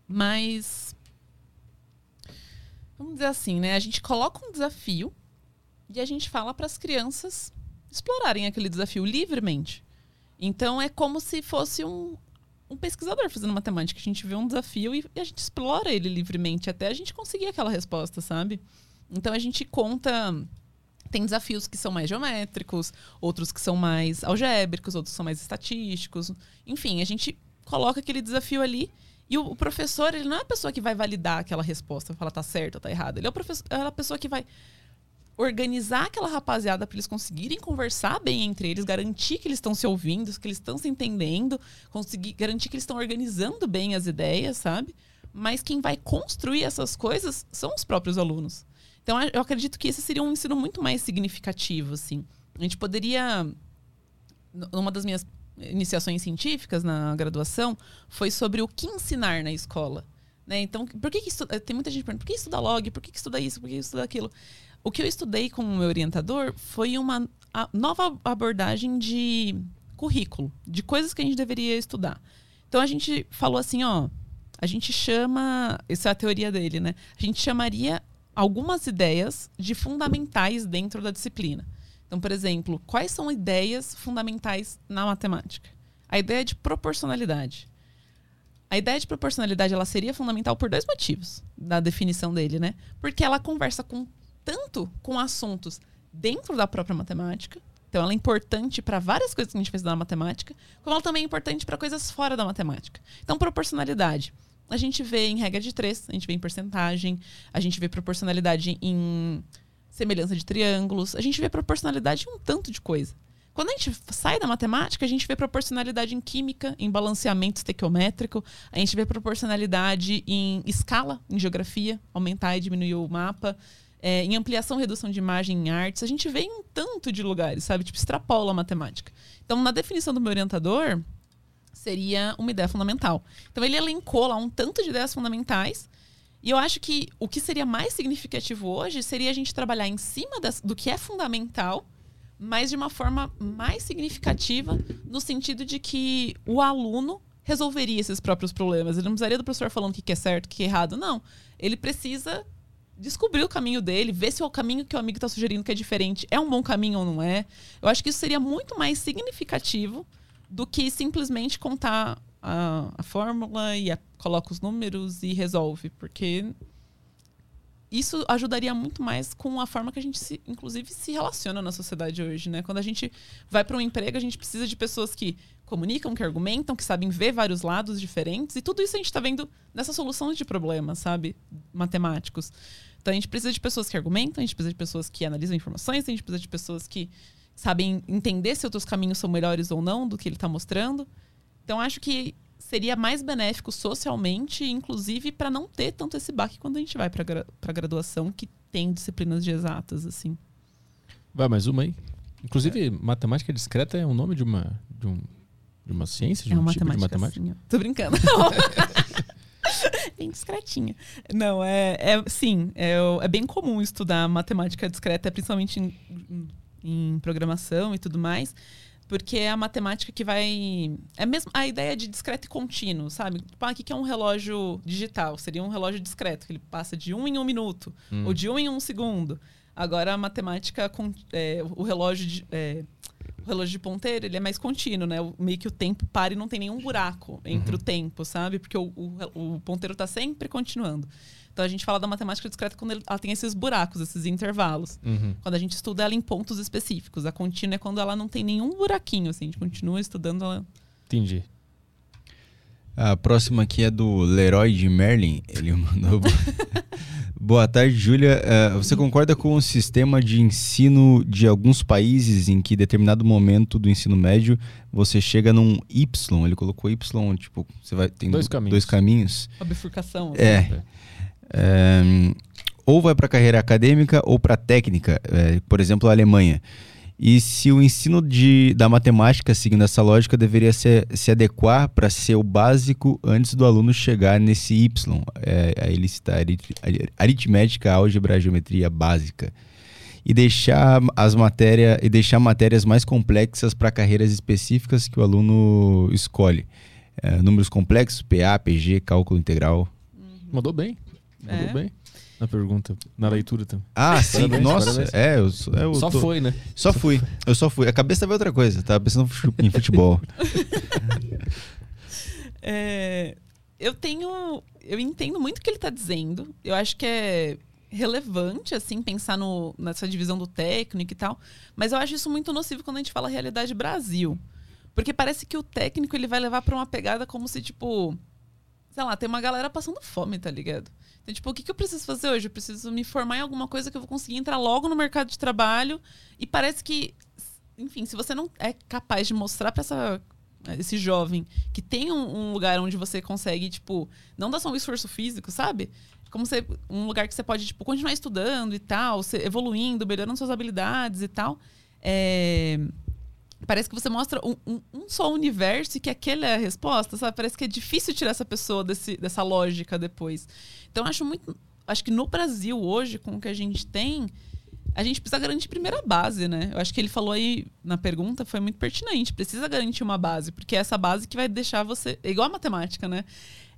mais. Vamos dizer assim, né? A gente coloca um desafio e a gente fala para as crianças explorarem aquele desafio livremente. Então é como se fosse um, um pesquisador fazendo matemática. A gente vê um desafio e, e a gente explora ele livremente até a gente conseguir aquela resposta, sabe? Então a gente conta. Tem desafios que são mais geométricos, outros que são mais algébricos, outros que são mais estatísticos. Enfim, a gente coloca aquele desafio ali E o, professor, ele não é a pessoa que vai validar aquela resposta, falar tá certo ou tá errado. Ele é, o professor, é a pessoa que vai organizar aquela rapaziada para eles conseguirem conversar bem entre eles, garantir que eles estão se ouvindo, que eles estão se entendendo, conseguir garantir que eles estão organizando bem as ideias, sabe? Mas quem vai construir essas coisas são os próprios alunos. Então eu acredito que esse seria um ensino muito mais significativo, assim. A gente poderia numa das minhas iniciações científicas na graduação foi sobre o que ensinar na escola. Né? Então, por que, que estuda, tem muita gente perguntando, por que estuda log? Por que, que estuda isso? Por que, que estuda aquilo? O que eu estudei com o meu orientador foi uma nova abordagem de currículo, de coisas que a gente deveria estudar. Então a gente falou assim, ó, a gente chama, essa é a teoria dele, né? A gente chamaria algumas ideias de fundamentais dentro da disciplina. Então, por exemplo, quais são ideias fundamentais na matemática? A ideia de proporcionalidade. A ideia de proporcionalidade ela seria fundamental por dois motivos da definição dele, né? Porque ela conversa com tanto com assuntos dentro da própria matemática. Então, ela é importante para várias coisas que a gente fez na matemática, como ela também é importante para coisas fora da matemática. Então, proporcionalidade. A gente vê em regra de três, a gente vê em porcentagem, a gente vê proporcionalidade em semelhança de triângulos, a gente vê proporcionalidade em um tanto de coisa. Quando a gente sai da matemática, a gente vê proporcionalidade em química, em balanceamento estequiométrico, a gente vê proporcionalidade em escala, em geografia, aumentar e diminuir o mapa é, em ampliação e redução de imagem em artes, a gente vê em um tanto de lugares, sabe? Tipo, extrapola a matemática. Então, na definição do meu orientador, seria uma ideia fundamental. Então, ele elencou lá um tanto de ideias fundamentais. E eu acho que o que seria mais significativo hoje seria a gente trabalhar em cima das, do que é fundamental, mas de uma forma mais significativa, no sentido de que o aluno resolveria esses próprios problemas. Ele não precisaria do professor falando o que é certo, o que é errado. Não. Ele precisa descobrir o caminho dele, ver se o caminho que o amigo está sugerindo que é diferente é um bom caminho ou não é. Eu acho que isso seria muito mais significativo do que simplesmente contar a, a fórmula e a, coloca os números e resolve, porque isso ajudaria muito mais com a forma que a gente, se, inclusive, se relaciona na sociedade hoje, né? Quando a gente vai para um emprego, a gente precisa de pessoas que comunicam, que argumentam, que sabem ver vários lados diferentes. E tudo isso a gente está vendo nessa solução de problemas, sabe? Matemáticos. Então a gente precisa de pessoas que argumentam, a gente precisa de pessoas que analisam informações, a gente precisa de pessoas que sabem entender se outros caminhos são melhores ou não do que ele está mostrando. Então acho que seria mais benéfico socialmente, inclusive para não ter tanto esse baque quando a gente vai para gra graduação que tem disciplinas de exatas assim. Vai mais uma aí. Inclusive, é. matemática discreta é o nome de uma de, um, de uma ciência, de é um tipo de matemática. Assim, Tô brincando. bem discretinha. Não, é, é sim, é, é bem comum estudar matemática discreta, principalmente em, em programação e tudo mais porque é a matemática que vai. É mesmo a ideia de discreto e contínuo, sabe? Tipo, ah, o que é um relógio digital? Seria um relógio discreto, que ele passa de um em um minuto, hum. ou de um em um segundo. Agora a matemática, é, o relógio de, é, o relógio de ponteiro, ele é mais contínuo, né? Meio que o tempo para e não tem nenhum buraco entre uhum. o tempo, sabe? Porque o, o, o ponteiro está sempre continuando. Então a gente fala da matemática discreta quando ela tem esses buracos, esses intervalos. Uhum. Quando a gente estuda ela em pontos específicos. A contínua é quando ela não tem nenhum buraquinho, assim. A gente continua estudando ela. Entendi. A próxima aqui é do Leroy de Merlin. Ele mandou. Boa tarde, Júlia. Uh, você concorda com o sistema de ensino de alguns países em que, em determinado momento do ensino médio, você chega num Y? Ele colocou Y, tipo, você vai tem dois caminhos. Dois caminhos. A bifurcação. É. Assim. Ou vai para a carreira acadêmica ou para técnica, é, por exemplo, a Alemanha. E se o ensino de, da matemática, seguindo essa lógica, deveria se, se adequar para ser o básico antes do aluno chegar nesse Y. É, aí ele está aritmética, álgebra, geometria básica. E deixar as matérias e deixar matérias mais complexas para carreiras específicas que o aluno escolhe. É, números complexos, PA, PG, cálculo integral. Mandou bem. Mandou é. bem na pergunta, na leitura também. Ah, sim, parabéns, nossa, parabéns. é, eu, eu Só tô... foi, né? Só fui, eu só fui. A cabeça tava outra coisa, tava pensando em futebol. é, eu tenho, eu entendo muito o que ele está dizendo. Eu acho que é relevante, assim, pensar no, nessa divisão do técnico e tal. Mas eu acho isso muito nocivo quando a gente fala realidade Brasil. Porque parece que o técnico ele vai levar para uma pegada como se, tipo, sei lá, tem uma galera passando fome, tá ligado? Então, tipo, o que, que eu preciso fazer hoje? Eu preciso me formar em alguma coisa que eu vou conseguir entrar logo no mercado de trabalho. E parece que, enfim, se você não é capaz de mostrar para essa esse jovem que tem um, um, lugar onde você consegue, tipo, não dar só um esforço físico, sabe? Como você, um lugar que você pode, tipo, continuar estudando e tal, evoluindo, melhorando suas habilidades e tal. É, parece que você mostra um, um, um, só universo e que aquele é a resposta, sabe? Parece que é difícil tirar essa pessoa desse, dessa lógica depois. Então, acho muito. Acho que no Brasil, hoje, com o que a gente tem, a gente precisa garantir primeira base, né? Eu acho que ele falou aí na pergunta, foi muito pertinente. Precisa garantir uma base, porque é essa base que vai deixar você. É igual a matemática, né?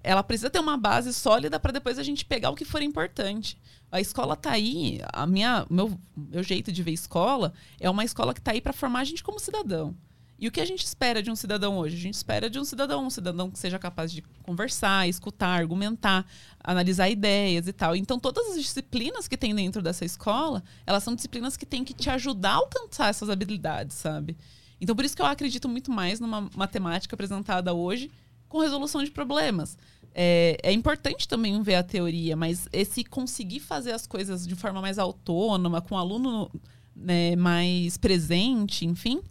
Ela precisa ter uma base sólida para depois a gente pegar o que for importante. A escola tá aí, a minha, meu, meu jeito de ver escola é uma escola que tá aí para formar a gente como cidadão. E o que a gente espera de um cidadão hoje? A gente espera de um cidadão, um cidadão que seja capaz de conversar, escutar, argumentar, analisar ideias e tal. Então, todas as disciplinas que tem dentro dessa escola, elas são disciplinas que têm que te ajudar a alcançar essas habilidades, sabe? Então, por isso que eu acredito muito mais numa matemática apresentada hoje com resolução de problemas. É, é, importante também ver a teoria, mas esse conseguir fazer as coisas de forma mais autônoma, com o aluno né, mais presente, enfim,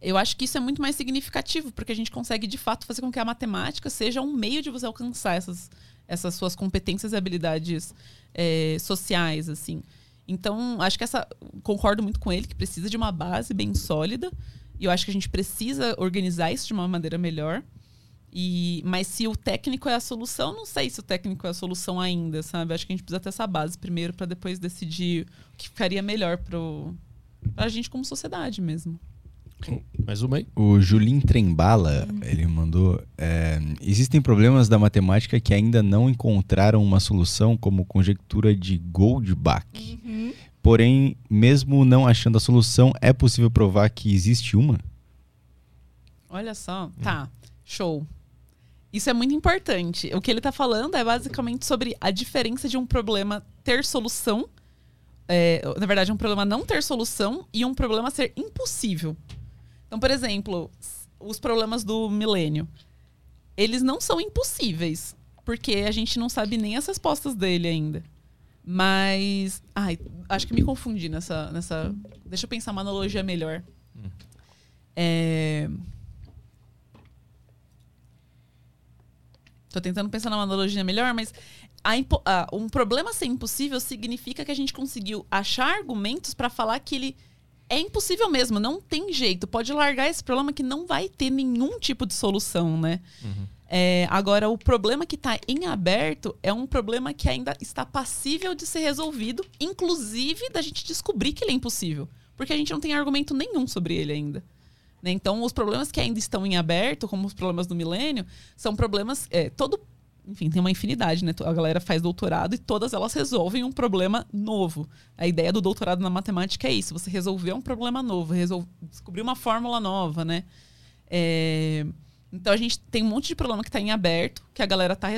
eu acho que isso é muito mais significativo, porque a gente consegue de fato fazer com que a matemática seja um meio de você alcançar essas, essas suas competências e habilidades é, sociais, assim. Então, acho que essa. Concordo muito com ele, que precisa de uma base bem sólida. E eu acho que a gente precisa organizar isso de uma maneira melhor. E, mas se o técnico é a solução, não sei se o técnico é a solução ainda, sabe? Acho que a gente precisa ter essa base primeiro para depois decidir o que ficaria melhor para a gente como sociedade mesmo. Mais uma aí. O Julim Trembala, ele mandou. É, existem problemas da matemática que ainda não encontraram uma solução, como conjectura de Goldbach. Uhum. Porém, mesmo não achando a solução, é possível provar que existe uma? Olha só. Tá, show. Isso é muito importante. O que ele está falando é basicamente sobre a diferença de um problema ter solução, é, na verdade, um problema não ter solução e um problema ser impossível. Então, por exemplo, os problemas do milênio, eles não são impossíveis, porque a gente não sabe nem as respostas dele ainda. Mas, ai, acho que me confundi nessa, nessa. Deixa eu pensar uma analogia melhor. Hum. É Tô tentando pensar numa analogia melhor, mas a, um problema ser impossível significa que a gente conseguiu achar argumentos para falar que ele é impossível mesmo, não tem jeito. Pode largar esse problema que não vai ter nenhum tipo de solução, né? Uhum. É, agora, o problema que está em aberto é um problema que ainda está passível de ser resolvido, inclusive da gente descobrir que ele é impossível. Porque a gente não tem argumento nenhum sobre ele ainda. Né? Então, os problemas que ainda estão em aberto, como os problemas do milênio, são problemas. É, todo. Enfim, tem uma infinidade, né? A galera faz doutorado e todas elas resolvem um problema novo. A ideia do doutorado na matemática é isso: você resolver um problema novo, resolver, descobrir uma fórmula nova, né? É, então a gente tem um monte de problema que está em aberto, que a galera está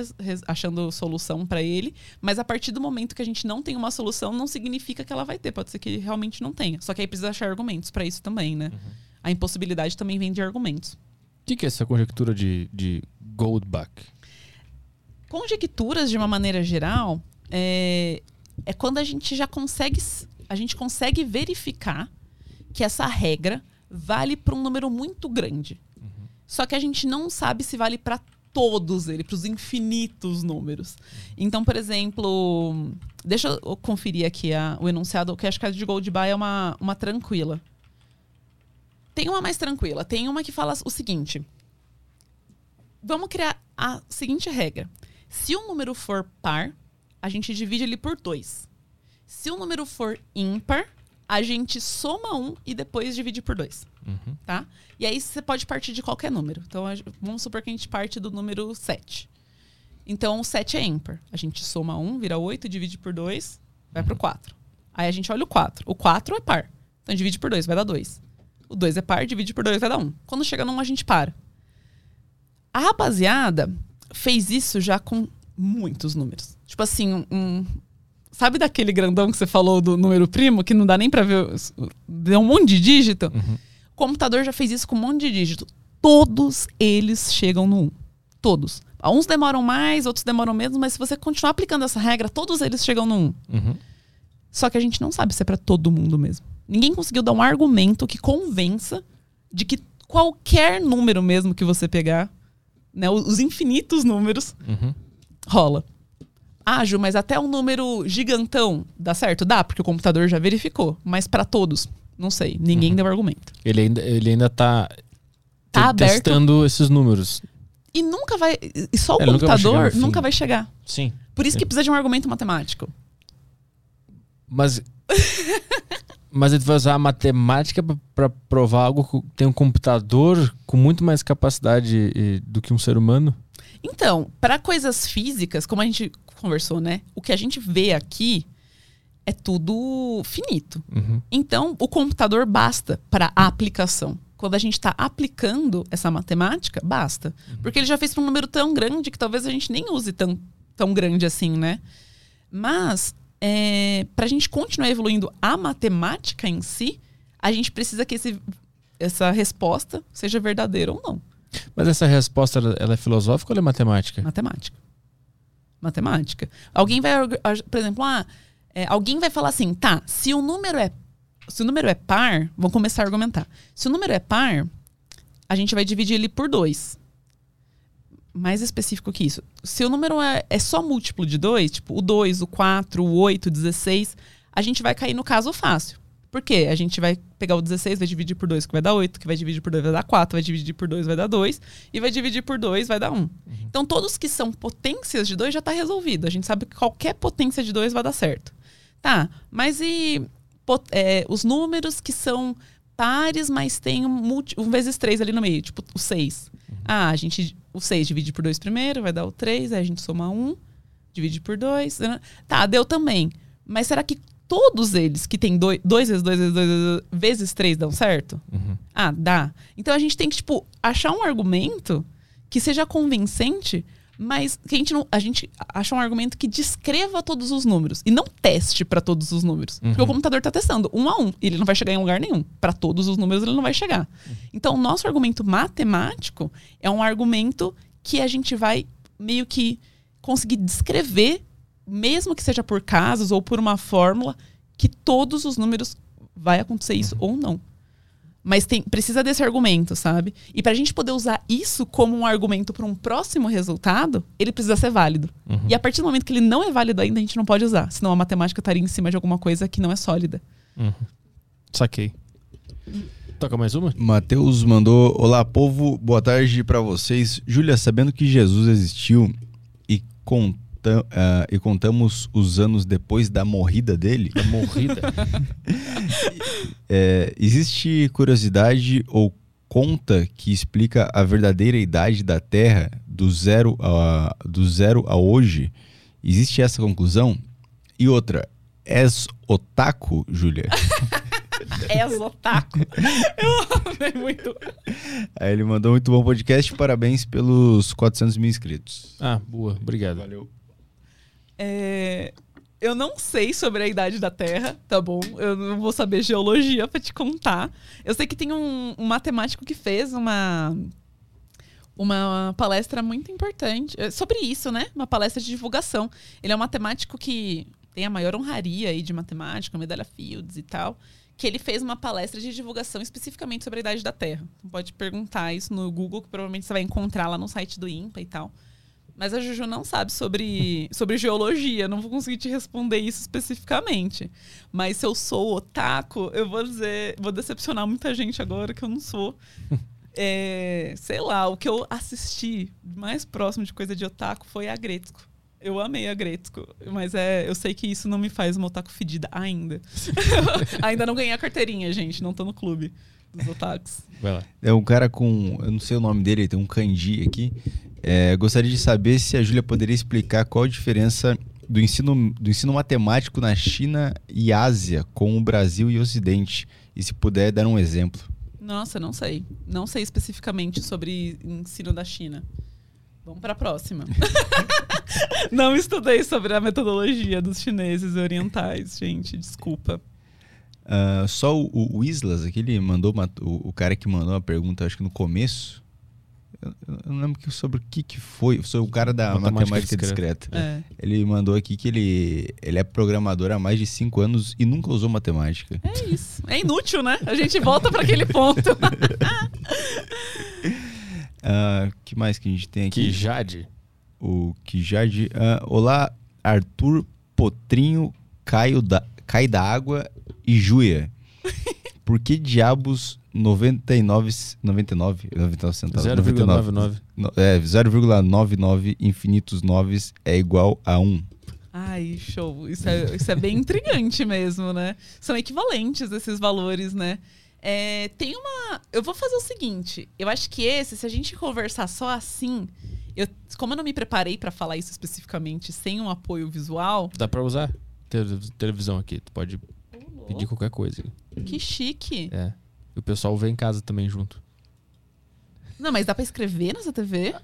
achando solução para ele, mas a partir do momento que a gente não tem uma solução, não significa que ela vai ter, pode ser que realmente não tenha. Só que aí precisa achar argumentos para isso também, né? Uhum a impossibilidade também vem de argumentos. O que, que, é essa conjectura de, de Goldbach? Conjecturas, de uma maneira geral, é, é quando a gente já consegue, a gente consegue verificar que essa regra vale para um número muito grande. Uhum. Só que a gente não sabe se vale para todos eles, para os infinitos números. Então, por exemplo, deixa eu conferir aqui a, o enunciado, que acho que a de Goldbach é uma, uma tranquila. Tem uma mais tranquila. Tem uma que fala o seguinte: vamos criar a seguinte regra. Se o número for par, a gente divide ele por dois. Se o número for ímpar, a gente soma um e depois divide por dois. Uhum. Tá? E aí você pode partir de qualquer número. Então vamos supor que a gente parte do número 7. Então o 7 é ímpar. A gente soma um, vira 8, divide por 2, vai pro 4. Aí a gente olha o 4. O 4 é par. Então divide por 2, vai dar 2. O 2 é par, divide por 2 vai dar 1. Um. Quando chega no 1, um, a gente para. A rapaziada fez isso já com muitos números. Tipo assim, um. Sabe daquele grandão que você falou do número primo, que não dá nem pra ver. Deu um monte de dígito? Uhum. O computador já fez isso com um monte de dígito. Todos eles chegam no 1. Todos. Uns demoram mais, outros demoram menos, mas se você continuar aplicando essa regra, todos eles chegam no 1. Uhum. Só que a gente não sabe se é para todo mundo mesmo. Ninguém conseguiu dar um argumento que convença de que qualquer número mesmo que você pegar, né, os infinitos números, Uhum. rola. Ah, Ju, mas até um número gigantão dá certo? Dá, porque o computador já verificou. Mas para todos, não sei. Ninguém deu argumento. Ele ainda, ele ainda tá, Tá te- testando esses números. E nunca vai. E só o É, ele nunca vai computador nunca vai chegar. Sim. Por isso que precisa de um argumento matemático. Mas. mas ele vai usar a matemática pra provar algo que tem um computador com muito mais capacidade eh, do que um ser humano? Então, para coisas físicas, como a gente conversou, né? O que a gente vê aqui é tudo finito. Uhum. Então, o computador basta para a aplicação. Quando a gente está aplicando essa matemática, basta. Porque ele já fez para um número tão grande que talvez a gente nem use tão, tão grande assim, né? Mas, para a gente continuar evoluindo a matemática em si, a gente precisa que esse, essa resposta seja verdadeira ou não. Mas essa resposta ela é filosófica ou é matemática? Matemática. Matemática. Alguém vai, por exemplo, ah, é, alguém vai falar assim, tá, se o número é se o número é par, vamos começar a argumentar. Se o número é par, a gente vai dividir ele por dois. Mais específico que isso. Se o número é, é só múltiplo de dois, tipo o 2, o 4, o 8, o 16, a gente vai cair no caso fácil. Por quê? A gente vai pegar o 16, vai dividir por 2, que vai dar 8, que vai dividir por 2 vai dar 4, vai dividir por 2 vai dar 2, e vai dividir por 2 vai dar 1. Então, todos que são potências de 2 já está resolvido. A gente sabe que qualquer potência de 2 vai dar certo. Tá, mas e é, os números que são pares, mas tem um, um vezes 3 ali no meio, tipo o 6. Ah, a gente, o 6 divide por 2 primeiro, vai dar o 3, aí a gente soma 1, divide por 2. Tá, deu também. Mas será que todos eles que tem 2 vezes 2 vezes 2 vezes 3 dão certo? Uhum. Ah, dá. Então a gente tem que, tipo, achar um argumento que seja convincente, mas que a gente não. A gente acha um argumento que descreva todos os números. E não teste para todos os números. Porque o computador tá testando um a um. E ele não vai chegar em lugar nenhum. Para todos os números ele não vai chegar. Então, o nosso argumento matemático é um argumento que a gente vai meio que conseguir descrever, mesmo que seja por casos ou por uma fórmula, que todos os números vai acontecer isso ou não. Mas tem, precisa desse argumento, sabe? E pra gente poder usar isso como um argumento para um próximo resultado, ele precisa ser válido. E a partir do momento que ele não é válido ainda, a gente não pode usar. Senão a matemática estaria em cima de alguma coisa que não é sólida. Saquei. Toca mais uma? Matheus mandou: Olá, povo, boa tarde pra vocês. Júlia, sabendo que Jesus existiu e, conta- ah, e contamos os anos depois da morrida dele, Da morrida. é, existe curiosidade ou conta que explica a verdadeira idade da Terra do zero a, do zero a hoje? Existe essa conclusão? E outra, és otaku, Júlia? És otaku. Eu amei muito. Aí ele mandou muito bom podcast, parabéns pelos 400 mil inscritos. ah, boa. Obrigado. Valeu. É, eu não sei sobre a idade da Terra, tá bom? Eu não vou saber geologia pra te contar. Eu sei que tem um, um matemático que fez uma uma palestra muito importante é, sobre isso, né? Uma palestra de divulgação. Ele é um matemático que tem a maior honraria aí de matemática, medalha Fields e tal, que ele fez uma palestra de divulgação especificamente sobre a idade da Terra. Então pode perguntar isso no Google, que provavelmente você vai encontrar lá no site do INPA e tal. Mas a Juju não sabe sobre, sobre geologia, não vou conseguir te responder isso especificamente. Mas se eu sou otaku, eu vou dizer, vou decepcionar muita gente agora que eu não sou. É, sei lá, o que eu assisti mais próximo de coisa de otaku foi a Gretzko. Eu amei a Gretzko, mas é, eu sei que isso não me faz uma otaku fedida ainda. ainda não ganhei a carteirinha, gente, não tô no clube dos otakus. Vai lá. É um cara com. Eu não sei o nome dele, tem um kanji aqui. É, gostaria de saber se a Júlia poderia explicar qual a diferença do ensino, do ensino matemático na China e Ásia com o Brasil e o Ocidente. E se puder dar um exemplo. Nossa, não sei. Não sei especificamente sobre ensino da China. Vamos para a próxima. não estudei sobre a metodologia dos chineses orientais, gente. Desculpa. Ah, só o, o Islas, aquele mandou uma- o, o cara que mandou uma pergunta, acho que no começo. Eu, não lembro sobre o que, que foi. Sobre o cara da Matemática matemática, discreta. discreta. É. Ele mandou aqui que ele, ele é programador há mais de 5 anos e nunca usou matemática. É isso. É inútil, né? A gente volta pra aquele ponto. Ah, que mais que a gente tem aqui? Que Jade. O Kijade. ah, olá, Arthur, Potrinho, Caio da, Cai da Água e Júlia. Por que diabos 99, 99, 99 centavos? 0,99. No- É, 0,99 infinitos 9 é igual a 1. Ai, show. Isso é, isso é bem intrigante mesmo, né? São equivalentes esses valores, né? É, tem uma. Eu vou fazer o seguinte. Eu acho que esse, se a gente conversar só assim. Eu, como eu não me preparei pra falar isso especificamente sem um apoio visual. Dá pra usar Te- televisão aqui. Tu pode pedir qualquer coisa. Que chique. É. E o pessoal vê em casa também junto. Não, mas dá pra escrever nessa TV?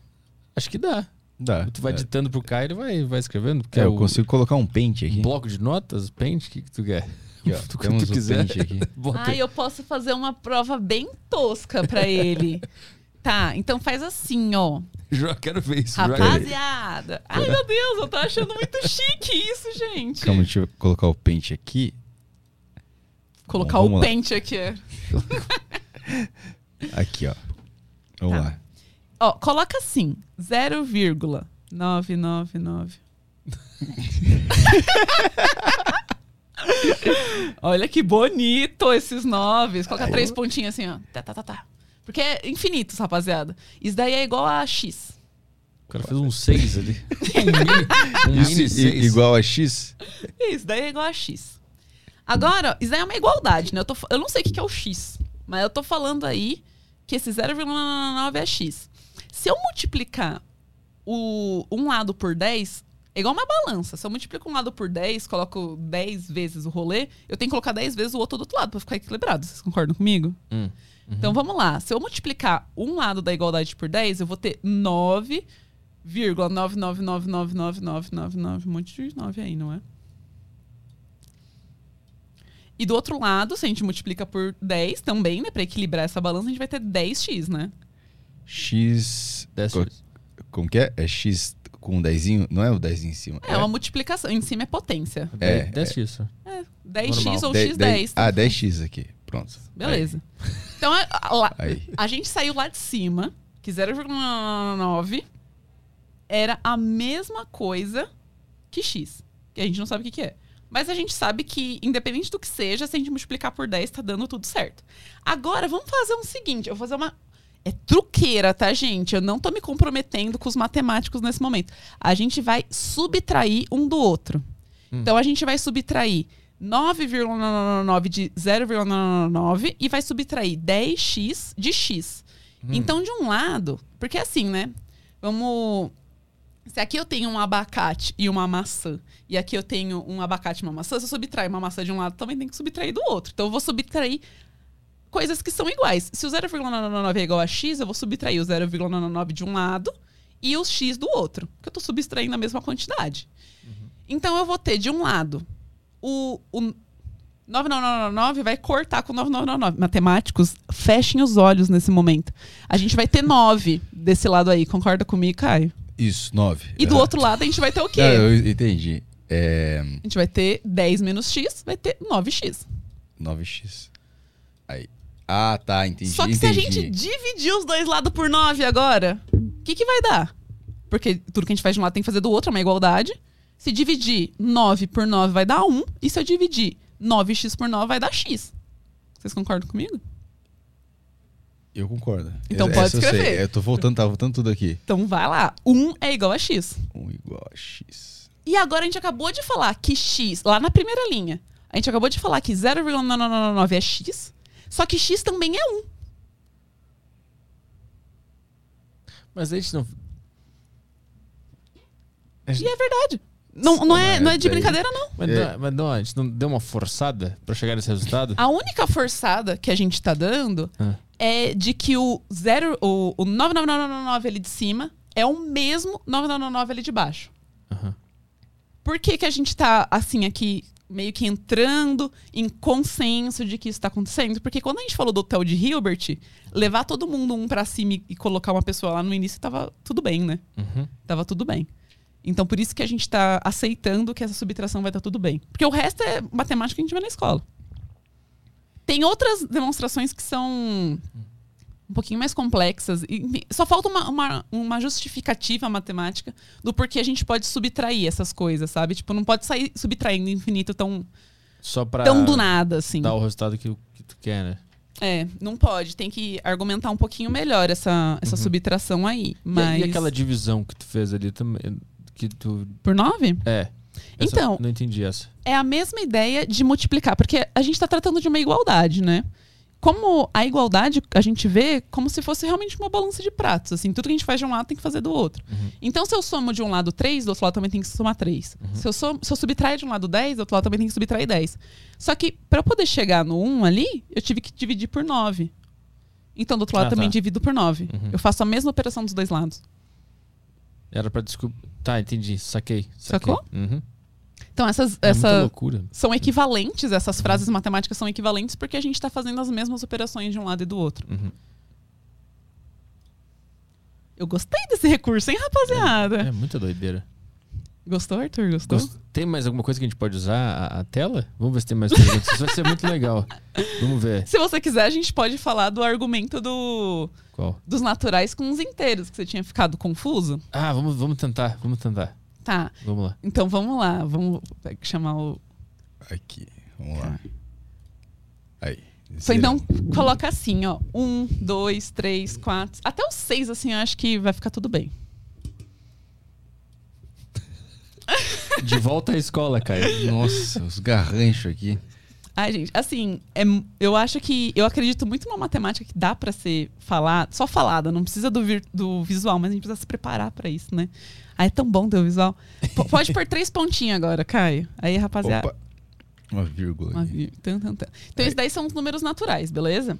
Acho que dá. Dá. Tu vai é. ditando pro Caio, ele vai, vai escrevendo. Porque É, eu o consigo colocar um pente aqui. bloco de notas, pente, o que, que tu quer? Aqui, ó, Tu- o que temos tu o quiser. pente aqui. Ah, eu posso fazer uma prova bem tosca pra ele. tá, então faz assim, ó. Já quero ver isso. Rapaziada. Ai, meu Deus, eu tô achando muito chique isso, gente. Calma, deixa eu colocar o pente aqui. Colocar Bom, o lá. pente aqui. Aqui, ó. Vamos Tá. lá. Ó, coloca assim, 0,999. Olha que bonito esses noves. Coloca três pontinhos assim, ó. Tá, tá, tá, tá. Porque é infinitos, rapaziada. Isso daí é igual a X. O cara fez um 6 ali. Um mini, um mini i- 6. igual a X? Isso daí é igual a X. Agora, isso daí é uma igualdade, né? Eu, tô eu não sei o que é o X, mas eu tô falando aí que esse 0,99 é X. Se eu multiplicar o, um lado por 10, é igual uma balança. Se eu multiplico um lado por 10, coloco 10 vezes o rolê, eu tenho que colocar 10 vezes o outro do outro lado pra ficar equilibrado. Vocês concordam comigo? Hum. Então vamos lá. Se eu multiplicar um lado da igualdade por 10, eu vou ter 9,999999999. Um monte de 9 aí, não é? E do outro lado, se a gente multiplica por 10 também, né? Pra equilibrar essa balança, a gente vai ter 10x, né? X. Desce. Co- Como que é? É X com um dezinho? Não é o 10 em cima. É, uma multiplicação. Em cima é potência. É, Desce isso. 10x Normal. ou De- x10. dez- tá? Ah, 10x aqui. Pronto. Beleza. Então, é- a, lá- Aí. a gente saiu lá de cima, que 0,9 era a mesma coisa que x. Que a gente não sabe o que, que é. Mas a gente sabe que, independente do que seja, se a gente multiplicar por 10, tá dando tudo certo. Agora, vamos fazer um seguinte. Eu vou fazer uma... É truqueira, tá, gente? Eu não tô me comprometendo com os matemáticos nesse momento. A gente vai subtrair um do outro. Então, a gente vai subtrair 9,99 de 0,99 e vai subtrair 10x de x. Então, de um lado, porque assim, né? Vamos. Se aqui eu tenho um abacate e uma maçã, e aqui eu tenho um abacate e uma maçã, se eu subtrair uma maçã de um lado, também tem que subtrair do outro. Então, eu vou subtrair coisas que são iguais. Se o 0,99 é igual a x, eu vou subtrair o 0,99 de um lado e o x do outro, porque eu tô subtraindo a mesma quantidade. Então, eu vou ter de um lado o, o 9999 vai cortar com 9999. Matemáticos, fechem os olhos nesse momento. A gente vai ter 9 desse lado aí. Concorda comigo, Caio? Isso, 9. E do outro lado a gente vai ter o quê? Não, eu entendi. É. A gente vai ter 10 menos x, vai ter 9x. 9x. Aí. Ah, tá, entendi. Só que se a entendi. gente dividir os dois lados por 9 agora, o que, que vai dar? Porque tudo que a gente faz de um lado tem que fazer do outro, é uma igualdade. Se dividir 9 por 9 vai dar 1. E se eu dividir 9x por 9 vai dar x. Vocês concordam comigo? Eu concordo. Então pode essa eu sei. escrever. Eu tô voltando, tá voltando tudo aqui. Então vai lá. 1 é igual a x. 1 igual a x. E agora a gente acabou de falar que x, lá na primeira linha, a gente acabou de falar que 0,999 é x, só que x também é 1. Mas a gente não. E é verdade. Não, não, é, não é de Daí- brincadeira, não. Mas, É. não, mas não, a gente não deu uma forçada pra chegar nesse resultado? A única forçada que a gente tá dando Ah. é de que o, zero, o, o 99999 ali de cima é o mesmo 999 ali de baixo. Aham. Por que, que a gente tá assim aqui meio que entrando em consenso de que isso está acontecendo. Porque quando a gente falou do hotel de Hilbert, levar todo mundo um para cima e- e colocar uma pessoa lá no início tava tudo bem, né? Uhum. Tava tudo bem. Então, por isso que a gente tá aceitando que essa subtração vai estar tudo bem. Porque o resto é matemática que a gente vê na escola. Tem outras demonstrações que são um pouquinho mais complexas. e, só falta uma, uma, uma justificativa matemática do porquê a gente pode subtrair essas coisas, sabe? Tipo, não pode sair subtraindo infinito tão, Só pra tão do nada, assim. dar o resultado que, que tu quer, né? É, não pode. Tem que argumentar um pouquinho melhor essa, essa subtração aí. Uhum. E- Mas... E, aquela divisão que tu fez ali também. Que tu. Por nove? É. Essa- Então- Não entendi essa. é a mesma ideia de multiplicar, porque a gente está tratando de uma igualdade, né? Como a igualdade a gente vê como se fosse realmente uma balança de pratos. Assim, tudo que a gente faz de um lado tem que fazer do outro. Então, se eu somo de um lado 3, do outro lado também tem que somar 3. Se, eu som, se eu subtrair de um lado 10, do outro lado também tem que subtrair 10. Só que, para eu poder chegar no 1 ali, eu tive que dividir por 9. Então, do outro lado Ah, também tá. divido por 9. Uhum. Eu faço a mesma operação dos dois lados. Era pra desculpa. Tá, entendi. Saquei. saquei. Sacou? Uhum. Então, essas, É essa, loucura. são equivalentes, essas frases matemáticas são equivalentes porque a gente está fazendo as mesmas operações de um lado e do outro. Uhum. Eu gostei desse recurso, hein, rapaziada? É muita doideira. Gostou, Arthur? Gostou? Gost- Tem mais alguma coisa que a gente pode usar a, a tela? Vamos ver se tem mais perguntas. Isso vai ser muito legal. Vamos ver. Se você quiser, a gente pode falar do argumento do, Qual? dos naturais com os inteiros, que você tinha ficado confuso. Ah, vamos, vamos tentar. Vamos tentar. Tá, Vamos lá. então vamos lá. Vamos chamar o. Aqui, vamos lá. Aí. Só então, coloca assim, ó. Um, dois, três, quatro. Até os seis, assim, eu acho que vai ficar tudo bem. De volta à escola, Caio. Nossa, os garranchos aqui. Ai, gente, assim, é, eu acho que. Eu acredito muito numa matemática que dá pra ser falada, só falada, não precisa do, vir- do visual, mas a gente precisa se preparar pra isso, né? Ah, é tão bom ter o visual. P- pode pôr três pontinhos agora, Caio. Aí, rapaziada. Opa. Uma vírgula. Uma vir- tan, tan, tan. Então, Aí. esses daí são os números naturais, beleza?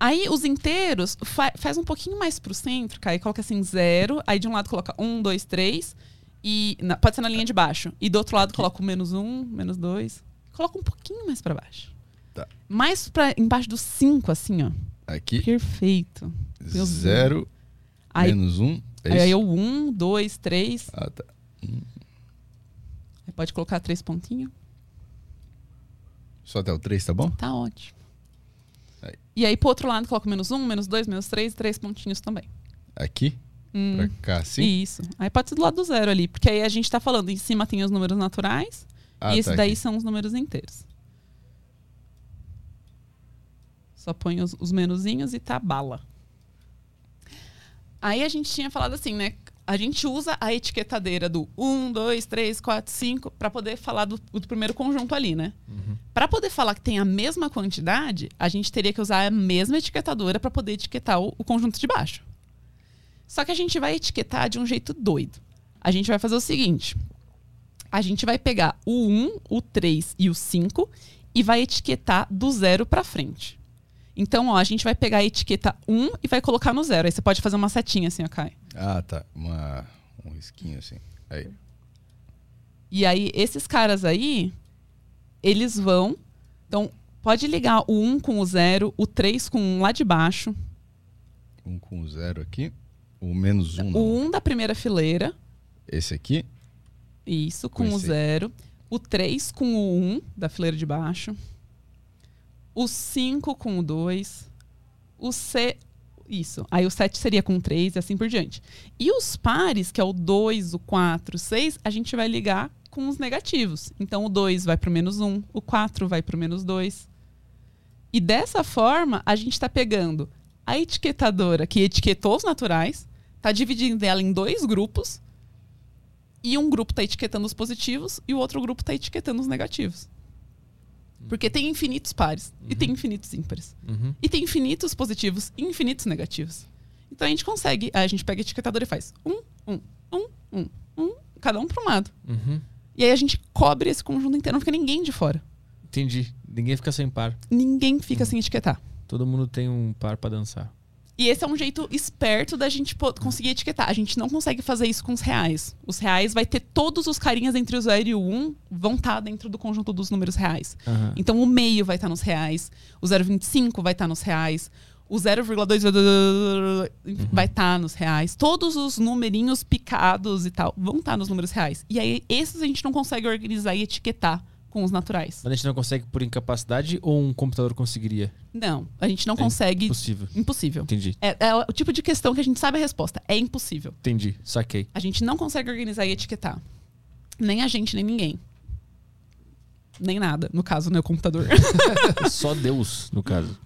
Aí, os inteiros, fa- faz um pouquinho mais pro centro, Caio, coloca assim, zero. Aí, de um lado, coloca um, dois, três. E na- pode ser na linha de baixo. E do outro lado, coloca o menos um, menos dois. Coloca um pouquinho mais pra baixo. Tá. Mais pra embaixo do cinco, assim, ó. Aqui, Perfeito. Meu zero, Aí, menos um. É aí isso? eu um, dois, três. Ah, tá. Aí pode colocar três pontinhos. Só até o 3, tá bom? Tá ótimo. Aí. E aí, pro outro lado, coloca menos um, menos dois, menos três, três pontinhos também. Aqui, Hum, pra cá, assim. Isso. Aí pode ser do lado do zero ali, porque aí a gente tá falando, em cima tem os números naturais Ah, e esse tá daí aqui. são os números inteiros. Só põe os, os menuzinhos e tá bala. Aí a gente tinha falado assim, né? A gente usa a etiquetadeira do 1, 2, 3, 4, 5 para poder falar do, do primeiro conjunto ali, né? Para poder falar que tem a mesma quantidade, a gente teria que usar a mesma etiquetadora para poder etiquetar o, o conjunto de baixo. Só que a gente vai etiquetar de um jeito doido. A gente vai fazer o seguinte: a gente vai pegar o 1, o 3 e o 5 e vai etiquetar do zero para frente. Então, ó, a gente vai pegar a etiqueta 1 e vai colocar no zero. Aí você pode fazer uma setinha assim, ó, Kai. Ah, tá. Uma, um risquinho assim. Aí. E aí, esses caras aí, eles vão. Então, pode ligar o 1 com o 0, o 3 com o 1 lá de baixo, Um com o zero aqui. O menos um, não. o 1 da primeira fileira, Esse aqui. isso, com Com o esse. 0, o 3 com o 1 da fileira de baixo, o 5 com o 2, o C. Isso. Aí o 7 seria com o 3 e assim por diante. E os pares, que é o 2, o 4, o 6, a gente vai ligar com os negativos. Então o 2 vai para o menos 1, o 4 vai para o menos 2. E dessa forma, a gente está pegando a etiquetadora que etiquetou os naturais, está dividindo ela em dois grupos, e um grupo está etiquetando os positivos e o outro grupo está etiquetando os negativos. Porque tem infinitos pares e tem infinitos ímpares. Uhum. E tem infinitos positivos e infinitos negativos. Então a gente consegue, a gente pega a etiquetadora e faz um, um, um, um, um, cada um para um lado. Uhum. E aí a gente cobre esse conjunto inteiro, não fica ninguém de fora. Entendi. Ninguém fica sem par. Ninguém fica sem etiquetar. Todo mundo tem um par pra dançar. E esse é um jeito esperto da gente conseguir etiquetar. A gente não consegue fazer isso com os reais. Os reais vai ter todos os carinhas entre o 0 e o 1 vão estar dentro do conjunto dos números reais. Aham. Então o meio vai estar nos reais, o 0,25 vai estar nos reais, o 0,2 vai estar nos reais. Todos os numerinhos picados e tal vão estar nos números reais. E aí esses a gente não consegue organizar e etiquetar com os naturais. Mas a gente não consegue por incapacidade ou um computador conseguiria? Não, a gente não É consegue. Impossível. Impossível. Entendi. É, é o tipo de questão que a gente sabe a resposta. É impossível. Entendi. Saquei. A gente não consegue organizar e etiquetar. Nem a gente, nem ninguém. Nem nada, no caso, né? O computador. Só Deus, no caso.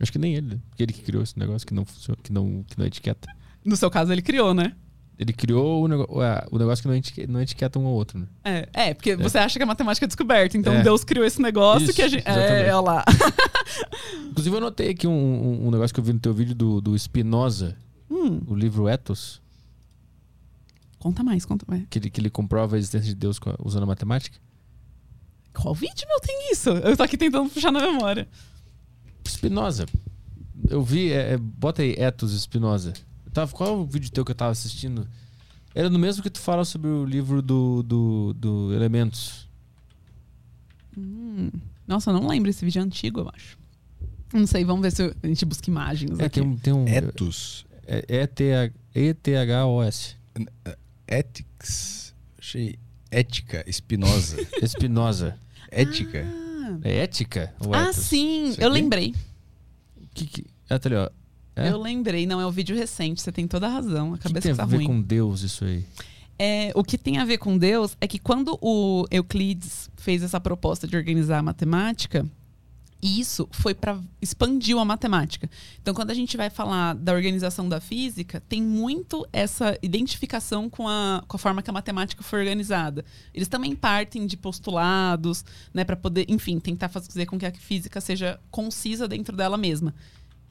Acho que nem ele, né? Porque ele que criou esse negócio que não funciona, que não, que não etiqueta. no seu caso, ele criou, né? Ele criou o, ué, o negócio que não etiqueta, não etiqueta um ao outro, né? É, é porque você acha que a matemática é descoberta. Então É. Deus criou esse negócio Isso, que a gente. exatamente. É, olha lá. Inclusive, eu notei aqui um, um- negócio que eu vi no teu vídeo do, do Spinoza, Hum, o livro Ethos, conta mais, conta mais. que ele, que ele comprova a existência de Deus usando a matemática. Qual vídeo meu tem isso? Eu tô aqui tentando puxar na memória. Spinoza. Eu vi, é, é, bota aí Ethos Spinoza. Eu tava, qual é o vídeo teu que eu tava assistindo? Era no mesmo que tu fala sobre o livro do, do, do Elementos. Hum, Nossa, eu não lembro esse vídeo é antigo, eu acho. Não sei, vamos ver se eu- a gente busca imagens É, aqui. tem um. Tem um Ethos. é, E-T-H- E-T-H-O-S. Ethics. Achei. Ética. Espinosa. Spinoza. Ética. Ah, É ética? Ah, sim, Isso eu aqui? lembrei. Que, que, ah, tá ali, ó. É? Eu lembrei, não, é um vídeo recente, você tem toda a razão. A O que cabeça tem tá a ver ruim. com Deus isso aí? É, o que tem a ver com Deus é que quando o Euclides fez essa proposta de organizar a matemática, isso foi para expandir a matemática. Então, quando a gente vai falar da organização da física, tem muito essa identificação com a, com a forma que a matemática foi organizada. Eles também partem de postulados, né, para poder, enfim, tentar fazer com que a física seja concisa dentro dela mesma.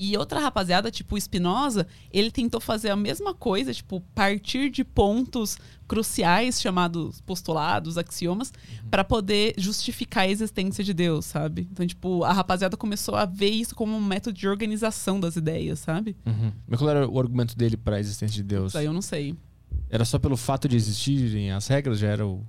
E outra rapaziada, tipo o Spinoza, ele tentou fazer a mesma coisa, tipo, partir de pontos cruciais chamados postulados, axiomas, para poder justificar a existência de Deus, sabe? Então, tipo, a rapaziada começou a ver isso como um método de organização das ideias, sabe? Uhum. Mas qual era o argumento dele para a existência de Deus? Isso aí eu não sei. Era só pelo fato de existirem as regras? Já era o.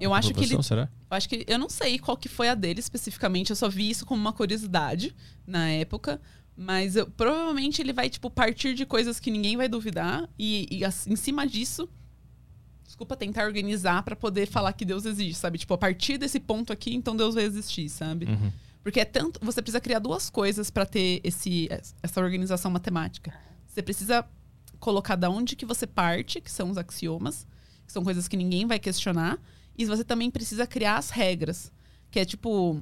Eu acho que ele será? Eu acho que eu não sei qual que foi a dele especificamente, eu só vi isso como uma curiosidade na época, mas eu- provavelmente ele vai tipo partir de coisas que ninguém vai duvidar e, e em cima disso, desculpa, tentar organizar pra poder falar que Deus existe, sabe? Tipo, a partir desse ponto aqui, então Deus vai existir, sabe? Uhum. Porque é tanto, você precisa criar duas coisas pra ter esse essa organização matemática. Você precisa colocar da onde que você parte, que são os axiomas, que são coisas que ninguém vai questionar, e você também precisa criar as regras, que é tipo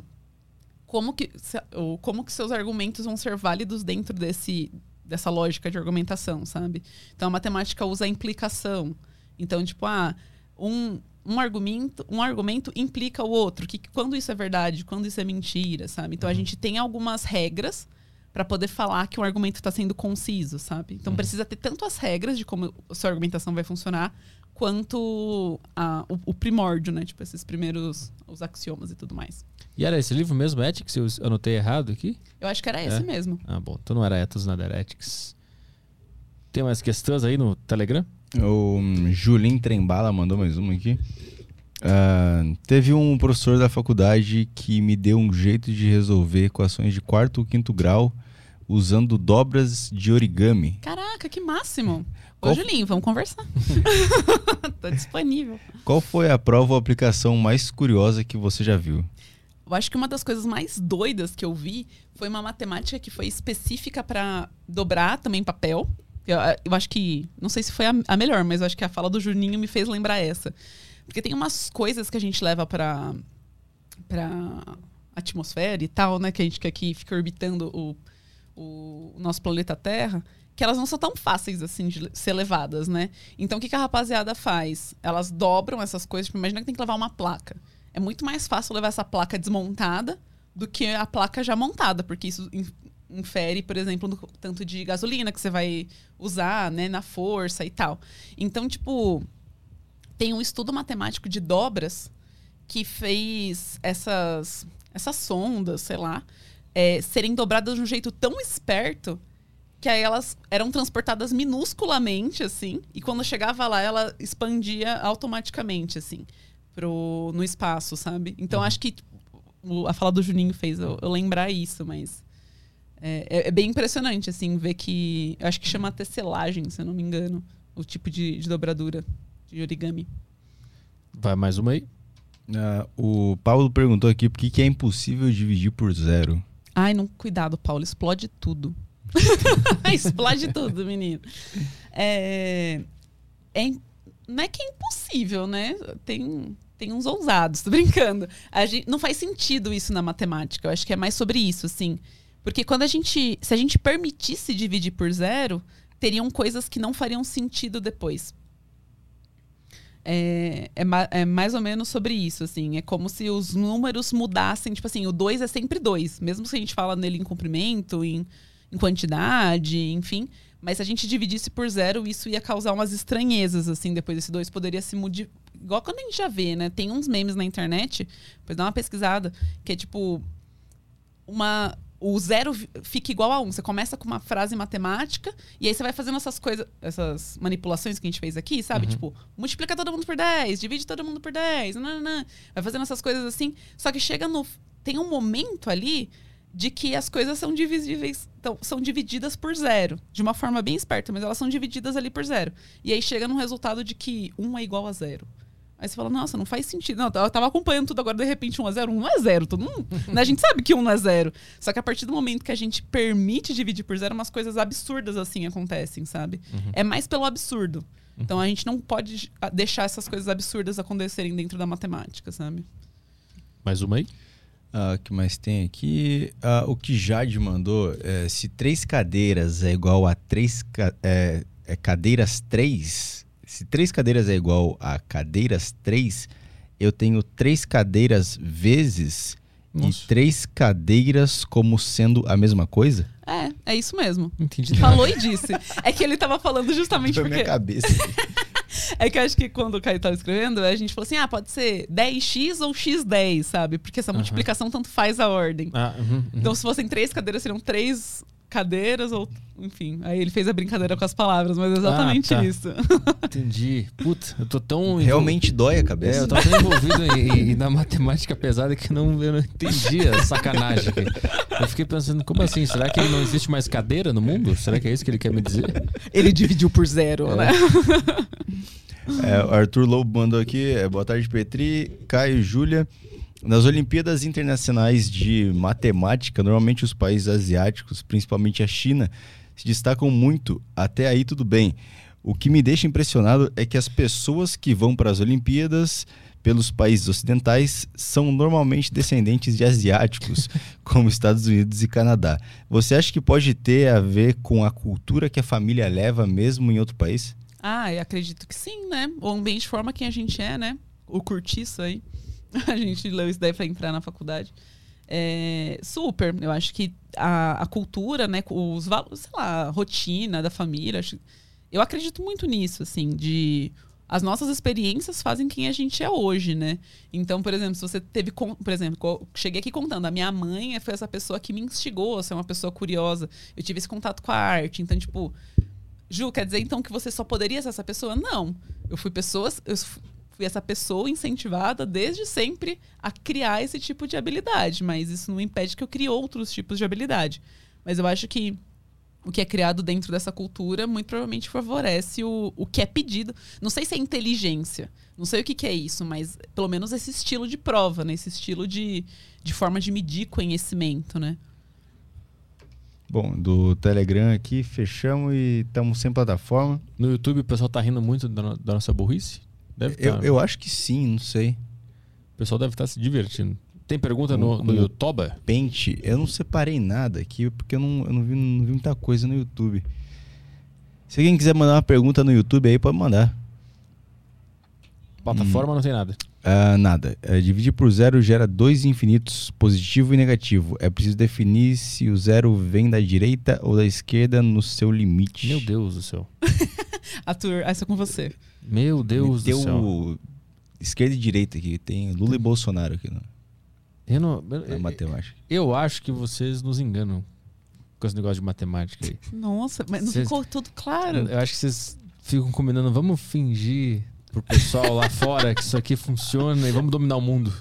como que ou como que seus argumentos vão ser válidos dentro desse dessa lógica de argumentação, sabe? Então a matemática usa a implicação. Então, tipo, ah, um um argumento, um argumento implica o outro. Que, quando isso é verdade, quando isso é mentira, sabe? Então a gente tem algumas regras para poder falar que o argumento está sendo conciso, sabe? Então precisa ter tanto as regras de como a sua argumentação vai funcionar, quanto a- o, o primórdio, né? Tipo, esses primeiros os axiomas e tudo mais. E era esse livro mesmo, Ethics? Eu anotei errado aqui? Eu acho que era esse É? mesmo. Ah, bom. Então não era Ethos, nada era Ethics. Tem mais questões aí no Telegram? O hum, Julim Trembala mandou mais uma aqui. Ah, teve um professor da faculdade que me deu um jeito de resolver equações de quarto ou quinto grau usando dobras de origami. Caraca, que máximo! Ô, Qual- Julinho, vamos conversar. tá disponível. Qual foi a prova ou aplicação mais curiosa que você já viu? Eu acho que uma das coisas mais doidas que eu vi foi uma matemática que foi específica para dobrar também papel. Eu, eu acho que. Não sei se foi a, a melhor, mas eu acho que a fala do Juninho me fez lembrar essa. Porque tem umas coisas que a gente leva para para atmosfera e tal, né? Que a gente que aqui fica orbitando o, o nosso planeta Terra, que elas não são tão fáceis assim de ser levadas, né? Então o que, que a rapaziada faz? Elas dobram essas coisas. Tipo, imagina que tem que levar uma placa. É muito mais fácil levar essa placa desmontada do que a placa já montada, porque isso in- infere, por exemplo, no tanto de gasolina que você vai usar, né, na força e tal. Então, tipo, tem um estudo matemático de dobras que fez essas, essas sondas, sei lá, é, serem dobradas de um jeito tão esperto que aí elas eram transportadas minusculamente, assim, e quando chegava lá, ela expandia automaticamente, assim, pro, no espaço, sabe? Então Uhum. acho que o- a fala do Juninho fez eu, eu lembrar isso, mas. É, é- é bem impressionante, assim, ver que. Eu acho que chama tecelagem, se eu não me engano, o tipo de, de dobradura de origami. Vai mais uma aí. Ah, o Paulo perguntou aqui por que, que é impossível dividir por zero. Ai, não, cuidado, Paulo, explode tudo. explode tudo, menino. É, é não é que é impossível, né? Tem, tem uns ousados, tô brincando. Gente, não faz sentido isso na matemática. Eu acho que é mais sobre isso, assim. Porque quando a gente. Se a gente permitisse dividir por zero, teriam coisas que não fariam sentido depois. É, é, é mais ou menos sobre isso, assim. É como se os números mudassem. Tipo assim, o 2 é sempre 2. Mesmo se a gente fala nele em comprimento, em, em quantidade, enfim. Mas se a gente dividisse por zero, isso ia causar umas estranhezas, assim. Depois esse 2 poderia se. Igual quando a gente já vê, né? Tem uns memes na internet, depois dá uma pesquisada, que é tipo. Uma, o zero fica igual a um. Você começa com uma frase matemática e aí você vai fazendo essas coisas, essas manipulações que a gente fez aqui, sabe? Tipo, multiplica todo mundo por 10, divide todo mundo por 10, nananã. vai fazendo essas coisas assim. Só que chega no. Tem um momento ali de que as coisas são divisíveis, então, são divididas por zero. De uma forma bem esperta, mas elas são divididas ali por zero. E aí chega num resultado de que um é igual a zero. Aí você fala, nossa, não faz sentido. Não, eu tava acompanhando tudo agora, de repente, 1 a 0 1 não é zero. Todo mundo, né? A gente sabe que 1 não é zero. Só que a partir do momento que a gente permite dividir por zero, umas coisas absurdas assim acontecem, sabe? É mais pelo absurdo. Então a gente não pode deixar essas coisas absurdas acontecerem dentro da matemática, sabe? Mais uma aí. Ah, O que mais tem aqui? Ah, o que Jade mandou, é, se três cadeiras é igual a três ca- é, é cadeiras três, se três cadeiras é igual a cadeiras três, eu tenho três cadeiras vezes Nossa. e três cadeiras como sendo a mesma coisa? É, é isso mesmo. Entendi. Falou e disse. É que ele tava falando justamente Foi porque. minha cabeça. É que eu acho que quando o Caio tava escrevendo, a gente falou assim: ah, pode ser 10x ou x10, sabe? Porque essa multiplicação tanto faz a ordem. Ah, uhum, uhum. Então, se fossem três cadeiras, seriam três cadeiras, ou. Enfim. Aí ele fez a brincadeira com as palavras, mas é exatamente Ah, tá. isso. Entendi. Puta, eu tô tão. Realmente dói a É, cabeça. eu tô tão envolvido em, em- na matemática pesada que não, eu não entendi a sacanagem. Eu fiquei pensando, como assim? Será que não existe mais cadeira no mundo? Será que é isso que ele quer me dizer? Ele dividiu por zero, É. né? É, o Arthur Lobo mandou aqui. é, boa tarde, Petri, Caio, Júlia. Nas Olimpíadas Internacionais de Matemática, normalmente os países asiáticos, principalmente a China, se destacam muito. Até aí tudo bem. O que me deixa impressionado é que as pessoas que vão para as Olimpíadas pelos países ocidentais são normalmente descendentes de asiáticos, como Estados Unidos e Canadá. Você acha que pode ter a ver com a cultura que a família leva mesmo em outro país? Ah, eu acredito que sim, né? O ambiente forma quem a gente é, né? O curtiço aí. A gente leu isso daí pra entrar na faculdade. É, super. Eu acho que a, a cultura, né? Os valores, sei lá, a rotina da família. acho- eu acredito muito nisso, assim, de. As nossas experiências fazem quem a gente é hoje, né? Então, por exemplo, se você teve. Por exemplo, cheguei aqui contando, a minha mãe foi essa pessoa que me instigou a ser uma pessoa curiosa. Eu tive esse contato com a arte. Então, tipo, Ju, quer dizer então que você só poderia ser essa pessoa? Não. Eu fui pessoas, eu fui essa pessoa incentivada desde sempre a criar esse tipo de habilidade, mas isso não impede que eu crie outros tipos de habilidade. Mas eu acho que o que é criado dentro dessa cultura muito provavelmente favorece o, o que é pedido. Não sei se é inteligência, não sei o que, que é isso, mas pelo menos esse estilo de prova, né? Esse estilo de, de forma de medir conhecimento, né? Bom, do Telegram aqui, fechamos e estamos sem plataforma. No YouTube o pessoal tá rindo muito da, no- da nossa burrice? Deve Eu, tá. eu acho que sim, não sei. O pessoal deve estar se divertindo. Tem pergunta no, O- no o- YouTube? Pente, eu não separei nada aqui porque eu não, eu não, vi, não vi muita coisa no YouTube. Se alguém quiser mandar uma pergunta no YouTube aí, pode mandar. Plataforma não tem nada. Ah, nada. É, dividir por zero gera dois infinitos, positivo e negativo. É preciso definir se o zero vem da direita ou da esquerda no seu limite. Meu Deus do céu. Arthur, essa é com você. Meu Deus Meteu do céu. o- esquerda e direita aqui. Tem Lula e Bolsonaro aqui na, Eu, não, na eu, matemática. eu acho que vocês nos enganam. com esse negócio de matemática aí. Nossa, mas não Cês- ficou tudo claro. Eu acho que vocês ficam combinando, vamos fingir pro pessoal lá fora que isso aqui funciona e vamos dominar o mundo.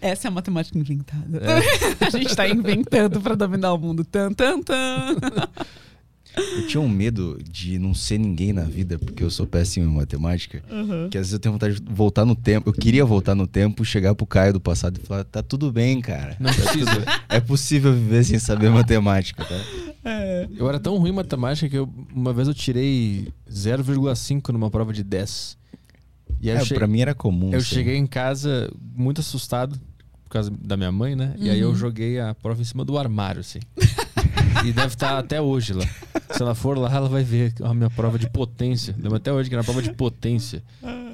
Essa é a matemática inventada. É. a gente tá inventando pra dominar o mundo. Tan, tan, tan. Eu tinha um medo de não ser ninguém na vida, porque eu sou péssimo em matemática. Que às vezes eu tenho vontade de voltar no tempo. Eu queria voltar no tempo, chegar pro Caio do passado e falar: tá tudo bem, cara. Não precisa. É possível viver sem saber matemática, tá? É. Eu era tão ruim em matemática que eu- uma vez eu tirei 0,5 numa prova de 10. E É, eu, che- pra mim era comum. eu assim. cheguei em casa muito assustado por causa da minha mãe, né? E aí eu Uhum. joguei a prova em cima do armário, assim. e deve estar até hoje lá. Se ela for lá, ela vai ver a minha prova de potência. Lembro até hoje que era a prova de potência.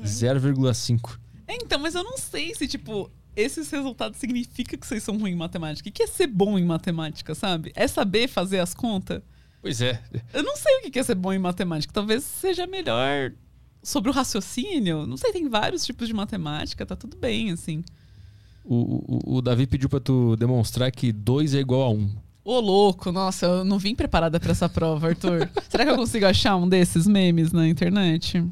0,5. É, então, mas eu não sei se, tipo, esses resultados significam que vocês são ruins em matemática. O que é ser bom em matemática, sabe? É saber fazer as contas? Pois é. Eu não sei o que é ser bom em matemática. Talvez seja melhor sobre o raciocínio. Não sei, tem vários tipos de matemática, tá tudo bem, assim. O, o, o Davi pediu pra tu demonstrar que 2 é igual a 1. Ô, louco, nossa, eu não vim preparada pra essa prova, Arthur. Será que eu consigo achar um desses memes na internet?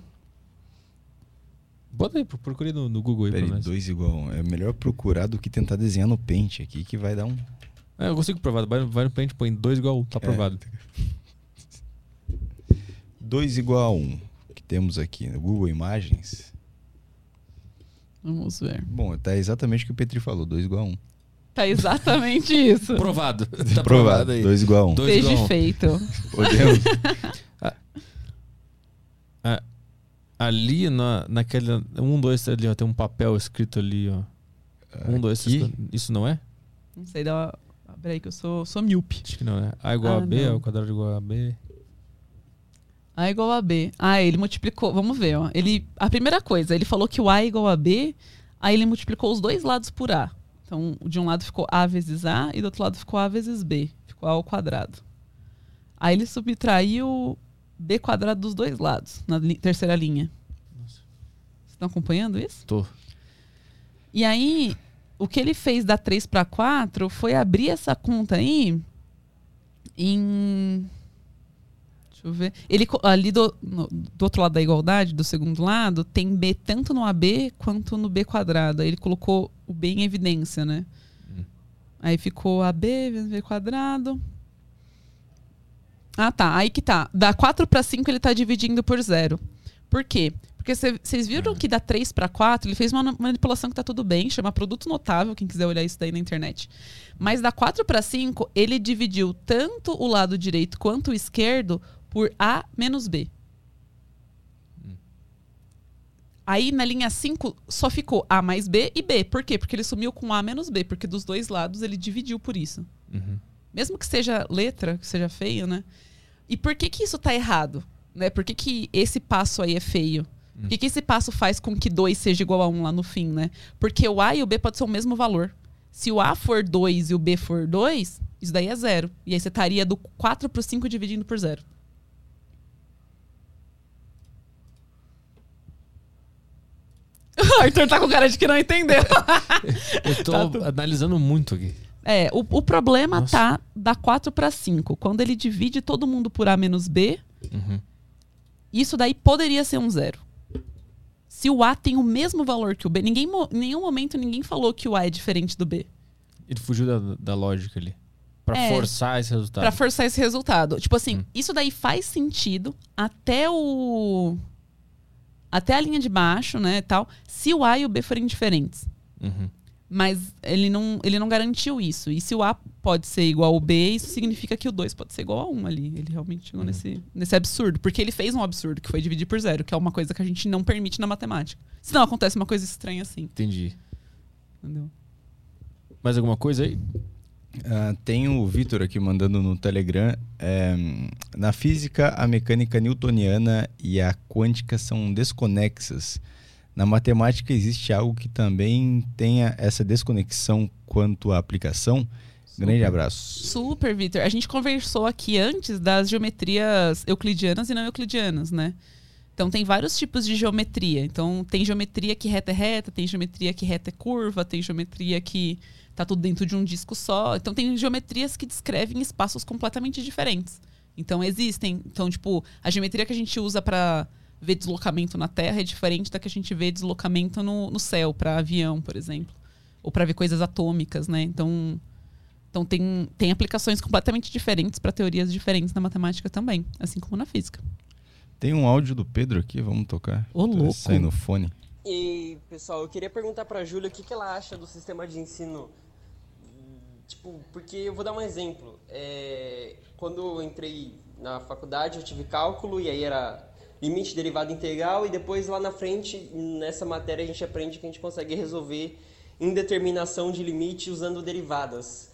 Bota aí, procura aí no, no Google aí Peraí, nós. dois igual. um. É melhor procurar do que tentar desenhar no pente aqui, que vai dar um. É, eu consigo provar. Vai, vai no print, põe 2 igual a 1. Tá aprovado. 2 igual a 1. Um, temos aqui no Google Imagens. Vamos ver. Bom, tá exatamente o que o Petri falou: 2 igual a 1. Um. Tá exatamente isso. Provado. Tá Provado. aprovado aí. 2 igual a 1. Um. Dois igual um. feito. Podemos. Ali na, naquela. Um, dois, três ali, ó. Tem um papel escrito ali, ó. Um, dois, três. Isso não é? Não sei, dá uma... Peraí que eu sou, sou míope. Acho que não, né? A igual Ah, a B, não. ao quadrado igual a B. A igual a B. Ah, ele multiplicou. Vamos ver, ó. Ele, a primeira coisa, ele falou que o A é igual a B, aí ele multiplicou os dois lados por A. Então, de um lado ficou A vezes A e do outro lado ficou A vezes B. Ficou A ao quadrado. Aí ele subtraiu B quadrado dos dois lados, na li- terceira linha. Nossa. Vocês estão acompanhando isso? Tô. E aí, o que ele fez da 3 para 4 foi abrir essa conta aí em. Deixa eu ver. Ele, ali do, no- do outro lado da igualdade, do segundo lado, tem B tanto no AB quanto no B quadrado. Aí ele colocou o B em evidência, né? Hum. Aí ficou AB vezes B quadrado. Ah, tá. Aí que tá. Da 4 para 5 ele tá dividindo por zero. Por quê? Porque vocês viram que da 3 para 4 ele fez uma manipulação que tá tudo bem, chama produto notável, quem quiser olhar isso daí na internet. Mas da 4 para 5 ele dividiu tanto o lado direito quanto o esquerdo por A menos B. Aí na linha 5 só ficou A mais B e B. Por quê? Porque ele sumiu com A menos B, porque dos dois lados ele dividiu por isso. Uhum. Mesmo que seja letra, que seja feio, né? E por que que isso tá errado? Né? Por que, que esse passo aí é feio? Por que, que esse passo faz com que 2 seja igual a 1 um lá no fim, né? Porque o A e o B pode ser o mesmo valor. Se o A for 2 e o B for 2, isso daí é zero. E aí você estaria do 4 pro 5 dividindo por zero. Arthur tá com cara de que não entendeu. Eu tô Tá analisando muito aqui. É, o, o problema Nossa. tá da 4 para 5. Quando ele divide todo mundo por A menos B, Uhum. isso daí poderia ser um zero. Se o A tem o mesmo valor que o B, ninguém, em nenhum momento ninguém falou que o A é diferente do B. Ele fugiu da, da lógica ali. Pra É. forçar esse resultado. Pra forçar esse resultado. Tipo assim, Hum. isso daí faz sentido até o. Até a linha de baixo, né, tal, se o A e o B forem diferentes. Uhum. Mas ele não, ele não garantiu isso. E se o A pode ser igual ao B, isso significa que o 2 pode ser igual a 1 ali. Ele realmente chegou Uhum. nesse, nesse absurdo. Porque ele fez um absurdo, que foi dividir por zero, que é uma coisa que a gente não permite na matemática. Senão acontece uma coisa estranha assim. Entendi. Entendeu? Mais alguma coisa aí? Ah, tem o Vitor aqui mandando no Telegram. é, na física, a mecânica newtoniana e a quântica são desconexas. Na matemática, existe algo que também tenha essa desconexão quanto à aplicação? Grande abraço. Super, Vitor. A gente conversou aqui antes das geometrias euclidianas e não euclidianas, né? Então tem vários tipos de geometria. Então tem geometria que reta é reta, tem geometria que reta é curva, tem geometria que tá tudo dentro de um disco só. Então tem geometrias que descrevem espaços completamente diferentes. Então existem, então tipo, a geometria que a gente usa para ver deslocamento na Terra é diferente da que a gente vê deslocamento no, no céu para avião, por exemplo, ou para ver coisas atômicas, né? Então então tem, tem aplicações completamente diferentes para teorias diferentes na matemática também, assim como na física. Tem um áudio do Pedro aqui, vamos tocar. Ô, louco. Sai no fone. E, pessoal, eu queria perguntar pra Júlia o que, que ela acha do sistema de ensino. Tipo, porque eu vou dar um exemplo. É, quando eu entrei na faculdade, eu tive cálculo e aí era limite derivada integral e depois lá na frente, nessa matéria, a gente aprende que a gente consegue resolver indeterminação de limite usando derivadas.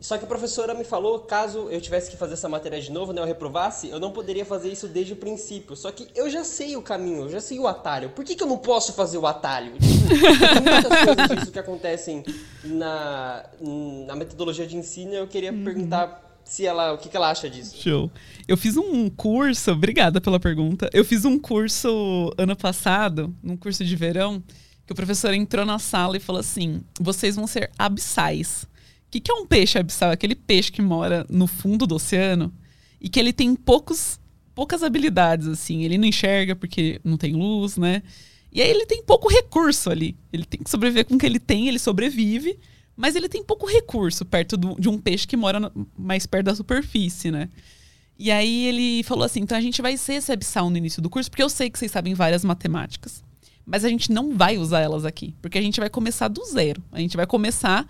Só que a professora me falou, caso eu tivesse que fazer essa matéria de novo, né, eu reprovasse, eu não poderia fazer isso desde o princípio. Só que eu já sei o caminho, eu já sei o atalho. Por que, que eu não posso fazer o atalho? Tipo, tem muitas coisas disso que acontecem na, na metodologia de ensino e eu queria perguntar se ela, o que, que ela acha disso. Show. Eu fiz um curso, obrigada pela pergunta. Eu fiz um curso ano passado, num curso de verão, que o professor entrou na sala e falou assim: vocês vão ser abissais. Que, que é um peixe abissal? Aquele peixe que mora no fundo do oceano e que ele tem poucos, poucas habilidades, assim. Ele não enxerga porque não tem luz, né? E aí ele tem pouco recurso ali. Ele tem que sobreviver com o que ele tem, ele sobrevive, mas ele tem pouco recurso perto do, de um peixe que mora no, mais perto da superfície, né? E aí ele falou assim: então a gente vai ser esse abissal no início do curso, porque eu sei que vocês sabem várias matemáticas, mas a gente não vai usar elas aqui, porque a gente vai começar do zero. A gente vai começar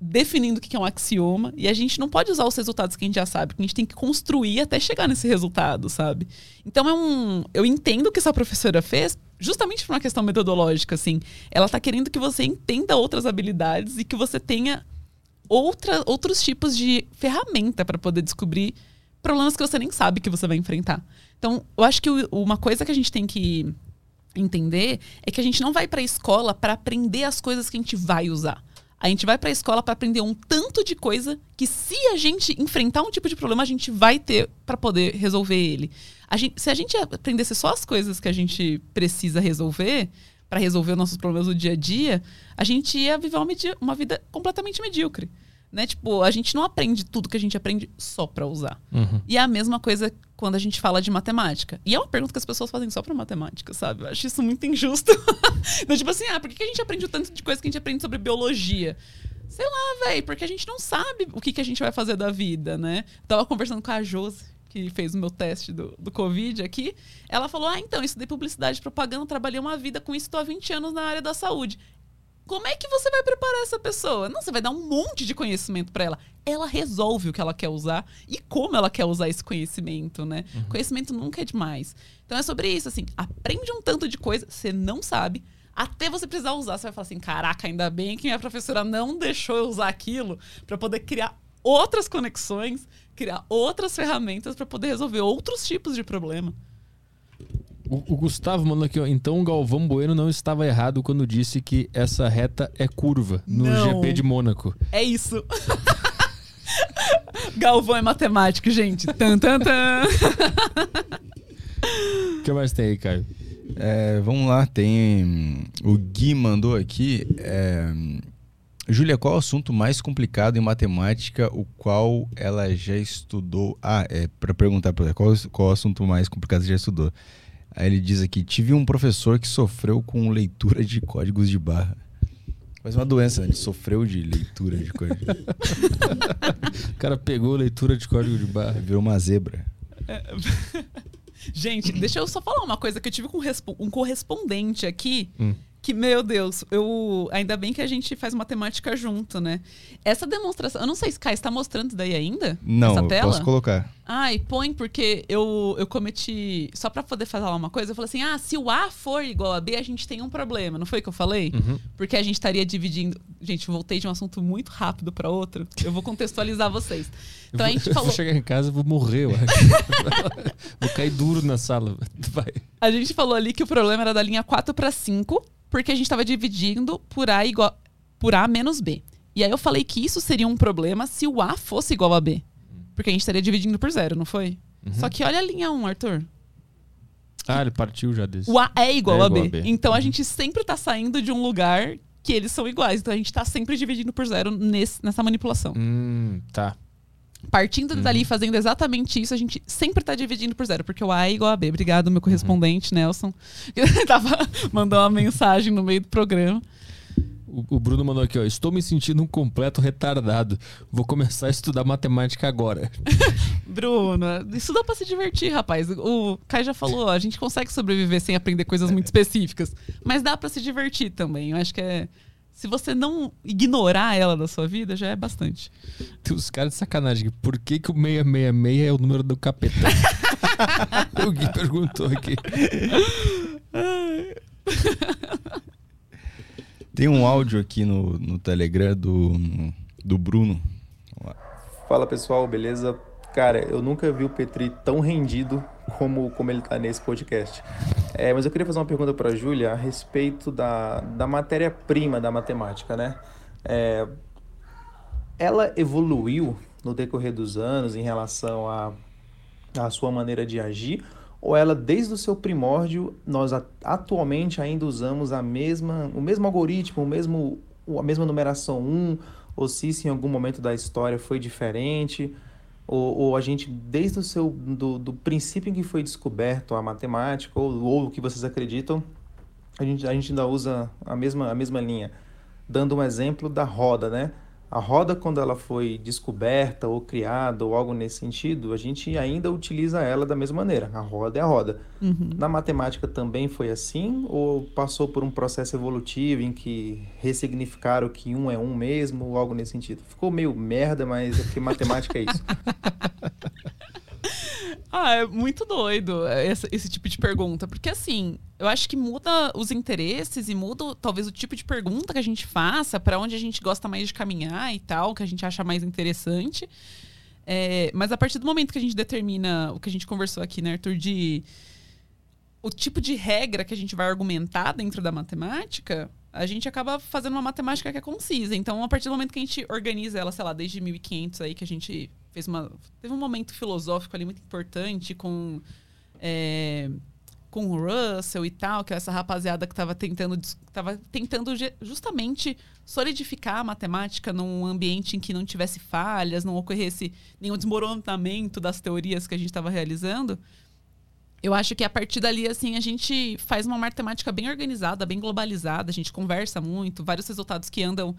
definindo o que é um axioma e a gente não pode usar os resultados que a gente já sabe, que a gente tem que construir até chegar nesse resultado, sabe? Então é um, eu entendo o que essa professora fez, justamente por uma questão metodológica, assim. Ela está querendo que você entenda outras habilidades e que você tenha outra, outros tipos de ferramenta para poder descobrir problemas que você nem sabe que você vai enfrentar. Então, eu acho que uma coisa que a gente tem que entender é que a gente não vai para a escola para aprender as coisas que a gente vai usar. A gente vai para a escola para aprender um tanto de coisa que, se a gente enfrentar um tipo de problema, a gente vai ter para poder resolver ele. A gente, se a gente aprendesse só as coisas que a gente precisa resolver, para resolver os nossos problemas do dia a dia, a gente ia viver uma, uma vida completamente medíocre. Né? Tipo, a gente não aprende tudo que a gente aprende só para usar. Uhum. E é a mesma coisa quando a gente fala de matemática. E é uma pergunta que as pessoas fazem só pra matemática, sabe? Eu acho isso muito injusto. então, tipo assim, ah, por que a gente aprende o tanto de coisa que a gente aprende sobre biologia? Sei lá, velho, porque a gente não sabe o que, que a gente vai fazer da vida, né? Tava conversando com a Josi, que fez o meu teste do, do Covid aqui. Ela falou: Ah, então, estudei publicidade e propaganda, trabalhei uma vida com isso, tô há 20 anos na área da saúde. Como é que você vai preparar essa pessoa? Não, você vai dar um monte de conhecimento para ela. Ela resolve o que ela quer usar e como ela quer usar esse conhecimento, né? Uhum. Conhecimento nunca é demais. Então é sobre isso, assim, aprende um tanto de coisa, você não sabe, até você precisar usar, você vai falar assim: caraca, ainda bem que minha professora não deixou eu usar aquilo para poder criar outras conexões, criar outras ferramentas para poder resolver outros tipos de problema. O, o, Gustavo mandou aqui, ó. Então o Galvão Bueno não estava errado quando disse que essa reta é curva no não. GP de Mônaco. É isso. Galvão é matemático, gente. Tan, tan, tan. O que mais tem aí, Caio? É, vamos lá, tem. O Gui mandou aqui. É... Júlia, qual o assunto mais complicado em matemática, o qual ela já estudou? Ah, é para perguntar para ela, qual, qual o assunto mais complicado você já estudou? Aí ele diz aqui: tive um professor que sofreu com leitura de códigos de barra. Mas uma doença, né? Ele sofreu de leitura de código. o cara pegou leitura de código de barra. Virou uma zebra. É... Gente, deixa eu só falar uma coisa que eu tive com um correspondente aqui. Hum que, meu Deus, eu. Ainda bem que a gente faz matemática junto, né? Essa demonstração. Eu não sei se Kai está mostrando daí ainda? Não, essa tela? posso colocar. Ai, põe, porque eu, eu cometi. Só para poder falar uma coisa, eu falei assim: ah, se o A for igual a B, a gente tem um problema. Não foi o que eu falei? Uhum. Porque a gente estaria dividindo. Gente, voltei de um assunto muito rápido para outro. Eu vou contextualizar vocês. Então a gente falou. vou chegar em casa e vou morrer, vou cair duro na sala. Vai. A gente falou ali que o problema era da linha 4 para 5 porque a gente estava dividindo por A igual por A menos B. E aí eu falei que isso seria um problema se o A fosse igual a B. Porque a gente estaria dividindo por zero, não foi? Uhum. Só que olha a linha 1, Arthur. Ah, ele partiu já desse. O A é igual, É a, igual B. a B. Então a gente sempre tá saindo de um lugar que eles são iguais. Então a gente tá sempre dividindo por zero nesse- nessa manipulação. Hum, tá. Partindo Uhum. dali, fazendo exatamente isso, a gente sempre tá dividindo por zero, porque o A é igual a B. Obrigado, meu correspondente, Uhum. Nelson. que tava mandando uma mensagem no meio do programa. O, Bruno mandou aqui, ó. Estou me sentindo um completo retardado. Vou começar a estudar matemática agora. Bruno, isso dá pra se divertir, rapaz. O Kai já falou, ó, a gente consegue sobreviver sem aprender coisas muito específicas. Mas dá pra se divertir também. Eu acho que é. Se você não ignorar ela da sua vida, já é bastante. Tem os caras de sacanagem. Por que, que o 666 é o número do capeta? o Gui perguntou aqui. Tem um áudio aqui no, no Telegram do, do Bruno. Fala pessoal, beleza? Cara, eu nunca vi o Petri tão rendido como, como ele tá nesse podcast. É, mas eu queria fazer uma pergunta para a Júlia a respeito da, da matéria-prima da matemática, né? É, ela evoluiu no decorrer dos anos em relação à à sua maneira de agir? Ou ela, desde o seu primórdio, nós atualmente ainda usamos a mesma, o mesmo algoritmo, o mesmo, a mesma numeração 1? Ou se isso em algum momento da história foi diferente? Ou, ou a gente, desde o seu, do, do princípio em que foi descoberto a matemática, ou, ou o que vocês acreditam, a gente, a gente ainda usa a mesma, a mesma linha. Dando um exemplo da roda, né? A roda, quando ela foi descoberta ou criada ou algo nesse sentido, a gente ainda utiliza ela da mesma maneira. A roda é a roda. Na matemática também foi assim? Ou passou por um processo evolutivo em que ressignificaram que um é um mesmo ou algo nesse sentido? Ficou meio merda, mas é porque matemática é isso. Ah, é muito doido esse, esse tipo de pergunta. Porque, assim, eu acho que muda os interesses e muda talvez o tipo de pergunta que a gente faça, para onde a gente gosta mais de caminhar e tal, que a gente acha mais interessante. É, mas a partir do momento que a gente determina o que a gente conversou aqui, né, Arthur, de o tipo de regra que a gente vai argumentar dentro da matemática, a gente acaba fazendo uma matemática que é concisa. Então, a partir do momento que a gente organiza ela, sei lá, desde 1500 aí, que a gente fez uma... Teve um momento filosófico ali muito importante com... é, com o Russell e tal, que é essa rapaziada que estava tentando, tava tentando justamente solidificar a matemática num ambiente em que não tivesse falhas, não ocorresse nenhum desmoronamento das teorias que a gente estava realizando. Eu acho que a partir dali, assim, a gente faz uma matemática bem organizada, bem globalizada, a gente conversa muito, vários resultados que andam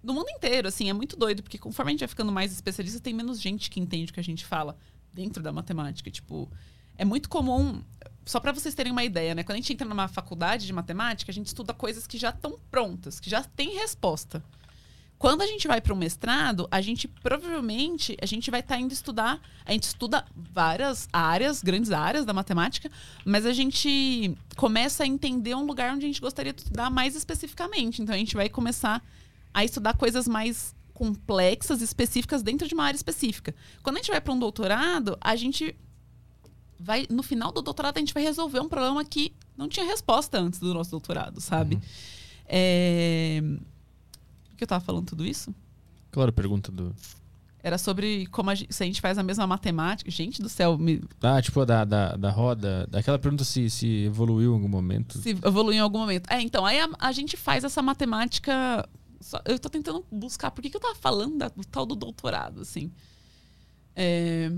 no mundo inteiro, assim, é muito doido, porque conforme a gente vai ficando mais especialista, tem menos gente que entende o que a gente fala dentro da matemática. Tipo, é muito comum, só para vocês terem uma ideia, né? Quando a gente entra numa faculdade de matemática, a gente estuda coisas que já estão prontas, que já têm resposta. Quando a gente vai para o mestrado, a gente provavelmente a gente vai estar indo estudar, a gente estuda várias áreas, grandes áreas da matemática, mas a gente começa a entender um lugar onde a gente gostaria de estudar mais especificamente. Então a gente vai começar a estudar coisas mais complexas, específicas dentro de uma área específica. Quando a gente vai para um doutorado, a gente vai no final do doutorado a gente vai resolver um problema que não tinha resposta antes do nosso doutorado, sabe? É... Por que eu tava falando tudo isso? Claro, pergunta do. Era sobre como a gente, se a gente faz a mesma matemática. Gente do céu, me, Ah, tipo, da, da, da roda. Daquela pergunta se, se evoluiu em algum momento. se evoluiu em algum momento. É, então, aí a, a gente faz essa matemática. só- eu tô tentando buscar por que, que eu tava falando da- do tal do doutorado, assim. É,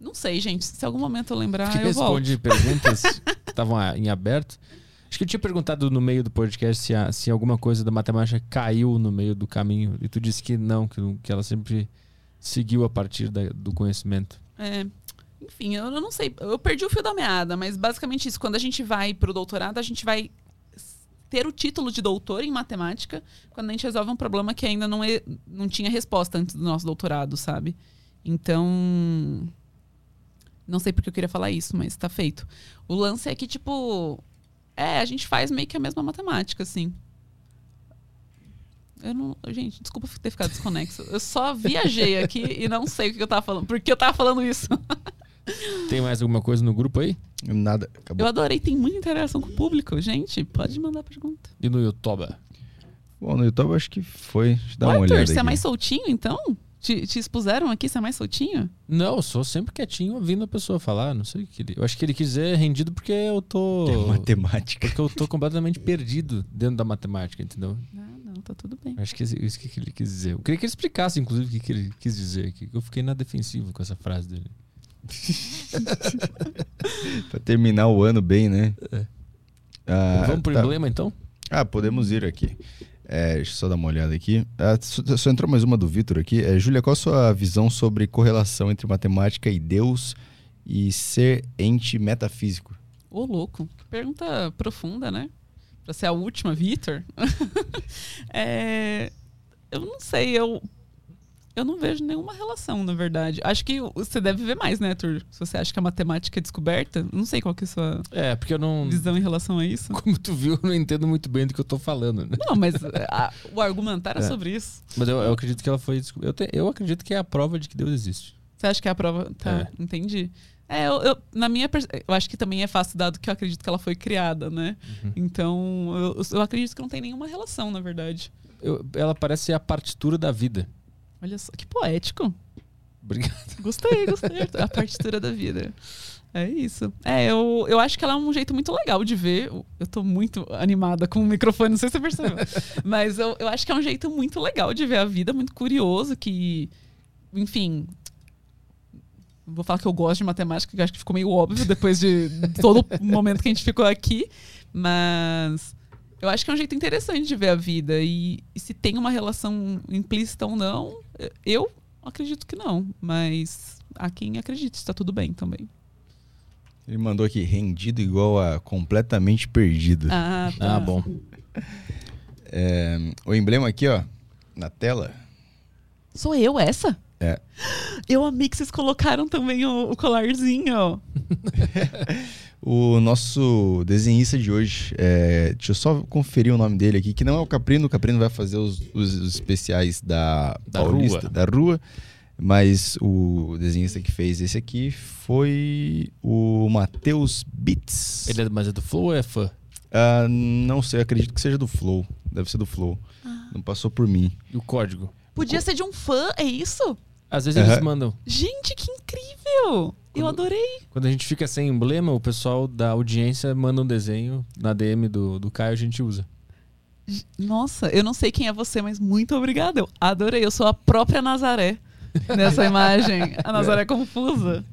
Não sei, gente. Se em algum momento eu lembrar, que eu volto. responde perguntas que estavam ah, em aberto. Acho que eu tinha perguntado no meio do podcast se, a- se alguma coisa da matemática caiu no meio do caminho. E tu disse que não, que, que ela sempre seguiu a partir da- do conhecimento. É, enfim, eu eu não sei. Eu perdi o fio da meada, mas basicamente isso. Quando a gente vai pro doutorado, a gente vai ter o título de doutor em matemática quando a gente resolve um problema que ainda não, é, não tinha resposta antes do nosso doutorado, sabe? Então. Não sei porque eu queria falar isso, mas tá feito. O lance é que, tipo. É, a gente faz meio que a mesma matemática, assim. Eu não. Gente, desculpa ter ficado desconexo. Eu só viajei aqui e não sei o que eu tava falando. Por que eu tava falando isso? Tem mais alguma coisa no grupo aí? Nada. Acabou. Eu adorei, tem muita interação com o público. Gente, pode mandar pergunta. E no YouTube? Bom, no YouTube eu acho que foi. Deixa eu dar Ô, uma Arthur, olhada você aqui. é mais soltinho, então? Te, te expuseram aqui? Você é mais soltinho? Não, eu sou sempre quietinho ouvindo a pessoa falar. Não sei o que ele. Eu acho que ele quis dizer rendido porque eu tô. É matemática. Porque eu tô completamente perdido dentro da matemática, entendeu? Ah, não, tá tudo bem. Acho que é isso que ele quis dizer. Eu queria que ele explicasse, inclusive, o que, que ele quis dizer aqui. Eu fiquei na defensiva com essa frase dele. pra terminar o ano bem, né? É. Ah, Vamos pro tá. emblema, então? Ah, podemos ir aqui. É, deixa eu só dar uma olhada aqui. Ah, só, entrou mais uma do Vitor aqui. É, Júlia, qual a sua visão sobre correlação entre matemática e Deus e ser ente metafísico? Ô, louco. Pergunta profunda, né? Pra ser a última, Vitor. É, eu não sei, eu. Eu não vejo nenhuma relação, na verdade. Acho que você deve ver mais, né, Arthur? Se você acha que a matemática é descoberta, não sei qual que é a sua É, porque eu não. visão em relação a isso. Como tu viu, eu não entendo muito bem do que eu tô falando, né? Não, mas a- o argumentar é É. sobre isso. Mas eu, eu acredito que ela foi. Eu, te- eu acredito que é a prova de que Deus existe. Você acha que é a prova. Tá, É. entendi. É, eu, eu- na minha. Eu acho que também é fácil, dado que eu acredito que ela foi criada, né? Uhum. Então, eu, eu acredito que não tem nenhuma relação, na verdade. Eu- ela parece ser a partitura da vida. Olha só, que poético. Obrigado. Gostei, gostei. a partitura da vida. É isso. É, eu, eu acho que ela é um jeito muito legal de ver. Eu tô muito animada com o microfone, não sei se você percebeu. Mas eu, eu acho que é um jeito muito legal de ver a vida, muito curioso, que, enfim. Vou falar que eu gosto de matemática, que eu acho que ficou meio óbvio depois de todo o momento que a gente ficou aqui. Mas eu acho que é um jeito interessante de ver a vida. E, e se tem uma relação implícita ou não, eu acredito que não. Mas há quem acredite, está tudo bem também. Ele mandou aqui, rendido igual a completamente perdido. Ah, tá. Ah, bom. É, o emblema aqui, ó, na tela. Sou eu essa? É. Eu amei que vocês colocaram também o, o colarzinho. O nosso desenhista de hoje, é, deixa eu só conferir o nome dele aqui, que não é o Caprino, o Caprino vai fazer os, os- os especiais da, Da Paulista, Rua. da Rua, mas o desenhista que fez esse aqui foi o Matheus Bits. Ele é, mas é do Flow ou é fã? Ah, não sei, acredito que seja do Flow, deve ser do Flow, Ah. não passou por mim. E o código? Podia ser de um fã, é isso? Às vezes Aham. eles mandam. Gente, que incrível! Eu Quando- adorei. Quando a gente fica sem emblema, o pessoal da audiência manda um desenho na DM do, do Caio a gente usa. Nossa, eu não sei quem é você, mas muito obrigada. Eu adorei. Eu sou a própria Nazaré nessa imagem. A Nazaré confusa.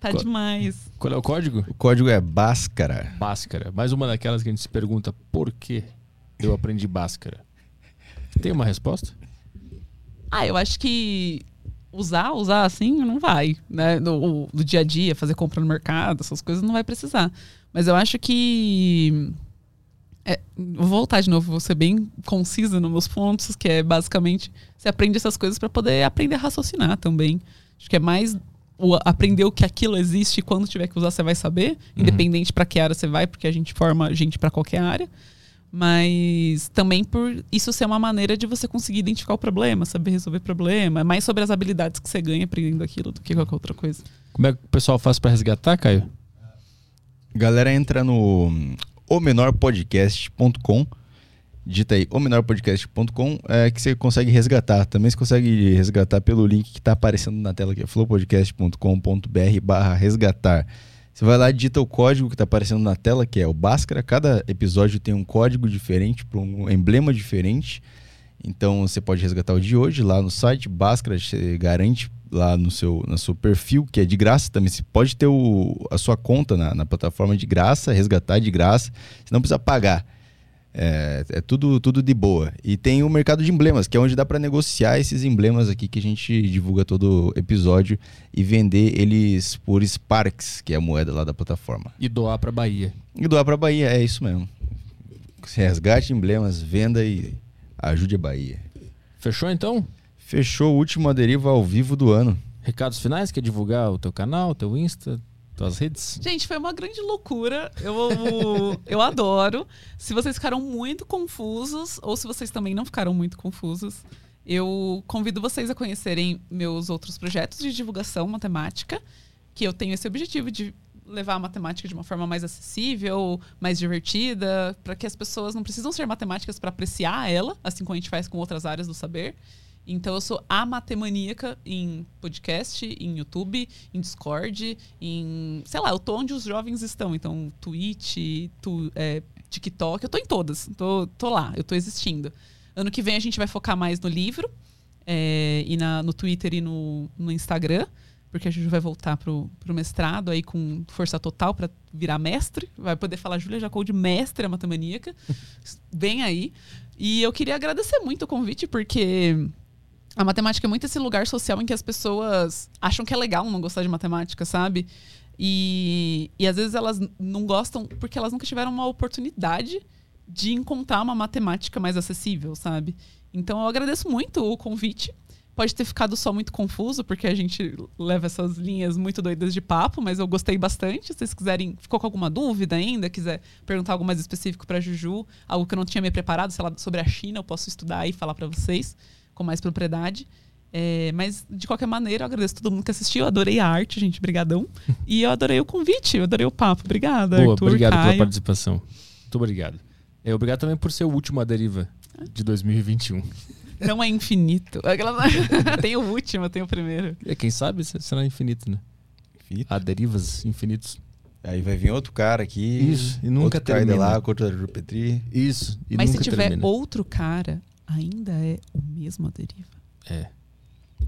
Tá Qual- demais. Qual é o código? O código é Báscara. Báscara. Mais uma daquelas que a gente se pergunta por que eu aprendi Báscara. Tem uma resposta? Ah, eu acho que usar, usar assim, não vai. Né? No, no dia a dia, fazer compra no mercado, essas coisas não vai precisar. Mas eu acho que. é, vou voltar de novo, vou ser bem concisa nos meus pontos, que é basicamente você aprende essas coisas para poder aprender a raciocinar também. Acho que é mais o aprender o que aquilo existe e quando tiver que usar você vai saber, independente para que área você vai, porque a gente forma gente para qualquer área. Mas também por isso ser uma maneira de você conseguir identificar o problema, saber resolver problema. É mais sobre as habilidades que você ganha aprendendo aquilo do que qualquer outra coisa. Como é que o pessoal faz pra resgatar, Caio? Galera, entra no omenorpodcast.com. Digita aí omenorpodcast.com é, que você consegue resgatar. Também você consegue resgatar pelo link que está aparecendo na tela aqui, flowpodcast.com.br barra resgatar. Você vai lá, digita o código que está aparecendo na tela, que é o Bhaskara. Cada episódio tem um código diferente, para um emblema diferente. Então você pode resgatar o de hoje lá no site Bhaskara, você garante lá no seu, no seu perfil, que é de graça também. Você pode ter o, a sua conta na, na plataforma de graça, resgatar de graça, você não precisa pagar. É, é tudo, tudo de boa. E tem o mercado de emblemas, que é onde dá para negociar esses emblemas aqui que a gente divulga todo episódio e vender eles por Sparks, que é a moeda lá da plataforma. E doar pra Bahia. E doar para Bahia, é isso mesmo. Resgate emblemas, venda e ajude a Bahia. Fechou então? Fechou o último Aderiva ao vivo do ano. Recados finais? Quer divulgar o teu canal, teu Insta, tuas redes? Gente, foi uma grande loucura. Eu, eu adoro. Se vocês ficaram muito confusos, ou se vocês também não ficaram muito confusos, eu convido vocês a conhecerem meus outros projetos de divulgação matemática, que eu tenho esse objetivo de levar a matemática de uma forma mais acessível, mais divertida, para que as pessoas não precisam ser matemáticas para apreciar ela, assim como a gente faz com outras áreas do saber. Então eu sou a matemaníaca em podcast, em YouTube, em Discord, em. Sei lá, eu tô onde os jovens estão. Então, Twitch, tu, é, TikTok, eu tô em todas. Tô, tô lá, eu tô existindo. Ano que vem a gente vai focar mais no livro, é, e na, no Twitter e no, no Instagram porque a Juju vai voltar pro, pro mestrado aí com força total para virar mestre. Vai poder falar Júlia Jacou de mestre a matemaníaca. Bem aí. E eu queria agradecer muito o convite, porque a matemática é muito esse lugar social em que as pessoas acham que é legal não gostar de matemática, sabe? E, e às vezes elas não gostam porque elas nunca tiveram uma oportunidade de encontrar uma matemática mais acessível, sabe? Então eu agradeço muito o convite. Pode ter ficado só muito confuso, porque a gente leva essas linhas muito doidas de papo, mas eu gostei bastante. Se vocês quiserem, ficou com alguma dúvida ainda, quiser perguntar algo mais específico para Juju, algo que eu não tinha me preparado, sei lá, sobre a China, eu posso estudar e falar para vocês com mais propriedade. É, mas, de qualquer maneira, eu agradeço a todo mundo que assistiu. Eu adorei a arte, gente. Brigadão. e eu adorei o convite, eu adorei o papo. Obrigada, Boa, Arthur, obrigado Caio. pela participação. Muito obrigado. É, obrigado também por ser o último a deriva de 2021. Não é infinito. Tem o último, tem o primeiro. É, quem sabe se- será infinito, né? Infinito. Há derivas infinitos. Aí vai vir outro cara aqui. Isso, e nunca outro termina. de lá, outro Petri. Isso. E Mas se nunca tiver termina. outro cara, ainda é o mesmo a deriva. É,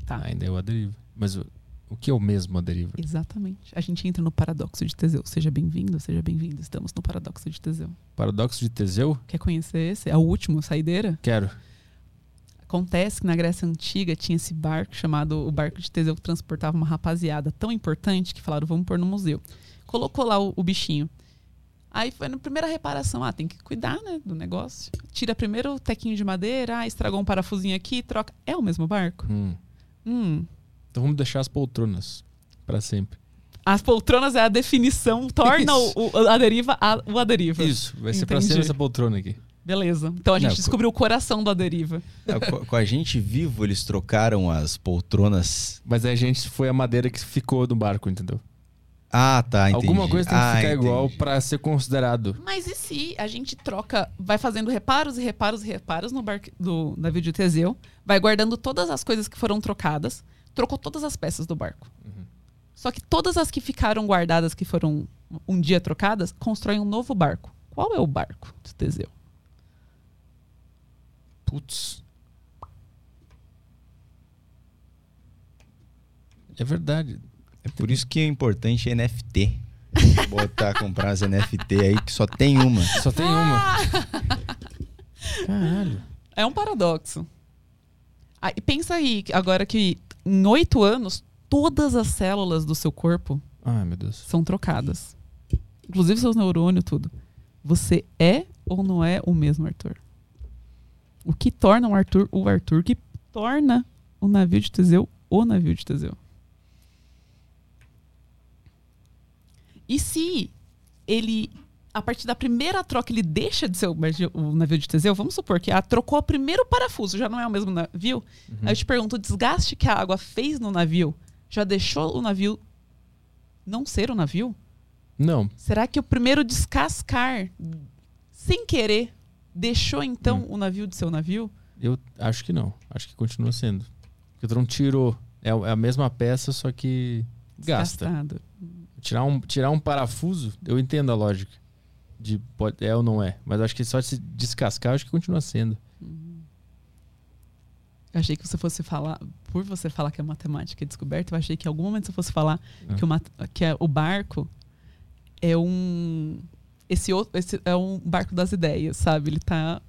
Tá. ainda é o a deriva. Mas o, o que é o mesmo a deriva? Exatamente. A gente entra no paradoxo de Teseu. Seja bem-vindo, seja bem-vindo. Estamos no paradoxo de Teseu. Paradoxo de Teseu? Quer conhecer esse? É o último, saideira? Quero. Acontece que na Grécia Antiga tinha esse barco chamado o barco de Teseu que transportava uma rapaziada tão importante que falaram, vamos pôr no museu. Colocou lá o, o bichinho. Aí foi na primeira reparação, ah, tem que cuidar, né, do negócio. Tira primeiro o tequinho de madeira, ah, estragou um parafusinho aqui, troca. É o mesmo barco? Hum. Hum. Então vamos deixar as poltronas para sempre. As poltronas é a definição, torna o, o- a deriva a, o a deriva. Isso, vai ser para sempre essa poltrona aqui. Beleza. Então a gente Não, descobriu o coração do Aderiva. É, com, com a gente vivo, eles trocaram as poltronas. Mas a gente foi a madeira que ficou no barco, entendeu? Ah, tá, entendi. Alguma coisa tem que Ah, ficar igual entendi. para ser considerado. Mas e se a gente troca, vai fazendo reparos e reparos e reparos no barco do navio de Teseu, vai guardando todas as coisas que foram trocadas, trocou todas as peças do barco. Só que todas as que ficaram guardadas, que foram um dia trocadas, constroem um novo barco. Qual é o barco de Teseu? Putz. É verdade. É por isso que é importante NFT. Botar, comprar as NFT aí, que só tem uma. Só tem uma. Caralho. É um paradoxo. Ah, e pensa aí, agora que em oito anos, todas as células do seu corpo Ai, meu Deus. são trocadas. Inclusive seus neurônios, tudo. Você é ou não é o mesmo Arthur? O que torna o Arthur o Arthur? O que torna o navio de Teseu o navio de Teseu? E se ele, a partir da primeira troca, ele deixa de ser o, navio- o navio de Teseu? Vamos supor que ah, trocou o primeiro parafuso, já não é o mesmo navio? Aí eu te pergunto, o desgaste que a água fez no navio já deixou o navio não ser o navio? Não. Será que o primeiro descascar, sem querer, deixou então o navio de ser o navio? Eu acho que não. Acho que continua sendo. Porque tu não tirou. É é a mesma peça, só que gasta. Desgastado. Tirar um, tirar um parafuso, eu entendo a lógica. De pode, é ou não é. Mas acho que só se descascar, acho que continua sendo. Eu achei que você fosse falar, por você falar que a matemática é descoberta, eu achei que em algum momento você fosse falar Ah. que, o, que é- o barco é um. Esse outro esse é um barco das ideias, sabe? Ele tá.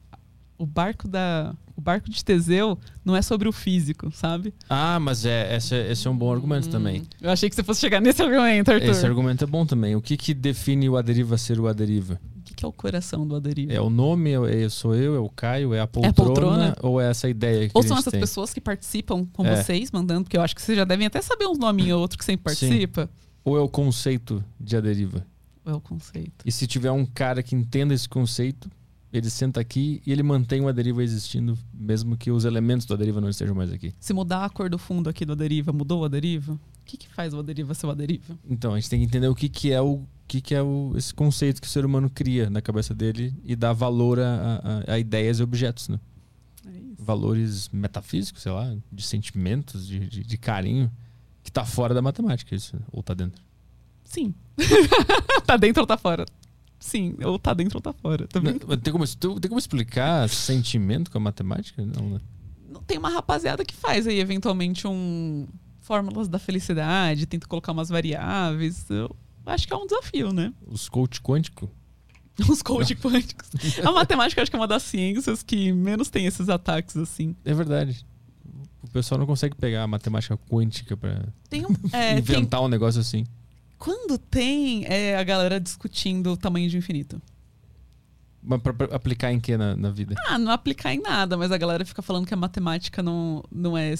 O barco da. O barco de Teseu não é sobre o físico, sabe? Ah, mas é, esse, é- esse é um bom argumento também. Eu achei que você fosse chegar nesse argumento, Arthur. Esse argumento é bom também. O que, que define o Aderiva ser o Aderiva? O que, que é o coração do Aderiva? É o nome, é, sou eu, é o Caio, é a poltrona, poltrona? ou é essa ideia que Ou a são essas tem? pessoas que participam com É. vocês, mandando, porque eu acho que vocês já devem até saber uns nominhos ou outro que sempre Sim. participa. Ou é o conceito de Aderiva? Ou é o conceito? E se tiver um cara que entenda esse conceito, ele senta aqui e ele mantém o Aderiva existindo, mesmo que os elementos do Aderiva não estejam mais aqui. Se mudar a cor do fundo aqui do Aderiva, mudou o Aderiva? O que, que faz o Aderiva ser o Aderiva? Então, a gente tem que entender o que, que é o que, que é o, esse conceito que o ser humano cria na cabeça dele e dá valor a, a- a ideias e objetos, né? É valores metafísicos, sei lá, de sentimentos, de, de, de carinho, que tá fora da matemática, isso, ou tá dentro. Sim. tá dentro ou tá fora? Sim, ou tá dentro ou tá fora. Também. Não, tem, como, tem como explicar sentimento com a matemática? Não, né? Não tem uma rapaziada que faz aí, eventualmente, um. Fórmulas da felicidade, tenta colocar umas variáveis. Eu acho que é um desafio, né? Os coach quântico. Os coach quânticos. A matemática acho que é uma das ciências que menos tem esses ataques assim. É verdade. O pessoal não consegue pegar a matemática quântica pra Tem um. É, tem- inventar um negócio assim. Quando tem é, a galera discutindo o tamanho de infinito? Mas pra, pra aplicar em que na, na vida? Ah, não aplicar em nada, mas a galera fica falando que a matemática não, não é.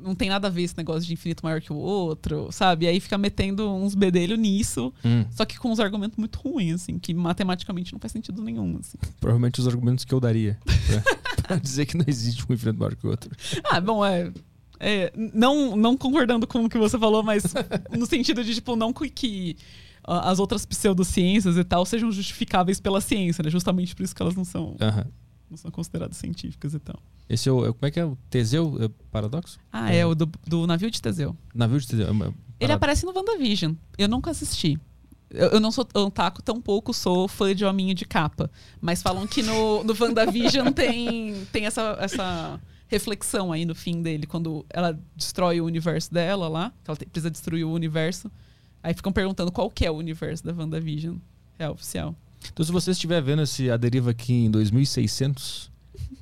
Não tem nada a ver esse negócio de infinito maior que o outro, sabe? E aí fica metendo uns bedelhos nisso, Hum, só que com uns argumentos muito ruins, assim, que matematicamente não faz sentido nenhum, assim. provavelmente os argumentos que eu daria pra, pra dizer que não existe um infinito maior que o outro. Ah, bom, é. É, não, não concordando com o que você falou, mas no sentido de, tipo, não que, ah, as outras pseudociências e tal sejam justificáveis pela ciência, né? Justamente por isso que elas não são, não são consideradas científicas e tal. Esse é o. é- Como é que é o Teseu é paradoxo? Ah, é, o do, do navio de Teseu. Navio de Teseu. é uma- Ele aparece no WandaVision. Eu nunca assisti. Eu, eu não sou otaku, tampouco sou fã de hominho de capa. Mas falam que no, no WandaVision tem, tem essa, essa reflexão aí no fim dele, quando ela destrói o universo dela lá, que ela precisa destruir o universo. Aí ficam perguntando qual que é o universo da WandaVision. É oficial. Então, se você estiver vendo esse A Deriva aqui em 2600,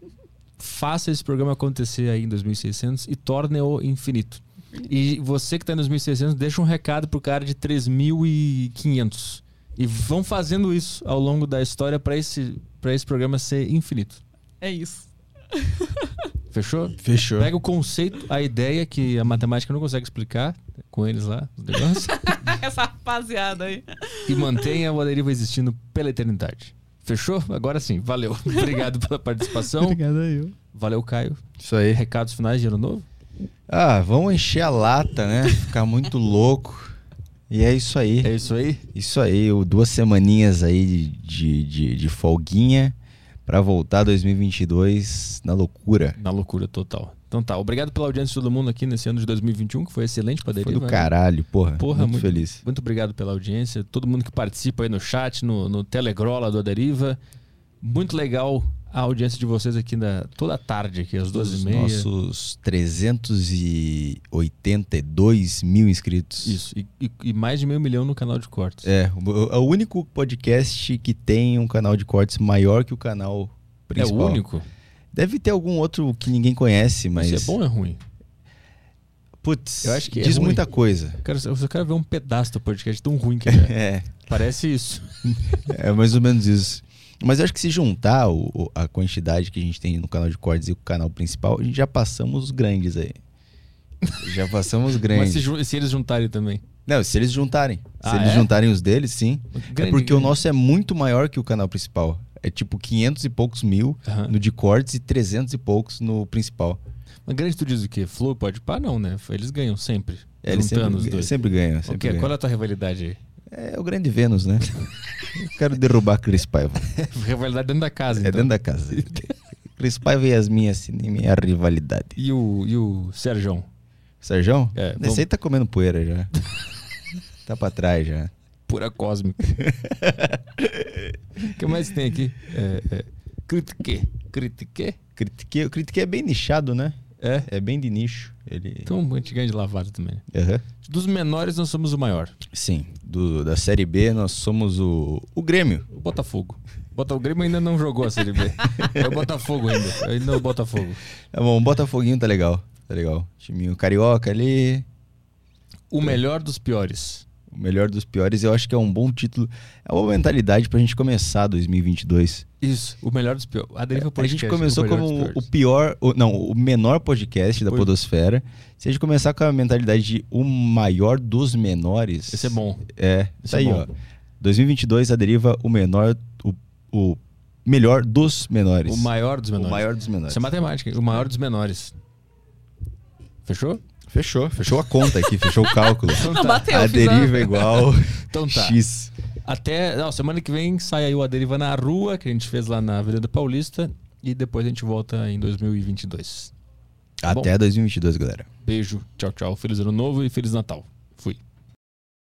faça esse programa acontecer aí em 2600 e torne-o infinito. E você que está em 2600, deixa um recado pro cara de 3500. E vão fazendo isso ao longo da história para esse, pra esse programa ser infinito. É isso. Fechou? Fechou. Pega o conceito, a ideia que a matemática não consegue explicar com eles lá, os negócios, Essa rapaziada aí. e mantenha o A Deriva existindo pela eternidade. Fechou? Agora sim. Valeu. Obrigado pela participação. Obrigado aí. Valeu, Caio. Isso aí. Recados finais de ano novo? Ah, vamos encher a lata, né? Ficar muito louco. E é isso aí. É isso aí? Isso aí, o- duas semaninhas aí de, de, de folguinha pra voltar 2022 na loucura. Na loucura total. Então tá, obrigado pela audiência de todo mundo aqui nesse ano de 2021, que foi excelente pra Foi Deriva. do né? caralho, porra. Porra, muito, muito, feliz. Muito obrigado pela audiência, todo mundo que participa aí no chat, no, no Telegrola do Aderiva. Muito legal a audiência de vocês aqui na, toda a tarde, aqui às duas Os e meia. nossos 382 mil inscritos. Isso, e, e- e mais de meio milhão no canal de cortes. É, o, é o único podcast que tem um canal de cortes maior que o canal É principal. o único? Deve ter algum outro que ninguém conhece, mas. Isso é bom ou é ruim? Putz, Eu acho que é diz ruim. muita coisa. Eu quero, eu só quero ver um pedaço do podcast tão ruim que é. É, Parece isso. é mais ou menos isso. Mas eu acho que se juntar o- o- a quantidade que a gente tem no canal de cortes e o canal principal, a gente já passamos os grandes aí. Já passamos os Mas grandes. se, se eles juntarem também. Não, se eles juntarem. Se Ah, eles é? juntarem os deles, sim. é Grande, porque o grande. nosso é muito maior que o canal principal. É tipo 500 e poucos mil Aham. no de cortes e 300 e poucos no principal. Mas grande tu diz o quê? Flow pode pá? Não, né? Eles ganham sempre. É, eles sempre, os dois. sempre ganham. O Sempre quê? ganham. Qual é a tua rivalidade aí? É o grande Vênus, né? Eu quero derrubar Cris Paiva. rivalidade dentro da casa, É então. dentro da casa. Cris Paiva e as minhas, assim, minha rivalidade. E o, e o Sérgio? Sérgio? É, Esse vamos- aí tá comendo poeira já. tá pra trás já. Pura cósmica. O que mais tem aqui? É, é, critique. Critique? Critiquei, o critiquei é bem nichado, né? É. É bem de nicho. Ele... Então a gente ganha de lavado também. Aham. Dos menores, nós somos o maior. Sim, do, da Série B nós somos o, o Grêmio. O Botafogo. Bota, o Grêmio ainda não jogou a Série B. É o Botafogo ainda. Ainda é o Botafogo. Tá bom, o Botafoguinho tá legal. Tá legal. Timinho carioca ali. O melhor dos piores. O melhor dos piores. Eu acho que é um bom título. É uma mentalidade pra gente começar 2022. Isso, o melhor dos piores. A Deriva A Podcast, gente começou o como o pior, o- não, o menor podcast da Podosfera. Se a gente começar com a mentalidade de o maior dos menores. Esse é bom. É, Esse isso é aí, bom. ó. 2022, a deriva, o menor, o, o melhor dos menores. O maior dos menores. O maior dos menores. Isso é matemática. O maior dos menores. Fechou? Fechou, fechou a conta aqui, fechou o cálculo. Então Não, tá. bateu. a deriva é igual Então tá. X. Até. Não, semana que vem sai aí o A Deriva na Rua, que a gente fez lá na Avenida Paulista. e depois a gente volta em 2022. Até 2022, galera. Beijo, tchau, tchau. Feliz ano novo e feliz Natal.